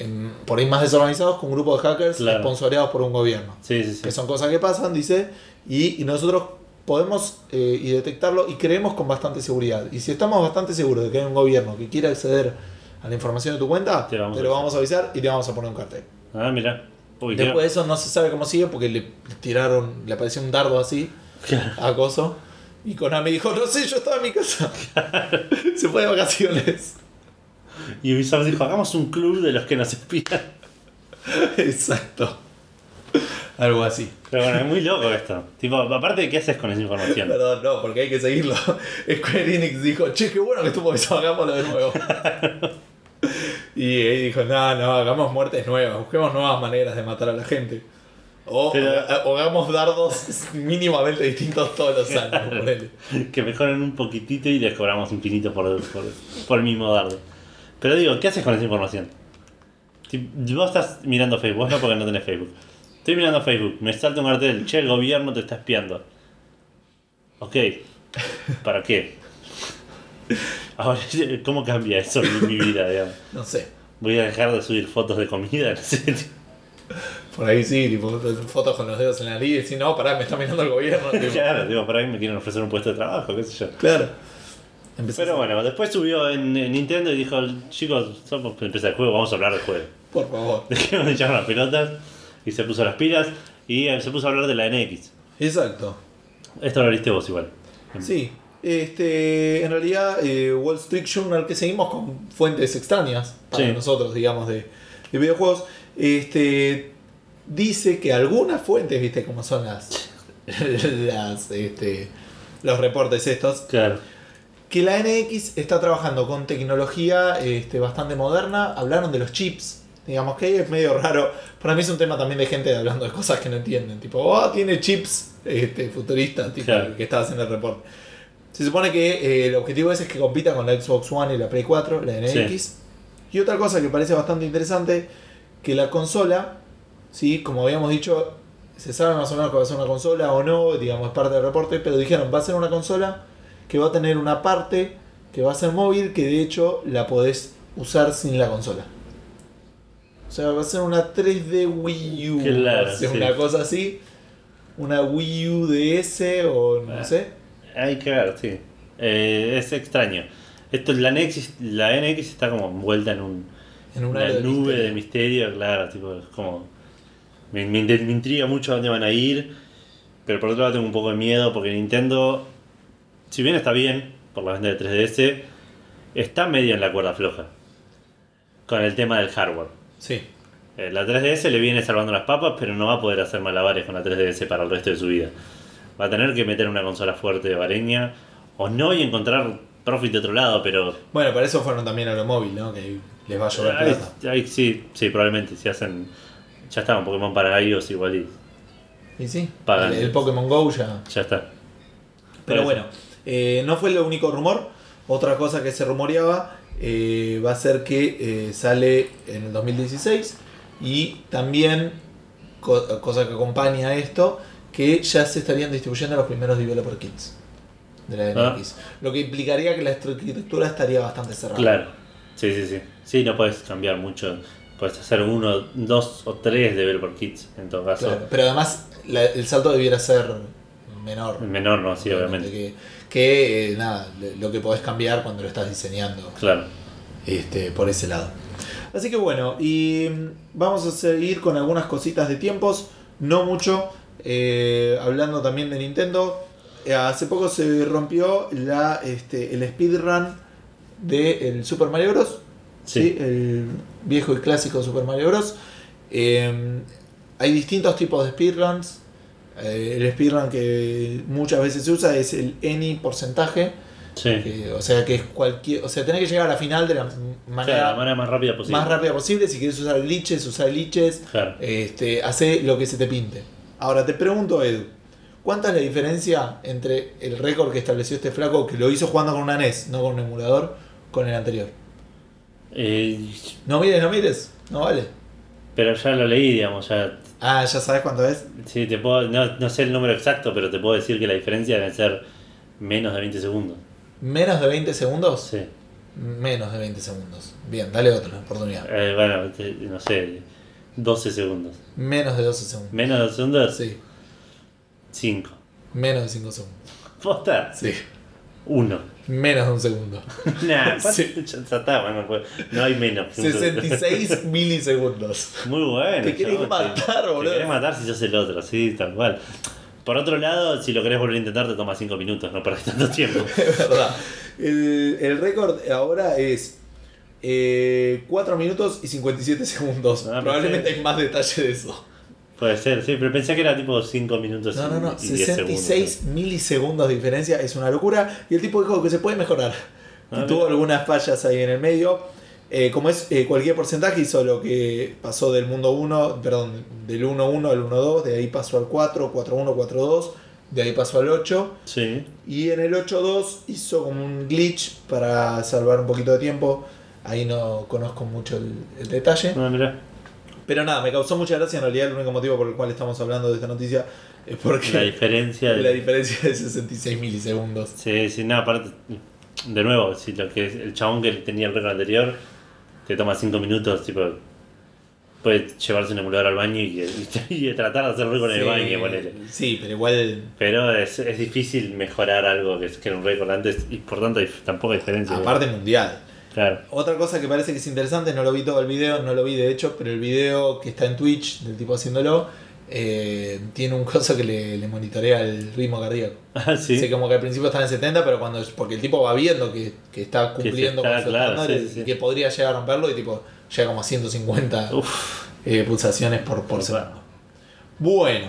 en- por ahí más desorganizados, que un grupo de hackers Claro. esponsoreados por un gobierno. Sí, sí, sí. Que son cosas que pasan, dice, y, y nosotros podemos eh, y detectarlo y creemos con bastante seguridad. Y si estamos bastante seguros de que hay un gobierno que quiera acceder a la información de tu cuenta, Te vamos lo vamos a avisar y te vamos a poner un cartel. Ah, mira. Uy, Después de eso no se sabe cómo sigue porque le tiraron, le apareció un dardo así Claro. a Coso. Y Konami dijo, no sé, yo estaba en mi casa. Se fue de vacaciones. Y Ubisoft dijo, hagamos un club de los que nos espían. Exacto. Algo así. Pero bueno, es muy loco esto. Tipo, aparte, ¿qué haces con esa información? Perdón, no, porque hay que seguirlo. Square Enix dijo, che, qué bueno que estuvo eso, hagámoslo de nuevo. Y él dijo, no, no, hagamos muertes nuevas, busquemos nuevas maneras de matar a la gente. O, Pero- o hagamos dardos mínimamente distintos todos los años, ponele. Que mejoren un poquitito y les cobramos infinito por, por, por el mismo dardo. Pero digo, ¿qué haces con esa información? Si vos estás mirando Facebook, no porque no tenés Facebook. Estoy mirando Facebook, me salta un cartel, che, el gobierno te está espiando. Ok, ¿para qué? Ahora, ¿cómo cambia eso en mi vida, digamos? No sé. Voy a dejar de subir fotos de comida. Por ahí sí, tipo, fotos con los dedos en la nariz y decir, no, pará, me está mirando el gobierno. tipo. Claro, digo, por ahí me quieren ofrecer un puesto de trabajo, qué sé yo. Claro. Empezás Pero bueno, después subió en, en Nintendo y dijo, chicos, somos empieza el juego, vamos a hablar del juego. Por favor. Dejemos de echar las pelotas y se puso las pilas y eh, se puso a hablar de la NX. Exacto. Esto lo viste vos igual. Sí. Este, en realidad, eh, Wall Street Journal que seguimos con fuentes extrañas para Sí. nosotros, digamos, de, de videojuegos, este, dice que algunas fuentes, viste cómo son las, las este, los reportes estos, Claro. que la NX está trabajando con tecnología este, bastante moderna. Hablaron de los chips. Digamos que es medio raro. Para mí es un tema también de gente hablando de cosas que no entienden. Tipo, oh, tiene chips este, futuristas, tipo, Claro. que estaba haciendo el reporte. Se supone que eh, el objetivo ese es que compita con la Xbox One y la Play 4, la NX. Y otra cosa que parece bastante interesante, que la consola, ¿sí? como habíamos dicho, se sabe más o menos que va a ser una consola o no, digamos, es parte del reporte, pero dijeron, va a ser una consola que va a tener una parte que va a ser móvil, que de hecho la podés usar sin la consola. O sea, va a ser una 3D Wii U, Claro, o sea, sí. una cosa así, una Wii U DS o no Ah. sé. Hay que ver, sí. Eh, es extraño. Esto, la, NX, la NX está como envuelta en un, En un una de nube misterio. de misterio, claro, tipo, es como. Me, me intriga mucho a dónde van a ir, pero por otro lado tengo un poco de miedo porque Nintendo, si bien está bien por la venta de 3DS, está medio en la cuerda floja con el tema del hardware. Sí. Eh, La 3DS le viene salvando las papas, pero no va a poder hacer malabares con la 3DS para el resto de su vida. Va a tener que meter una consola fuerte de vareña, o no y encontrar profit de otro lado, pero Bueno, para eso fueron también a lo móvil, ¿no? Que les va a llover Ahí- plata. ahí sí, sí, probablemente. Si hacen. Ya está, un Pokémon para iOS igual y Y sí, Pagan. el, el Pokémon Go ya. ya está. Pero bueno, eh, no fue el único rumor. Otra cosa que se rumoreaba eh, va a ser que eh, sale en el 2016 y también, co- cosa que acompaña a esto, que ya se estarían distribuyendo los primeros developer kits de la Ah. NX. Lo que implicaría que la arquitectura estaría bastante cerrada. Claro. Sí, sí, sí. Sí, no puedes cambiar mucho. Puedes hacer uno, dos o tres developer kits en todo caso. Claro, Pero además la- el salto debiera ser menor. Menor, no, sí, obviamente. Que, que, eh, nada, lo que podés cambiar cuando lo estás diseñando Claro. este, por ese lado. Así que bueno, y mm, vamos a seguir con algunas cositas de tiempos, no mucho, eh, hablando también de Nintendo. eh, hace poco se rompió la, este, el speedrun del Super Mario Bros. Sí. ¿sí? El viejo y clásico Super Mario Bros. Eh, hay distintos tipos de speedruns. Eh, el speedrun que muchas veces se usa es el any porcentaje. Sí. que- o sea que es cualquier. O sea, tenés que llegar a la final de la Claro, manera la manera más rápida posible. más rápida posible. Si quieres usar glitches, usar glitches. Claro. Este, hace lo que se te pinte. Ahora te pregunto, Edu, ¿cuánta es la diferencia entre el récord que estableció este flaco, que lo hizo jugando con una NES, no con un emulador, con el anterior? Eh, No mires, no mires, no vale. pero ya lo leí, digamos, ya. Ah, ya sabes cuánto es. Sí, te puedo, no, no sé el número exacto, pero te puedo decir que la diferencia debe ser menos de 20 segundos. ¿Menos de 20 segundos? Sí. Menos de 20 segundos. Bien, dale otra oportunidad. Eh, bueno, no sé, 12 segundos. Menos de 12 segundos. ¿Menos de 12 segundos? Sí, 5. menos de 5 segundos. ¿Posta? Sí, 1. menos de un segundo. Nah, Sí. ya está, bueno, pues, no hay menos. que un segundo. 66 milisegundos. Muy bueno. Te querés matar, boludo. Te querés matar si sos el otro, sí, tal cual. Por otro lado, si lo querés volver a intentar, te toma 5 minutos, no perdés tanto tiempo. Es verdad. El, el récord ahora es eh, 4 minutos y 57 segundos. Ah, Probablemente hay más detalle de eso. Puede ser, sí, pero pensé que era tipo 5 minutos No, y, no, no. y 10 66 segundos. milisegundos de diferencia es una locura. Y el tipo dijo que se puede mejorar. Ah, tuvo mira. algunas fallas ahí en el medio. Eh, como es eh, cualquier porcentaje, hizo lo que pasó del mundo 1, perdón, del 1-1 al 1-2, de ahí pasó al 4, 4-1, 4-2, de ahí pasó al 8. Sí, Y en el 8.2 hizo como un glitch para salvar un poquito de tiempo. Ahí no conozco mucho el, el detalle. no, mirá. Pero nada, me causó mucha gracia. En realidad, el único motivo por el cual estamos hablando de esta noticia es porque La diferencia. la De, diferencia de 66 milisegundos. sí, sí, nada, aparte. De nuevo, si lo que es el chabón que tenía el récord anterior te toma 5 minutos, tipo. Puede llevarse un emulador al baño y, y- y tratar de hacer récord en el baño, ponele. Sí, pero igual. Pero es, es difícil mejorar algo que, es- que era un récord antes y por tanto hay tampoco hay diferencia. Aparte mundial. Claro. Otra cosa que parece que es interesante, no lo vi todo el video, no lo vi de hecho, pero el video que está en Twitch del tipo haciéndolo eh, tiene un coso que le, le monitorea el ritmo cardíaco. Ah, sí. Como que al principio está en 70, pero cuando porque el tipo va viendo que, que está cumpliendo está, con sus claro, estándares sí, y sí. que podría llegar a romperlo y tipo llega como a 150 Uf, eh, pulsaciones por, por segundo. Bueno,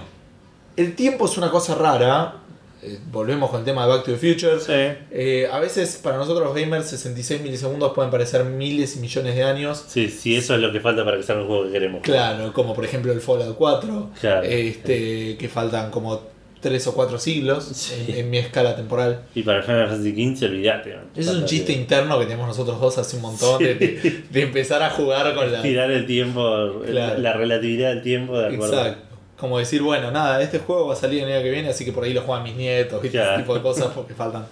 el tiempo es una cosa rara. Eh, volvemos con el tema de Back to the Future. sí. Eh, a veces para nosotros los gamers 66 milisegundos pueden parecer miles y millones de años. Sí, sí, eso es lo que falta para que sea un juego que queremos. Claro, como por ejemplo el Fallout 4, Claro. este, que faltan como 3 o 4 siglos Sí. en, en mi escala temporal. Y para Final Fantasy XV, olvídate. es un chiste interno que tenemos nosotros dos hace un montón de, de- de empezar a jugar con la... Tirar el tiempo, Claro. la relatividad del tiempo, de acuerdo. Exacto. Como decir, bueno, nada, este juego va a salir el año que viene, así que por ahí lo juegan mis nietos, ¿viste? Claro. ese tipo de cosas, porque faltan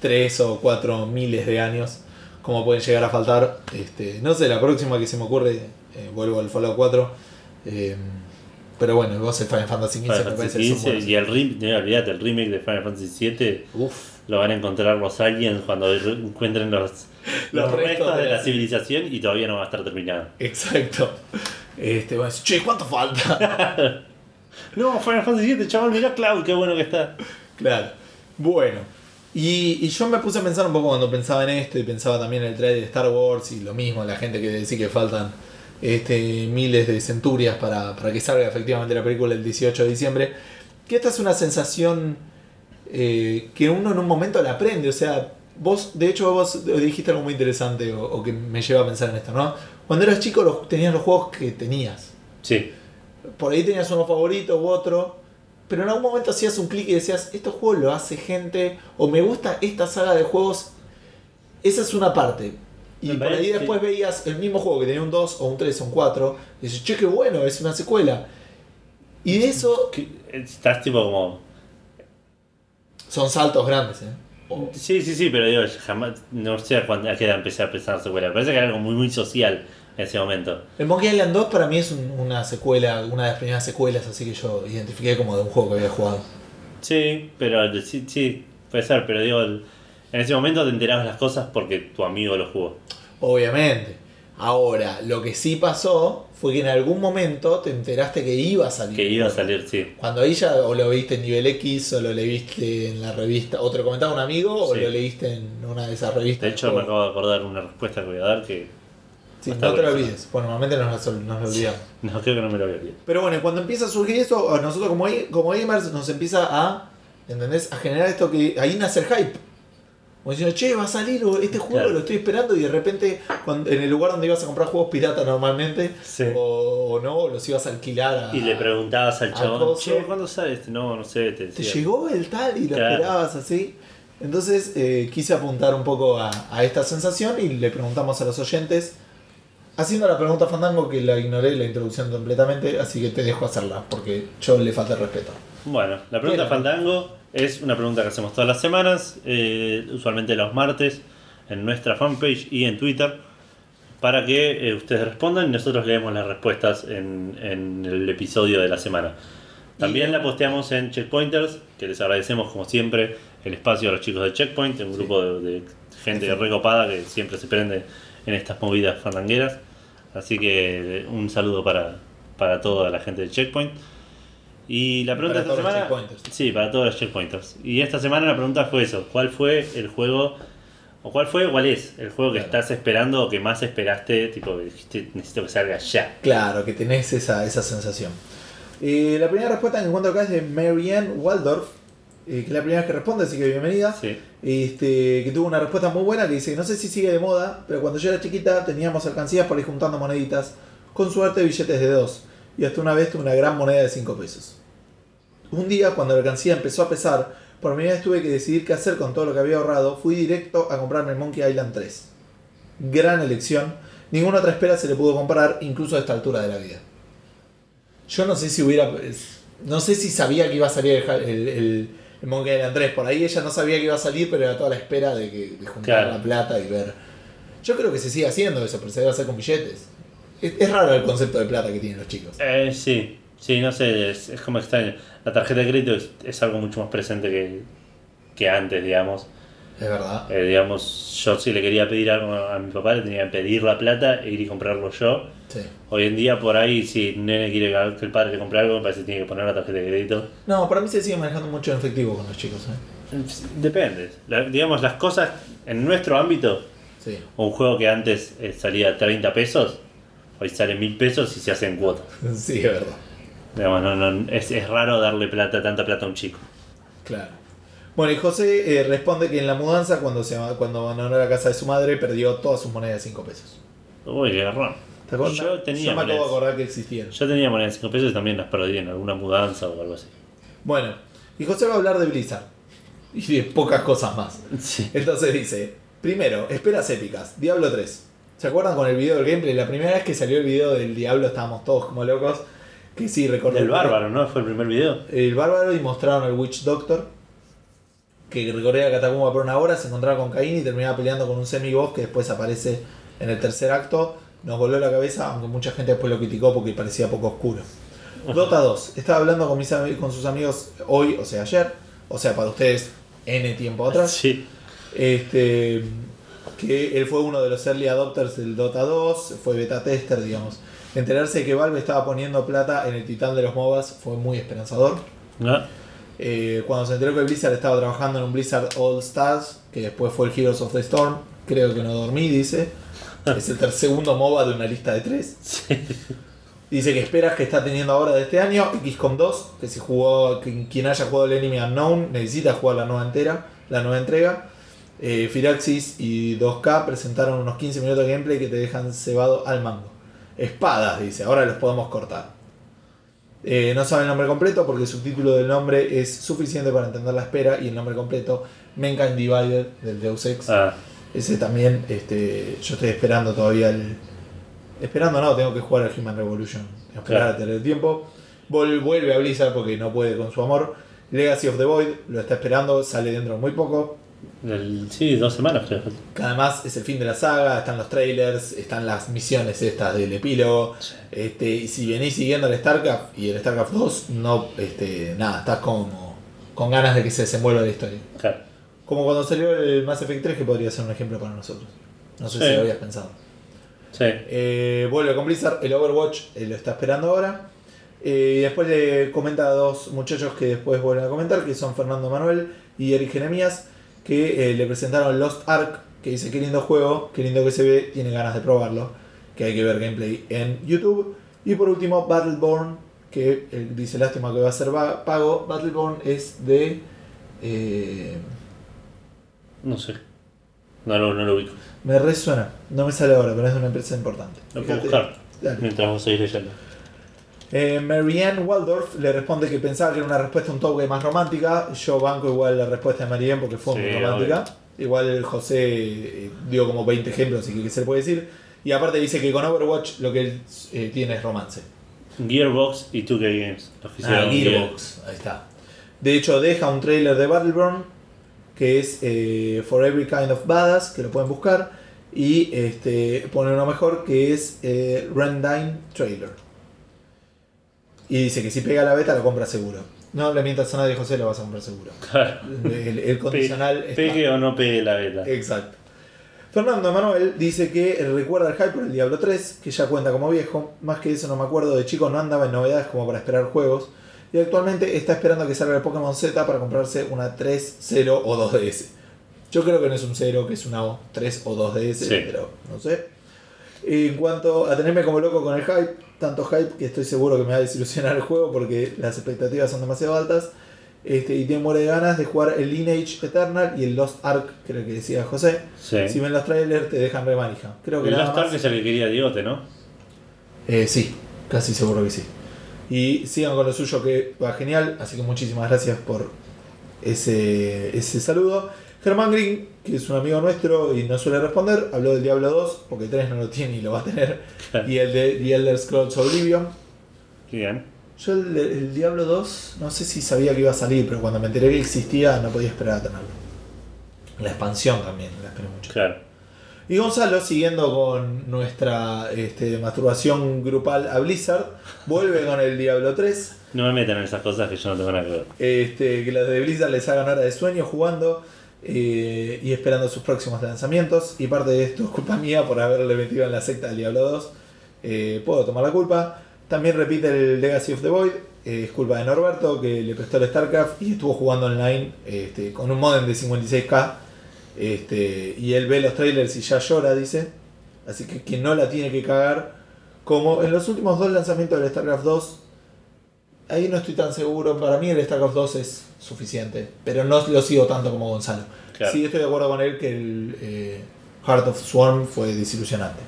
3 o 4 miles de años, como pueden llegar a faltar. Este, no sé, la próxima que se me ocurre, eh, vuelvo al Fallout 4. eh, pero bueno, vos el Final Fantasy XV Final me parece XV y el remake, olvídate, el remake de Final Fantasy VII Uf, lo van a encontrar los aliens cuando re- encuentren los, Los los restos restos de la civilización y todavía no va a estar terminado. exacto. Este, bueno, che, ¿cuánto falta? No, Final Fantasy VII, chaval, mirá Cloud, qué bueno que está. Claro. Bueno. Y, y yo me puse a pensar un poco cuando pensaba en esto y pensaba también en el trailer de Star Wars y lo mismo, la gente que decía que faltan este, miles de centurias para, para que salga efectivamente la película el 18 de diciembre, que esta es una sensación eh, que uno en un momento la aprende, o sea, vos, de hecho vos dijiste algo muy interesante o, o que me lleva a pensar en esto, ¿no? Cuando eras chico los, tenías los juegos que tenías, Sí, por ahí tenías uno favorito u otro, pero en algún momento hacías un clic y decías, estos juegos lo hace gente, o me gusta esta saga de juegos, Esa es una parte. Y Me por ahí después veías el mismo juego que tenía un 2 o un 3 o un 4. Y dices, che, qué bueno, es una secuela. Y de eso Estás tipo como. son saltos grandes, ¿eh? Sí, sí, sí, pero digo, jamás. No sé a, cuándo, a qué edad empecé a pensar secuela. Me parece que era algo muy, muy social ese momento. El Monkey Island 2 para mí es un- una secuela, una de las primeras secuelas, así que yo identifiqué como de un juego que había jugado. Sí, pero sí, sí, puede ser, pero digo, el- en ese momento te enterabas las cosas porque tu amigo lo jugó. Obviamente. Ahora, lo que sí pasó fue que en algún momento te enteraste que iba a salir. Que iba a salir, sí. Cuando ahí ya o lo viste en nivel X o lo leíste en la revista, o te lo comentaba un amigo o lo leíste en una de esas revistas. De hecho, me acabo de acordar una respuesta que voy a dar que. Sí, no te lo olvides. Bueno, normalmente nos lo, nos lo olvidamos. No, creo que no me lo había olvidado. Pero bueno, cuando empieza a surgir eso, a nosotros como, como gamers nos empieza a, ¿entendés? A generar esto que ahí nace el hype. Como diciendo, che, va a salir este juego, Claro. lo estoy esperando y de repente cuando- en el lugar donde ibas a comprar juegos pirata normalmente, Sí. o, o no, los ibas a alquilar a... Y le preguntabas al chabón, che, ¿cuándo sale este? No, no sé, te llegó el tal y lo Claro. esperabas así. Entonces eh, quise apuntar un poco a, a esta sensación y le preguntamos a los oyentes, haciendo la pregunta Fandango que la ignoré la introducción completamente, así que te dejo hacerla porque yo le falta el respeto. Bueno, la pregunta Bien. Fandango es una pregunta que hacemos todas las semanas, eh, usualmente los martes, en nuestra fanpage y en Twitter, para que eh, ustedes respondan y nosotros leemos las respuestas en, en el episodio de la semana. También Y- la posteamos en Checkpointers, que les agradecemos como siempre el espacio a los chicos de Checkpoint, un grupo de, de gente Sí. recopada que siempre se prende en estas movidas fandangueras. Así que un saludo para, para toda la gente de Checkpoint. Y la pregunta Para esta todos semana. Sí, para todos los checkpointers. Y esta semana la pregunta fue eso: ¿cuál fue el juego, o cuál fue, cuál es el juego que Claro. estás esperando o que más esperaste? Tipo, dijiste, necesito que salga ya. Claro, que tenés esa, esa sensación. Eh, la primera respuesta que encuentro acá es de Marianne Waldorf, eh, que es la primera vez que responde, así que bienvenida. Sí. Este, que tuvo una respuesta muy buena que dice, no sé si sigue de moda, pero cuando yo era chiquita teníamos alcancías por ir juntando moneditas, con suerte billetes de 2, y hasta una vez tuve una gran moneda de 5 pesos. Un día, cuando la alcancía empezó a pesar, por primera vez tuve que decidir qué hacer con todo lo que había ahorrado, fui directo a comprarme el Monkey Island 3. Gran elección, ninguna otra espera se le pudo comprar, incluso a esta altura de la vida. Yo no sé si hubiera... No sé si sabía que iba a salir el, el- el- el Monkey Island 3. Por ahí ella no sabía que iba a salir, pero era toda la espera de, que, de juntar Claro. la plata y ver. Yo creo que se sigue haciendo eso, pero se debe hacer con billetes. Es, es raro el concepto de plata que tienen los chicos. Eh, sí, sí, no sé, es, es como extraño. La tarjeta de crédito es, es algo mucho más presente que, que antes, digamos. Es verdad. Eh, digamos, yo si le quería pedir algo a mi papá, le tenía que pedir la plata e ir y comprarlo yo. Sí. Hoy en día, por ahí, si el nene quiere que el padre le compre algo, me parece que tiene que poner la tarjeta de crédito. No, para mí se sigue manejando mucho en efectivo con los chicos. ¿eh? Depende. La- digamos, las cosas en nuestro ámbito, Sí. un juego que antes eh, salía 30 pesos, hoy sale 1000 pesos y se hace en cuotas. Sí, es verdad. Digamos, no, no, es, es raro darle plata, tanta plata a un chico. Claro. Bueno, y José eh, responde que en la mudanza, cuando, se, cuando abandonó la casa de su madre, perdió todas sus monedas de 5 pesos. Uy, qué garrón. ¿Te acuerdas? Yo tenía Yo me acabo de acordar que existían. Yo tenía monedas de 5 pesos y también las perdí en alguna mudanza o algo así. Bueno, y José va a hablar de Blizzard. Y de pocas cosas más. Sí. Entonces dice, primero, esperas épicas, Diablo 3. ¿Se acuerdan con el video del gameplay? La primera vez que salió el video del Diablo estábamos todos como locos. Que sí, recuerdo. Del bárbaro, ¿no? Fue el primer video. El bárbaro y mostraron al Witch Doctor. Que recorría la catacumba por una hora, se encontraba con Caín y terminaba peleando con un semi-boss que después aparece en el tercer acto. Nos volvió la cabeza, aunque mucha gente después lo criticó porque parecía poco oscuro. Dota 2. Estaba hablando con, mis, con sus amigos hoy, o sea, ayer. O sea, para ustedes, N tiempo atrás. Sí. Este, que él fue uno de los early adopters del Dota 2, fue beta tester, digamos. Enterarse de que Valve estaba poniendo plata en el titán de los MOBAs fue muy esperanzador. ¿No? Eh, cuando se enteró que Blizzard estaba trabajando en un Blizzard All Stars, que después fue el Heroes of the Storm, creo que no dormí, dice. Es el ter- segundo MOBA de una lista de tres. Sí. Dice que esperas que está teniendo ahora de este año XCOM 2, que si jugó, que quien haya jugado el Enemy Unknown necesita jugar la nueva entera, la nueva entrega. Eh, Firaxis y 2K presentaron unos 15 minutos de gameplay que te dejan cebado al mango. Espadas, dice, ahora los podemos cortar. Eh, no sabe el nombre completo porque el subtítulo del nombre es suficiente para entender la espera y el nombre completo Mankind Divided del Deus Ex. Ah, Ese también, este, yo estoy esperando todavía el. Esperando no, tengo que jugar al Human Revolution. Esperar Claro. a tener tiempo. Vol- vuelve a Blizzard porque no puede con su amor. Legacy of the Void lo está esperando, sale dentro de muy poco. El- sí, dos semanas creo. Que además es el fin de la saga, están los trailers, están las misiones estas del epílogo. Este, y si venís siguiendo el StarCraft y el StarCraft 2, no, este, nada, estás como con ganas de que se desenvuelva la historia. Claro. Como cuando salió el Mass Effect 3, que podría ser un ejemplo para nosotros. No sé Sí. si lo habías pensado. Sí. Eh, vuelve con Blizzard, el Overwatch eh, lo está esperando ahora. Eh, y después le comenta a dos muchachos que después vuelven a comentar, que son Fernando Manuel y Eric Jeremías, que eh, le presentaron Lost Ark, que dice qué lindo juego, qué lindo que se ve, tiene ganas de probarlo, que hay que ver gameplay en YouTube. Y por último, Battleborn, que eh, dice lástima que va a ser pago. Battleborn es de... eh, No sé. No lo, no lo ubico. me resuena, no me sale ahora, pero es de una empresa importante. Lo puedo buscar Dale. mientras vos seguís leyendo. Eh, Marianne Waldorf le responde que pensaba que era una respuesta un toque más romántica. Yo banco igual la respuesta de Marianne porque fue Sí, muy romántica. Igual José eh, dio como 20 ejemplos, así que ¿qué se le puede decir? Y aparte dice que con Overwatch lo que él eh, tiene es romance. Gearbox y 2K Games. Ah, Gearbox, ahí está. De hecho, deja un trailer de Battleborn que es eh, For Every Kind of Badass, que lo pueden buscar. Y este, pone uno mejor que es eh, Rendine Trailer. Y dice que si pega la beta lo compra seguro. No le mientas a nadie, José, lo vas a comprar seguro. Claro. El, el condicional Pe- está- Pegue o no pegue la beta. Exacto. Fernando Manuel dice que recuerda el hype por el Diablo 3, que ya cuenta como viejo. Más que eso no me acuerdo, de chico no andaba en novedades como para esperar juegos. Y actualmente está esperando que salga el Pokémon Z para comprarse una 3, 0 o 2DS. Yo creo que no es un 0, que es una O, 3 o 2DS, Sí. pero no sé. En cuanto a tenerme como loco con el hype, tanto hype que estoy seguro que me va a desilusionar el juego porque las expectativas son demasiado altas. Este, y tengo muere de ganas de jugar el Lineage Eternal y el Lost Ark, creo que decía José. Sí. Si ven los trailers te dejan re manija. Creo que el Lost Ark es el que quería Diegote, ¿no? Eh, sí, casi seguro que sí. Y sigan con lo suyo que va genial, así que muchísimas gracias por ese, ese saludo. Germán Green, que es un amigo nuestro y no suele responder, habló del Diablo 2, porque 3 no lo tiene y lo va a tener, y el de The Elder Scrolls Oblivion. Bien. Yo el, el Diablo 2 no sé si sabía que iba a salir, pero cuando me enteré que existía no podía esperar a tenerlo. La expansión también, la esperé mucho. Claro. Y Gonzalo, siguiendo con nuestra este, masturbación grupal a Blizzard, vuelve con el Diablo 3. No me metan en esas cosas que yo no tengo nada que ver. Este, que los de Blizzard les hagan hora de sueño jugando eh, y esperando sus próximos lanzamientos. Y parte de esto es culpa mía por haberle metido en la secta del Diablo 2. Eh, puedo tomar la culpa. También repite el Legacy of the Void. eh, es culpa de Norberto que le prestó el StarCraft y estuvo jugando online este, con un modem de 56k. Este, y él ve los trailers y ya llora, dice. Así que quien no la tiene que cagar. Como en los últimos dos lanzamientos del StarCraft 2, ahí no estoy tan seguro. Para mí el StarCraft 2 es suficiente, pero no lo sigo tanto como Gonzalo. Claro. Sí estoy de acuerdo con él que el eh, Heart of Swarm fue desilusionante.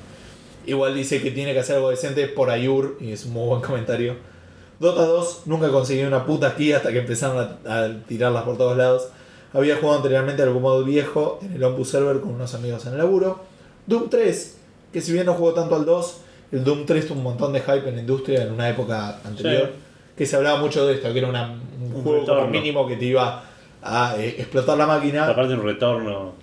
Igual dice que tiene que hacer algo decente por Ayur, y es un muy buen comentario. Dota 2 nunca conseguí una puta key hasta que empezaron a, a tirarlas por todos lados. Había jugado anteriormente algún modo viejo en el Ompus Server con unos amigos en el laburo. Doom 3, que si bien no jugó tanto al 2, el Doom 3 tuvo un montón de hype en la industria en una época anterior. Sí. Que se hablaba mucho de esto, que era una- un, Un juego retorno. mínimo que te iba a eh, explotar la máquina. Aparte de un retorno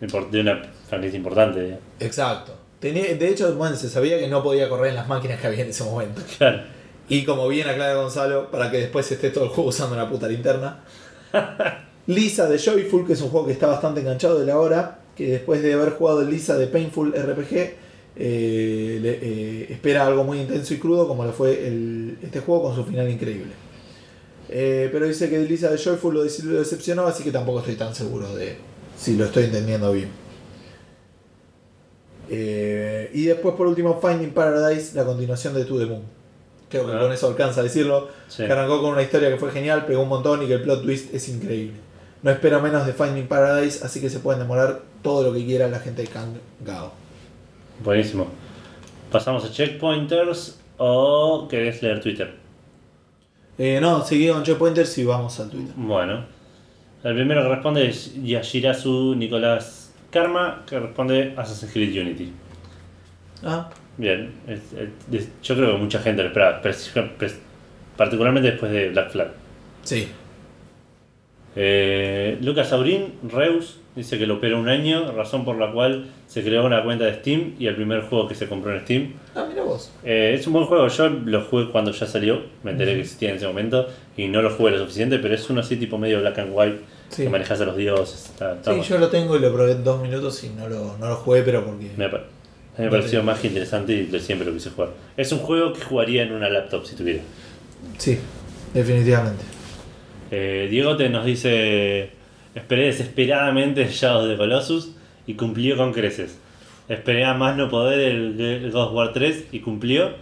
de una franquicia importante. ¿eh? Exacto. Tenía, de hecho, bueno, se sabía que no podía correr en las máquinas que había en ese momento. Claro. Y como bien aclara Gonzalo, para que después esté todo el juego usando una puta linterna. Lisa de Joyful, que es un juego que está bastante enganchado de la hora, que después de haber jugado Lisa de Painful RPG, eh, le- eh, espera algo muy intenso y crudo como lo fue el- este juego con su final increíble. Eh, pero dice que Lisa de Joyful lo, dece- lo decepcionó, así que tampoco estoy tan seguro de si lo estoy entendiendo bien. Y después por último Finding Paradise, la continuación de To The Moon. Creo que Ah. con eso alcanza a decirlo. Sí. Que arrancó con una historia que fue genial, pegó un montón y que el plot twist es increíble. No espero menos de Finding Paradise, así que se pueden demorar todo lo que quiera la gente de Kang Gao. Buenísimo. Pasamos a checkpointers o querés leer Twitter. Eh, no, seguí con Checkpointers y vamos al Twitter. Bueno. El primero que responde es Yashirazu Nicolás Karma, que responde Assassin's Creed Unity. Ah, Bien, es- es- yo creo que mucha gente lo esperaba, pero- particularmente después de Black Flag. sí. Eh, Lucas Aurín, Reus, dice que lo operó un año, razón por la cual se creó una cuenta de Steam y el primer juego que se compró en Steam. Ah, mira vos. Eh, es un buen juego, yo lo jugué cuando ya salió, me enteré que existía en ese momento y no lo jugué lo suficiente, pero es uno así tipo medio black and white, Sí. que manejas a los dioses. Está, está Sí, yo lo tengo y lo probé en dos minutos y no lo, no lo jugué, pero porque. me, a mí me pareció más que interesante y siempre lo quise jugar. Es un juego que jugaría en una laptop si tuviera. Sí, definitivamente. Eh, Diego te nos dice: Esperé desesperadamente Shadow of the Colossus y cumplió con creces. Esperé a más no poder el, el God of War 3 y cumplió.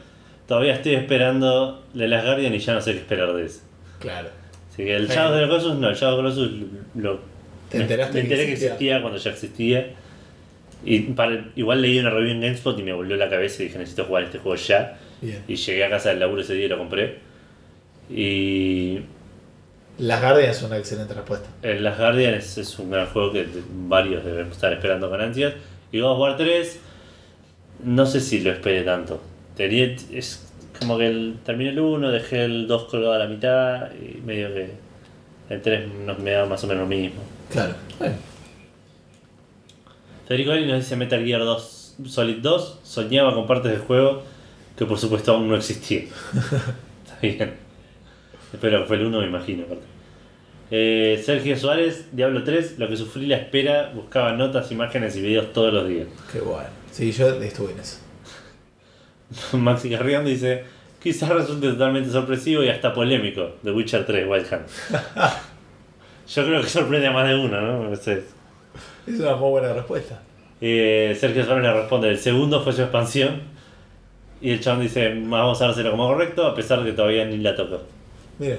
Todavía estoy esperando The Last Guardian y ya no sé qué esperar de ese. Claro. Así que el Sí. Shadow of the Colossus, no, el Shadow of the Colossus lo. ¿Te me- enteraste me que enteré que existía? existía cuando ya existía. Y para- igual leí una review en GameSpot y me volvió la cabeza y dije: Necesito jugar este juego ya. Bien. Y llegué a casa del laburo ese día y lo compré. Y Las Guardians es una excelente respuesta. El Last Guardian es, es un gran juego que varios debemos estar esperando con ansias. Y God of War 3, no sé si lo esperé tanto. Tenía, es como que el, terminé el 1, dejé el 2 colgado a la mitad y medio que el 3 nos me da más o menos lo mismo. Claro. Bueno. Federico Ali nos dice Metal Gear 2 Solid 2, soñaba con partes del juego que por supuesto aún no existían. Está bien. Espero que fue el 1, me imagino. aparte. Eh, Sergio Suárez, Diablo 3, lo que sufrí la espera, buscaba notas, imágenes y videos todos los días. Qué bueno. Sí, yo estuve en eso. Maxi Carrión dice, quizás resulte totalmente sorpresivo y hasta polémico, The Witcher 3, Wild Hunt. Yo creo que sorprende a más de uno, ¿no? Sé. Es una muy buena respuesta. Eh, Sergio Suárez le responde, el segundo fue su expansión. Y el chabón dice, vamos a dárselo como correcto, a pesar de que todavía ni la tocó. Mira.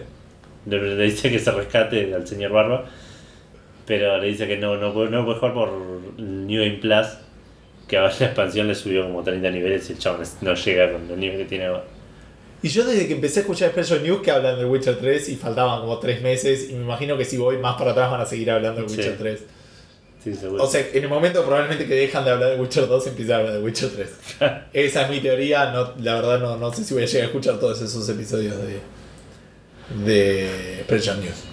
Le, le dice que se rescate al señor Barba, pero le dice que no, no, no puede jugar por New Game Plus, que ahora la expansión le subió como 30 niveles y el chabón no llega con el nivel que tiene ahora. Y yo desde que empecé a escuchar Special News que hablan de Witcher 3 y faltaban como 3 meses y me imagino que si voy más para atrás van a seguir hablando de Witcher Sí. 3. Sí, seguro. O sea, en el momento probablemente que dejan de hablar de Witcher 2 empiezan a hablar de Witcher 3. Esa es mi teoría, no, la verdad no, no sé si voy a llegar a escuchar todos esos episodios de, de Special News.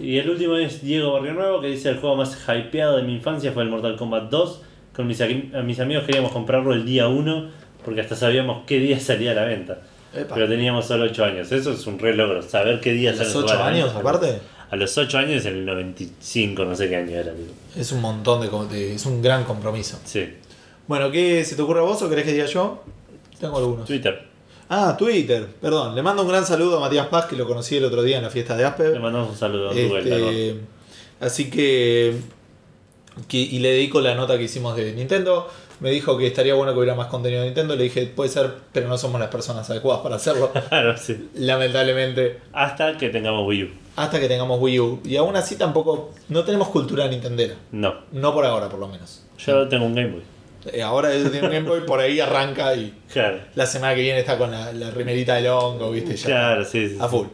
Y el último es Diego Barrio Nuevo, que dice el juego más hypeado de mi infancia fue el Mortal Kombat 2. Con mis, a mis amigos queríamos comprarlo el día 1 porque hasta sabíamos qué día salía a la venta. Epa. Pero teníamos solo 8 años. Eso es un re logro, saber qué día ¿A sale los el juego 8 a la años aparte? A los 8 años en el 95, no sé qué año era. tipo. Es un montón de- es un gran compromiso. Sí, Bueno, ¿qué se te ocurre a vos o querés que diga yo? Tengo algunos. Twitter. Ah, Twitter, perdón. Le mando un gran saludo a Matías Paz, que lo conocí el otro día en la fiesta de Asper. Le mandamos un saludo a tu vuelta. Este, así que, que- Y le dedico la nota que hicimos de Nintendo. Me dijo que estaría bueno que hubiera más contenido de Nintendo. Le dije, puede ser, pero no somos las personas adecuadas para hacerlo. Claro, sí. Lamentablemente. Hasta que tengamos Wii U. Hasta que tengamos Wii U. Y aún así tampoco. No tenemos cultura nintendera. No. No por ahora, por lo menos. Yo tengo un Game Boy. Eh, ahora él tiene un Game Boy, por ahí arranca y Claro. la semana que viene está con la, la rimerita del hongo, ¿viste? Ya Claro, sí, sí. A full.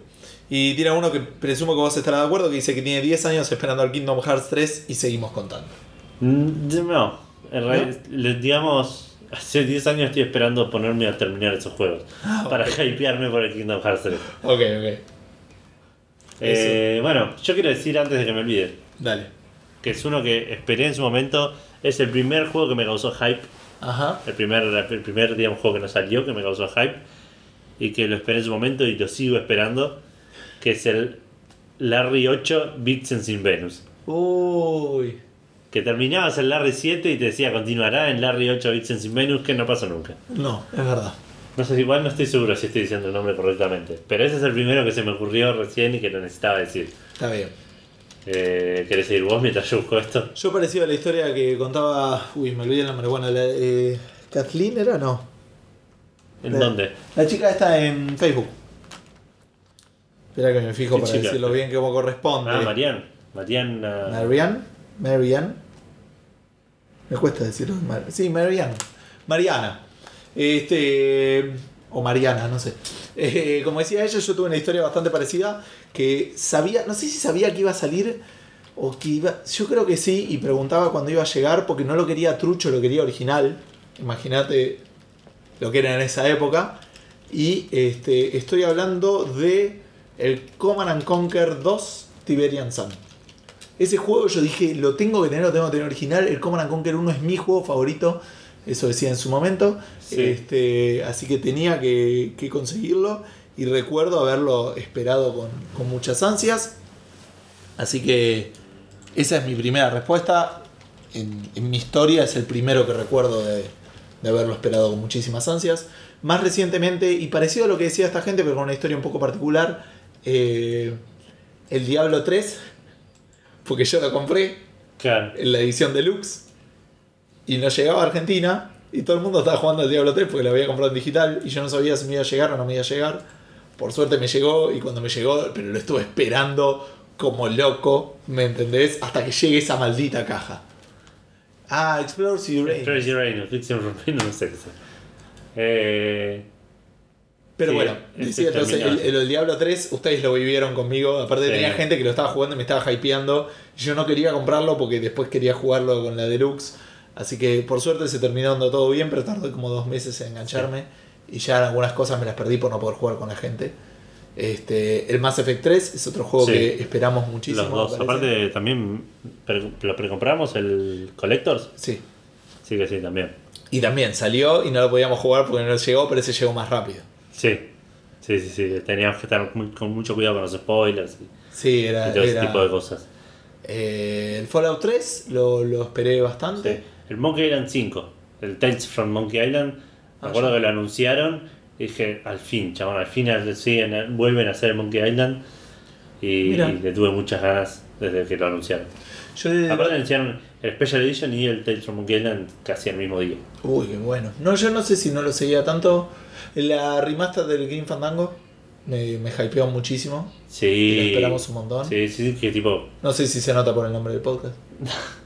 Y tira uno que presumo que vos estarás de acuerdo, que dice que tiene 10 años esperando al Kingdom Hearts 3 y seguimos contando. Mm, No, en realidad, digamos, hace 10 años estoy esperando ponerme a terminar esos juegos. Ah, para hypearme por el Kingdom Hearts 3. Ok, ok. Eh, bueno, yo quiero decir antes de que me olvide, Dale. que es uno que esperé en su momento, es el primer juego que me causó hype, Ajá. el primer, el primer digamos, juego que nos salió que me causó hype, y que lo esperé en su momento y lo sigo esperando, que es el Larry 8 Vixens in Venus. Uy. Que terminabas el Larry 7 y te decía continuará en Larry 8 Vixens in Venus, que no pasó nunca. No, es verdad. No sé, igual no estoy seguro si estoy diciendo el nombre correctamente. Pero ese es el primero que se me ocurrió recién y que lo necesitaba decir. Está bien. Eh, ¿Querés seguir vos mientras yo busco esto? Yo parecido a la historia que contaba. Uy, me olvidé el nombre. Bueno, la, eh, ¿Kathleen era? No. ¿En dónde? La chica está en Facebook. Espera que me fijo ¿Qué para chica? decirlo bien como corresponde. Ah, Marian. Mariana. Marianne. Marianne. Me cuesta decirlo. Mar- sí, Marianne. Mariana. Este. O Mariana, no sé. Eh, como decía ella, yo tuve una historia bastante parecida. Que sabía. No sé si sabía que iba a salir. O que iba, yo creo que sí, y preguntaba cuándo iba a llegar porque no lo quería trucho, lo quería original. Imagínate lo que era en esa época. Y este, estoy hablando de el Command and Conquer 2 Tiberian Sun. Ese juego yo dije, lo tengo que tener, lo tengo que tener original. El Command and Conquer 1 es mi juego favorito. Eso decía en su momento. Sí. Este, así que tenía que, que conseguirlo. Y recuerdo haberlo esperado con, con muchas ansias. Así que esa es mi primera respuesta. En, en mi historia es el primero que recuerdo de, de haberlo esperado con muchísimas ansias. Más recientemente, y parecido a lo que decía esta gente, pero con una historia un poco particular, eh, el Diablo 3, porque yo lo compré Claro. en la edición deluxe y no llegaba a Argentina y todo el mundo estaba jugando al Diablo 3 porque lo había comprado en digital y yo no sabía si me iba a llegar o no me iba a llegar. Por suerte me llegó y cuando me llegó, pero lo estuve esperando como loco, ¿me entendés? Hasta que llegue esa maldita caja. Ah, Explorers Uranus. Crazy Rain, Fiction no sé. Eh, Pero Sí, bueno, ese decía, entonces, el- el Diablo 3, ustedes lo vivieron conmigo. Aparte Sí. tenía gente que lo estaba jugando y me estaba hypeando. Yo no quería comprarlo porque después quería jugarlo con la Deluxe. Así que por suerte se terminó dando todo bien, pero tardó como dos meses en engancharme. Y ya algunas cosas me las perdí por no poder jugar con la gente. Este, el Mass Effect 3 es otro juego Sí. que esperamos muchísimo. los dos. Aparte, también pre- lo precompramos el Collectors. Sí. Sí que sí, también. Y también salió y no lo podíamos jugar porque no llegó, pero ese llegó más rápido. Sí. Sí, sí, sí. Teníamos que estar muy- con mucho cuidado con los spoilers y, Sí, era. y todo ese tipo de cosas. Eh, el Fallout 3 lo, lo esperé bastante. Sí. El Monkey Island 5, el Tales from Monkey Island, me Ah, acuerdo que lo anunciaron y dije, al fin, chabón, al fin siguen, vuelven a hacer el Monkey Island y, le tuve muchas ganas desde que lo anunciaron. Yo le- Aparte anunciaron el Special Edition y el Tales from Monkey Island casi al mismo día. Uy, qué bueno. No, yo no sé si no lo seguía tanto. La remaster del Green Fandango me, me hypeó muchísimo. Y Sí. la esperamos un montón. Sí, sí, que tipo, No sé si se nota por el nombre del podcast.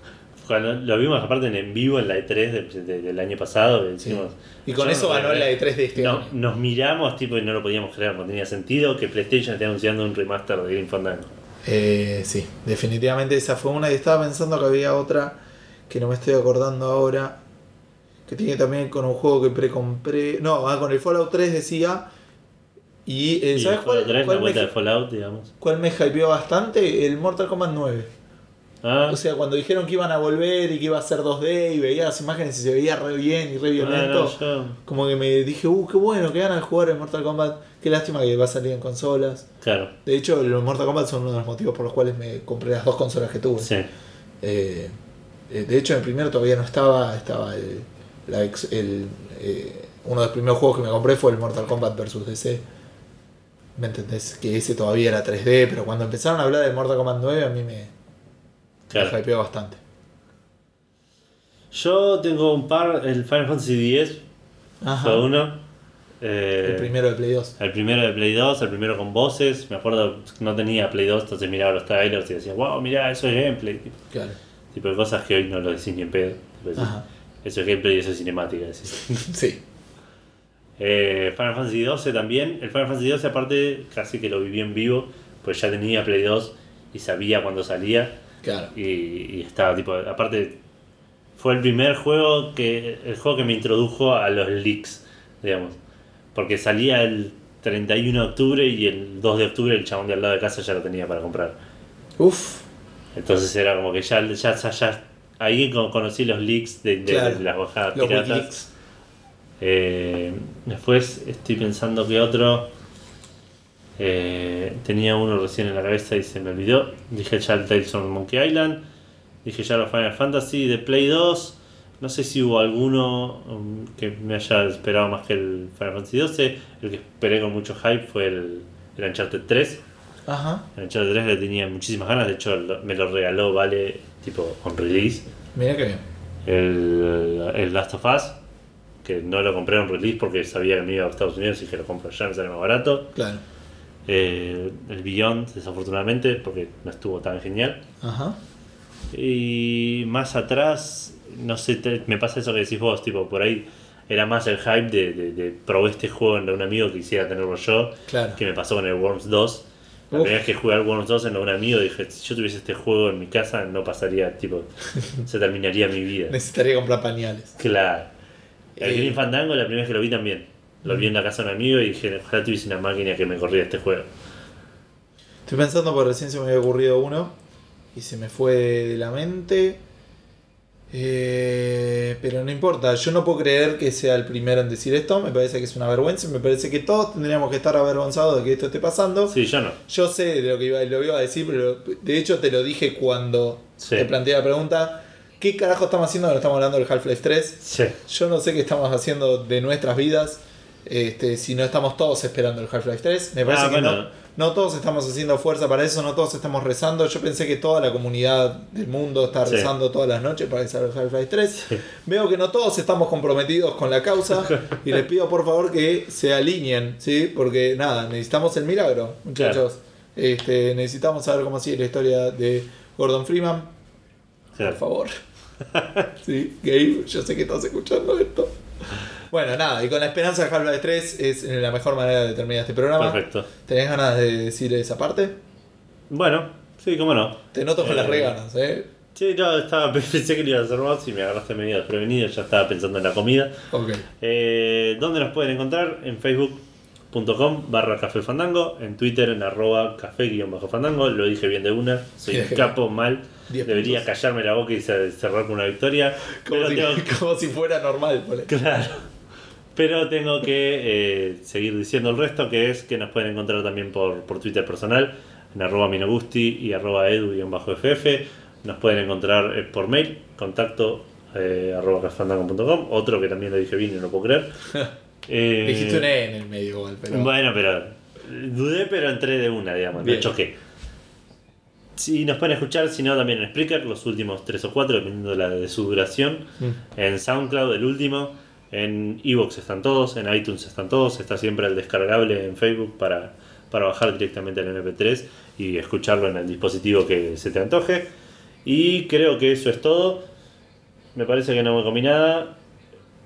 cuando lo vimos aparte en, vivo en la E3 de- de- del año pasado, Sí. decimos, Y con eso no ganó la creer. E3 de este No, año. nos miramos tipo y no lo podíamos creer, no tenía sentido que PlayStation esté anunciando un remaster de Green Fandango. Eh, sí, definitivamente esa fue una. Y estaba pensando que había otra que no me estoy acordando ahora. Que tiene también con un juego que precompré. No, ah, con el Fallout 3 decía. Y, eh, ¿sabes el cuál, Fallout 3, cuál la me, de Fallout, digamos. cuál me hypeó bastante? El Mortal Kombat 9. Ah, O sea, cuando dijeron que iban a volver y que iba a ser 2D y veía las imágenes y se veía re bien y re violento, ah, no, como que me dije, uh, qué bueno, que ganas de jugar en Mortal Kombat. Qué lástima que va a salir en consolas. claro, De hecho, los Mortal Kombat son uno de los motivos por los cuales me compré las dos consolas que tuve. sí. Eh, eh, de hecho, en el primero todavía no estaba, estaba el, la ex- el, eh, uno de los primeros juegos que me compré fue el Mortal Kombat vs DC. ¿Me entendés? Que ese todavía era 3D, pero cuando empezaron a hablar del Mortal Kombat 9 a mí me, me Claro. hypeó bastante. Yo tengo un par, el Final Fantasy X fue uno. eh, El primero de Play 2. El primero de Play 2, el primero con voces. Me acuerdo, no tenía Play 2, entonces miraba los trailers y decía, wow, mirá, eso es gameplay. Tipo, Claro. tipo de cosas que hoy no lo decís ni en pedo. Tipo. Eso es gameplay y eso es cinemática. decís. Sí. Eh, Final Fantasy XII también. El Final Fantasy XII aparte casi que lo viví en vivo, pues ya tenía Play 2 y sabía cuándo salía. Claro. Y, y estaba tipo, aparte fue el primer juego que, el juego que me introdujo a los leaks, digamos. Porque salía el 31 de octubre y el 2 de octubre el chabón de al lado de casa ya lo tenía para comprar. Uf. Entonces era como que ya, ya, ya, ya- ahí con- conocí los leaks de, de- Claro. de las bajadas Los piratas. Eh, después estoy pensando que otro. Eh, tenía uno recién en la cabeza y se me olvidó. Dije ya el Tales of Monkey Island. Dije ya los Final Fantasy de Play 2. No sé si hubo alguno um, que me haya esperado más que el Final Fantasy 12. El que esperé con mucho hype fue el, el Uncharted 3. Ajá. El Uncharted 3 le tenía muchísimas ganas. De hecho, me lo regaló Vale tipo on release. Mira que bien. El, el Last of Us, que no lo compré en release porque sabía que me iba a Estados Unidos y que lo compro allá, me sale más barato. Claro. Eh, el Beyond, desafortunadamente, porque no estuvo tan genial. Ajá. Y más atrás, no sé, te- me pasa eso que decís vos, tipo, por ahí era más el hype de, de, de probé este juego en un amigo que quisiera tenerlo yo, Claro. que me pasó con el Worms 2. La Uf. primera vez que jugué al Worms 2 en un amigo dije, si yo tuviese este juego en mi casa no pasaría, tipo, se terminaría mi vida. Necesitaría comprar pañales. Claro. El Eh. Green Fandango la primera vez que lo vi también. Lo vi en la casa de un amigo y dije, ojalá tuviese una máquina que me corría este juego. Estoy pensando porque recién se me había ocurrido uno y se me fue de la mente. Eh, pero no importa, yo no puedo creer que sea el primero en decir esto. Me parece que es una vergüenza. Me parece que todos tendríamos que estar avergonzados de que esto esté pasando. Sí, yo no. Yo sé de lo que iba, lo iba a decir, pero de hecho te lo dije cuando Sí. te planteé la pregunta. ¿Qué carajo estamos haciendo cuando estamos hablando del Half-Life 3? Sí. Yo no sé qué estamos haciendo de nuestras vidas este, si no estamos todos esperando el Half-Life 3. Me parece Ah, que bueno. no, no todos estamos haciendo fuerza para eso, no todos estamos rezando. Yo pensé que toda la comunidad del mundo está Sí. rezando todas las noches para que salga el Half-Life 3. Veo que no todos estamos comprometidos con la causa y les pido por favor que se alineen, ¿sí? Porque nada, necesitamos el milagro, muchachos. Este, necesitamos saber cómo sigue la historia de Gordon Freeman. Claro. Por favor. sí, Gabe, yo sé que estás escuchando esto. Bueno, nada, y con la esperanza de Half-Life 3 es la mejor manera de terminar este programa. Perfecto. ¿Tenés ganas de decir esa parte? Bueno, sí, cómo no. Te noto con las Eh, reganas, ¿eh? Sí, no, estaba, pensé que lo ibas a hacer vos y me agarraste medio desprevenido, ya estaba pensando en la comida. Ok. Eh, ¿Dónde nos pueden encontrar? En facebook.com barra café fandango, en Twitter en arroba café guion bajo fandango, lo dije bien de una, soy un capo mal, debería puntos. callarme la boca y cer- cerrar con una victoria, Como, si, tengo, como si fuera normal. ponle. claro, pero tengo que eh, seguir diciendo el resto, que es que nos pueden encontrar también por, por Twitter personal, en arroba minogusti y arroba edu guion bajo ff, nos pueden encontrar eh, por mail, contacto eh, arroba cafefandango.com, otro que también lo dije bien y no lo puedo creer. Dijiste un E en el medio igual, pero. Bueno, pero dudé, pero entré de una, digamos, no choqué. Si nos pueden escuchar, si no, también en Spreaker, los últimos 3 o 4, dependiendo de, la, de su duración. Mm. En SoundCloud, el último. En Evox están todos, en iTunes están todos. Está siempre el descargable en Facebook para, para bajar directamente el MP3 y escucharlo en el dispositivo que se te antoje. Y creo que eso es todo. Me parece que no me comí nada.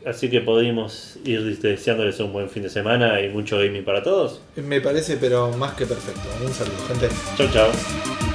Así que podemos ir deseándoles un buen fin de semana y mucho gaming para todos. Me parece, pero más que perfecto. Un saludo, gente. Chau, chau.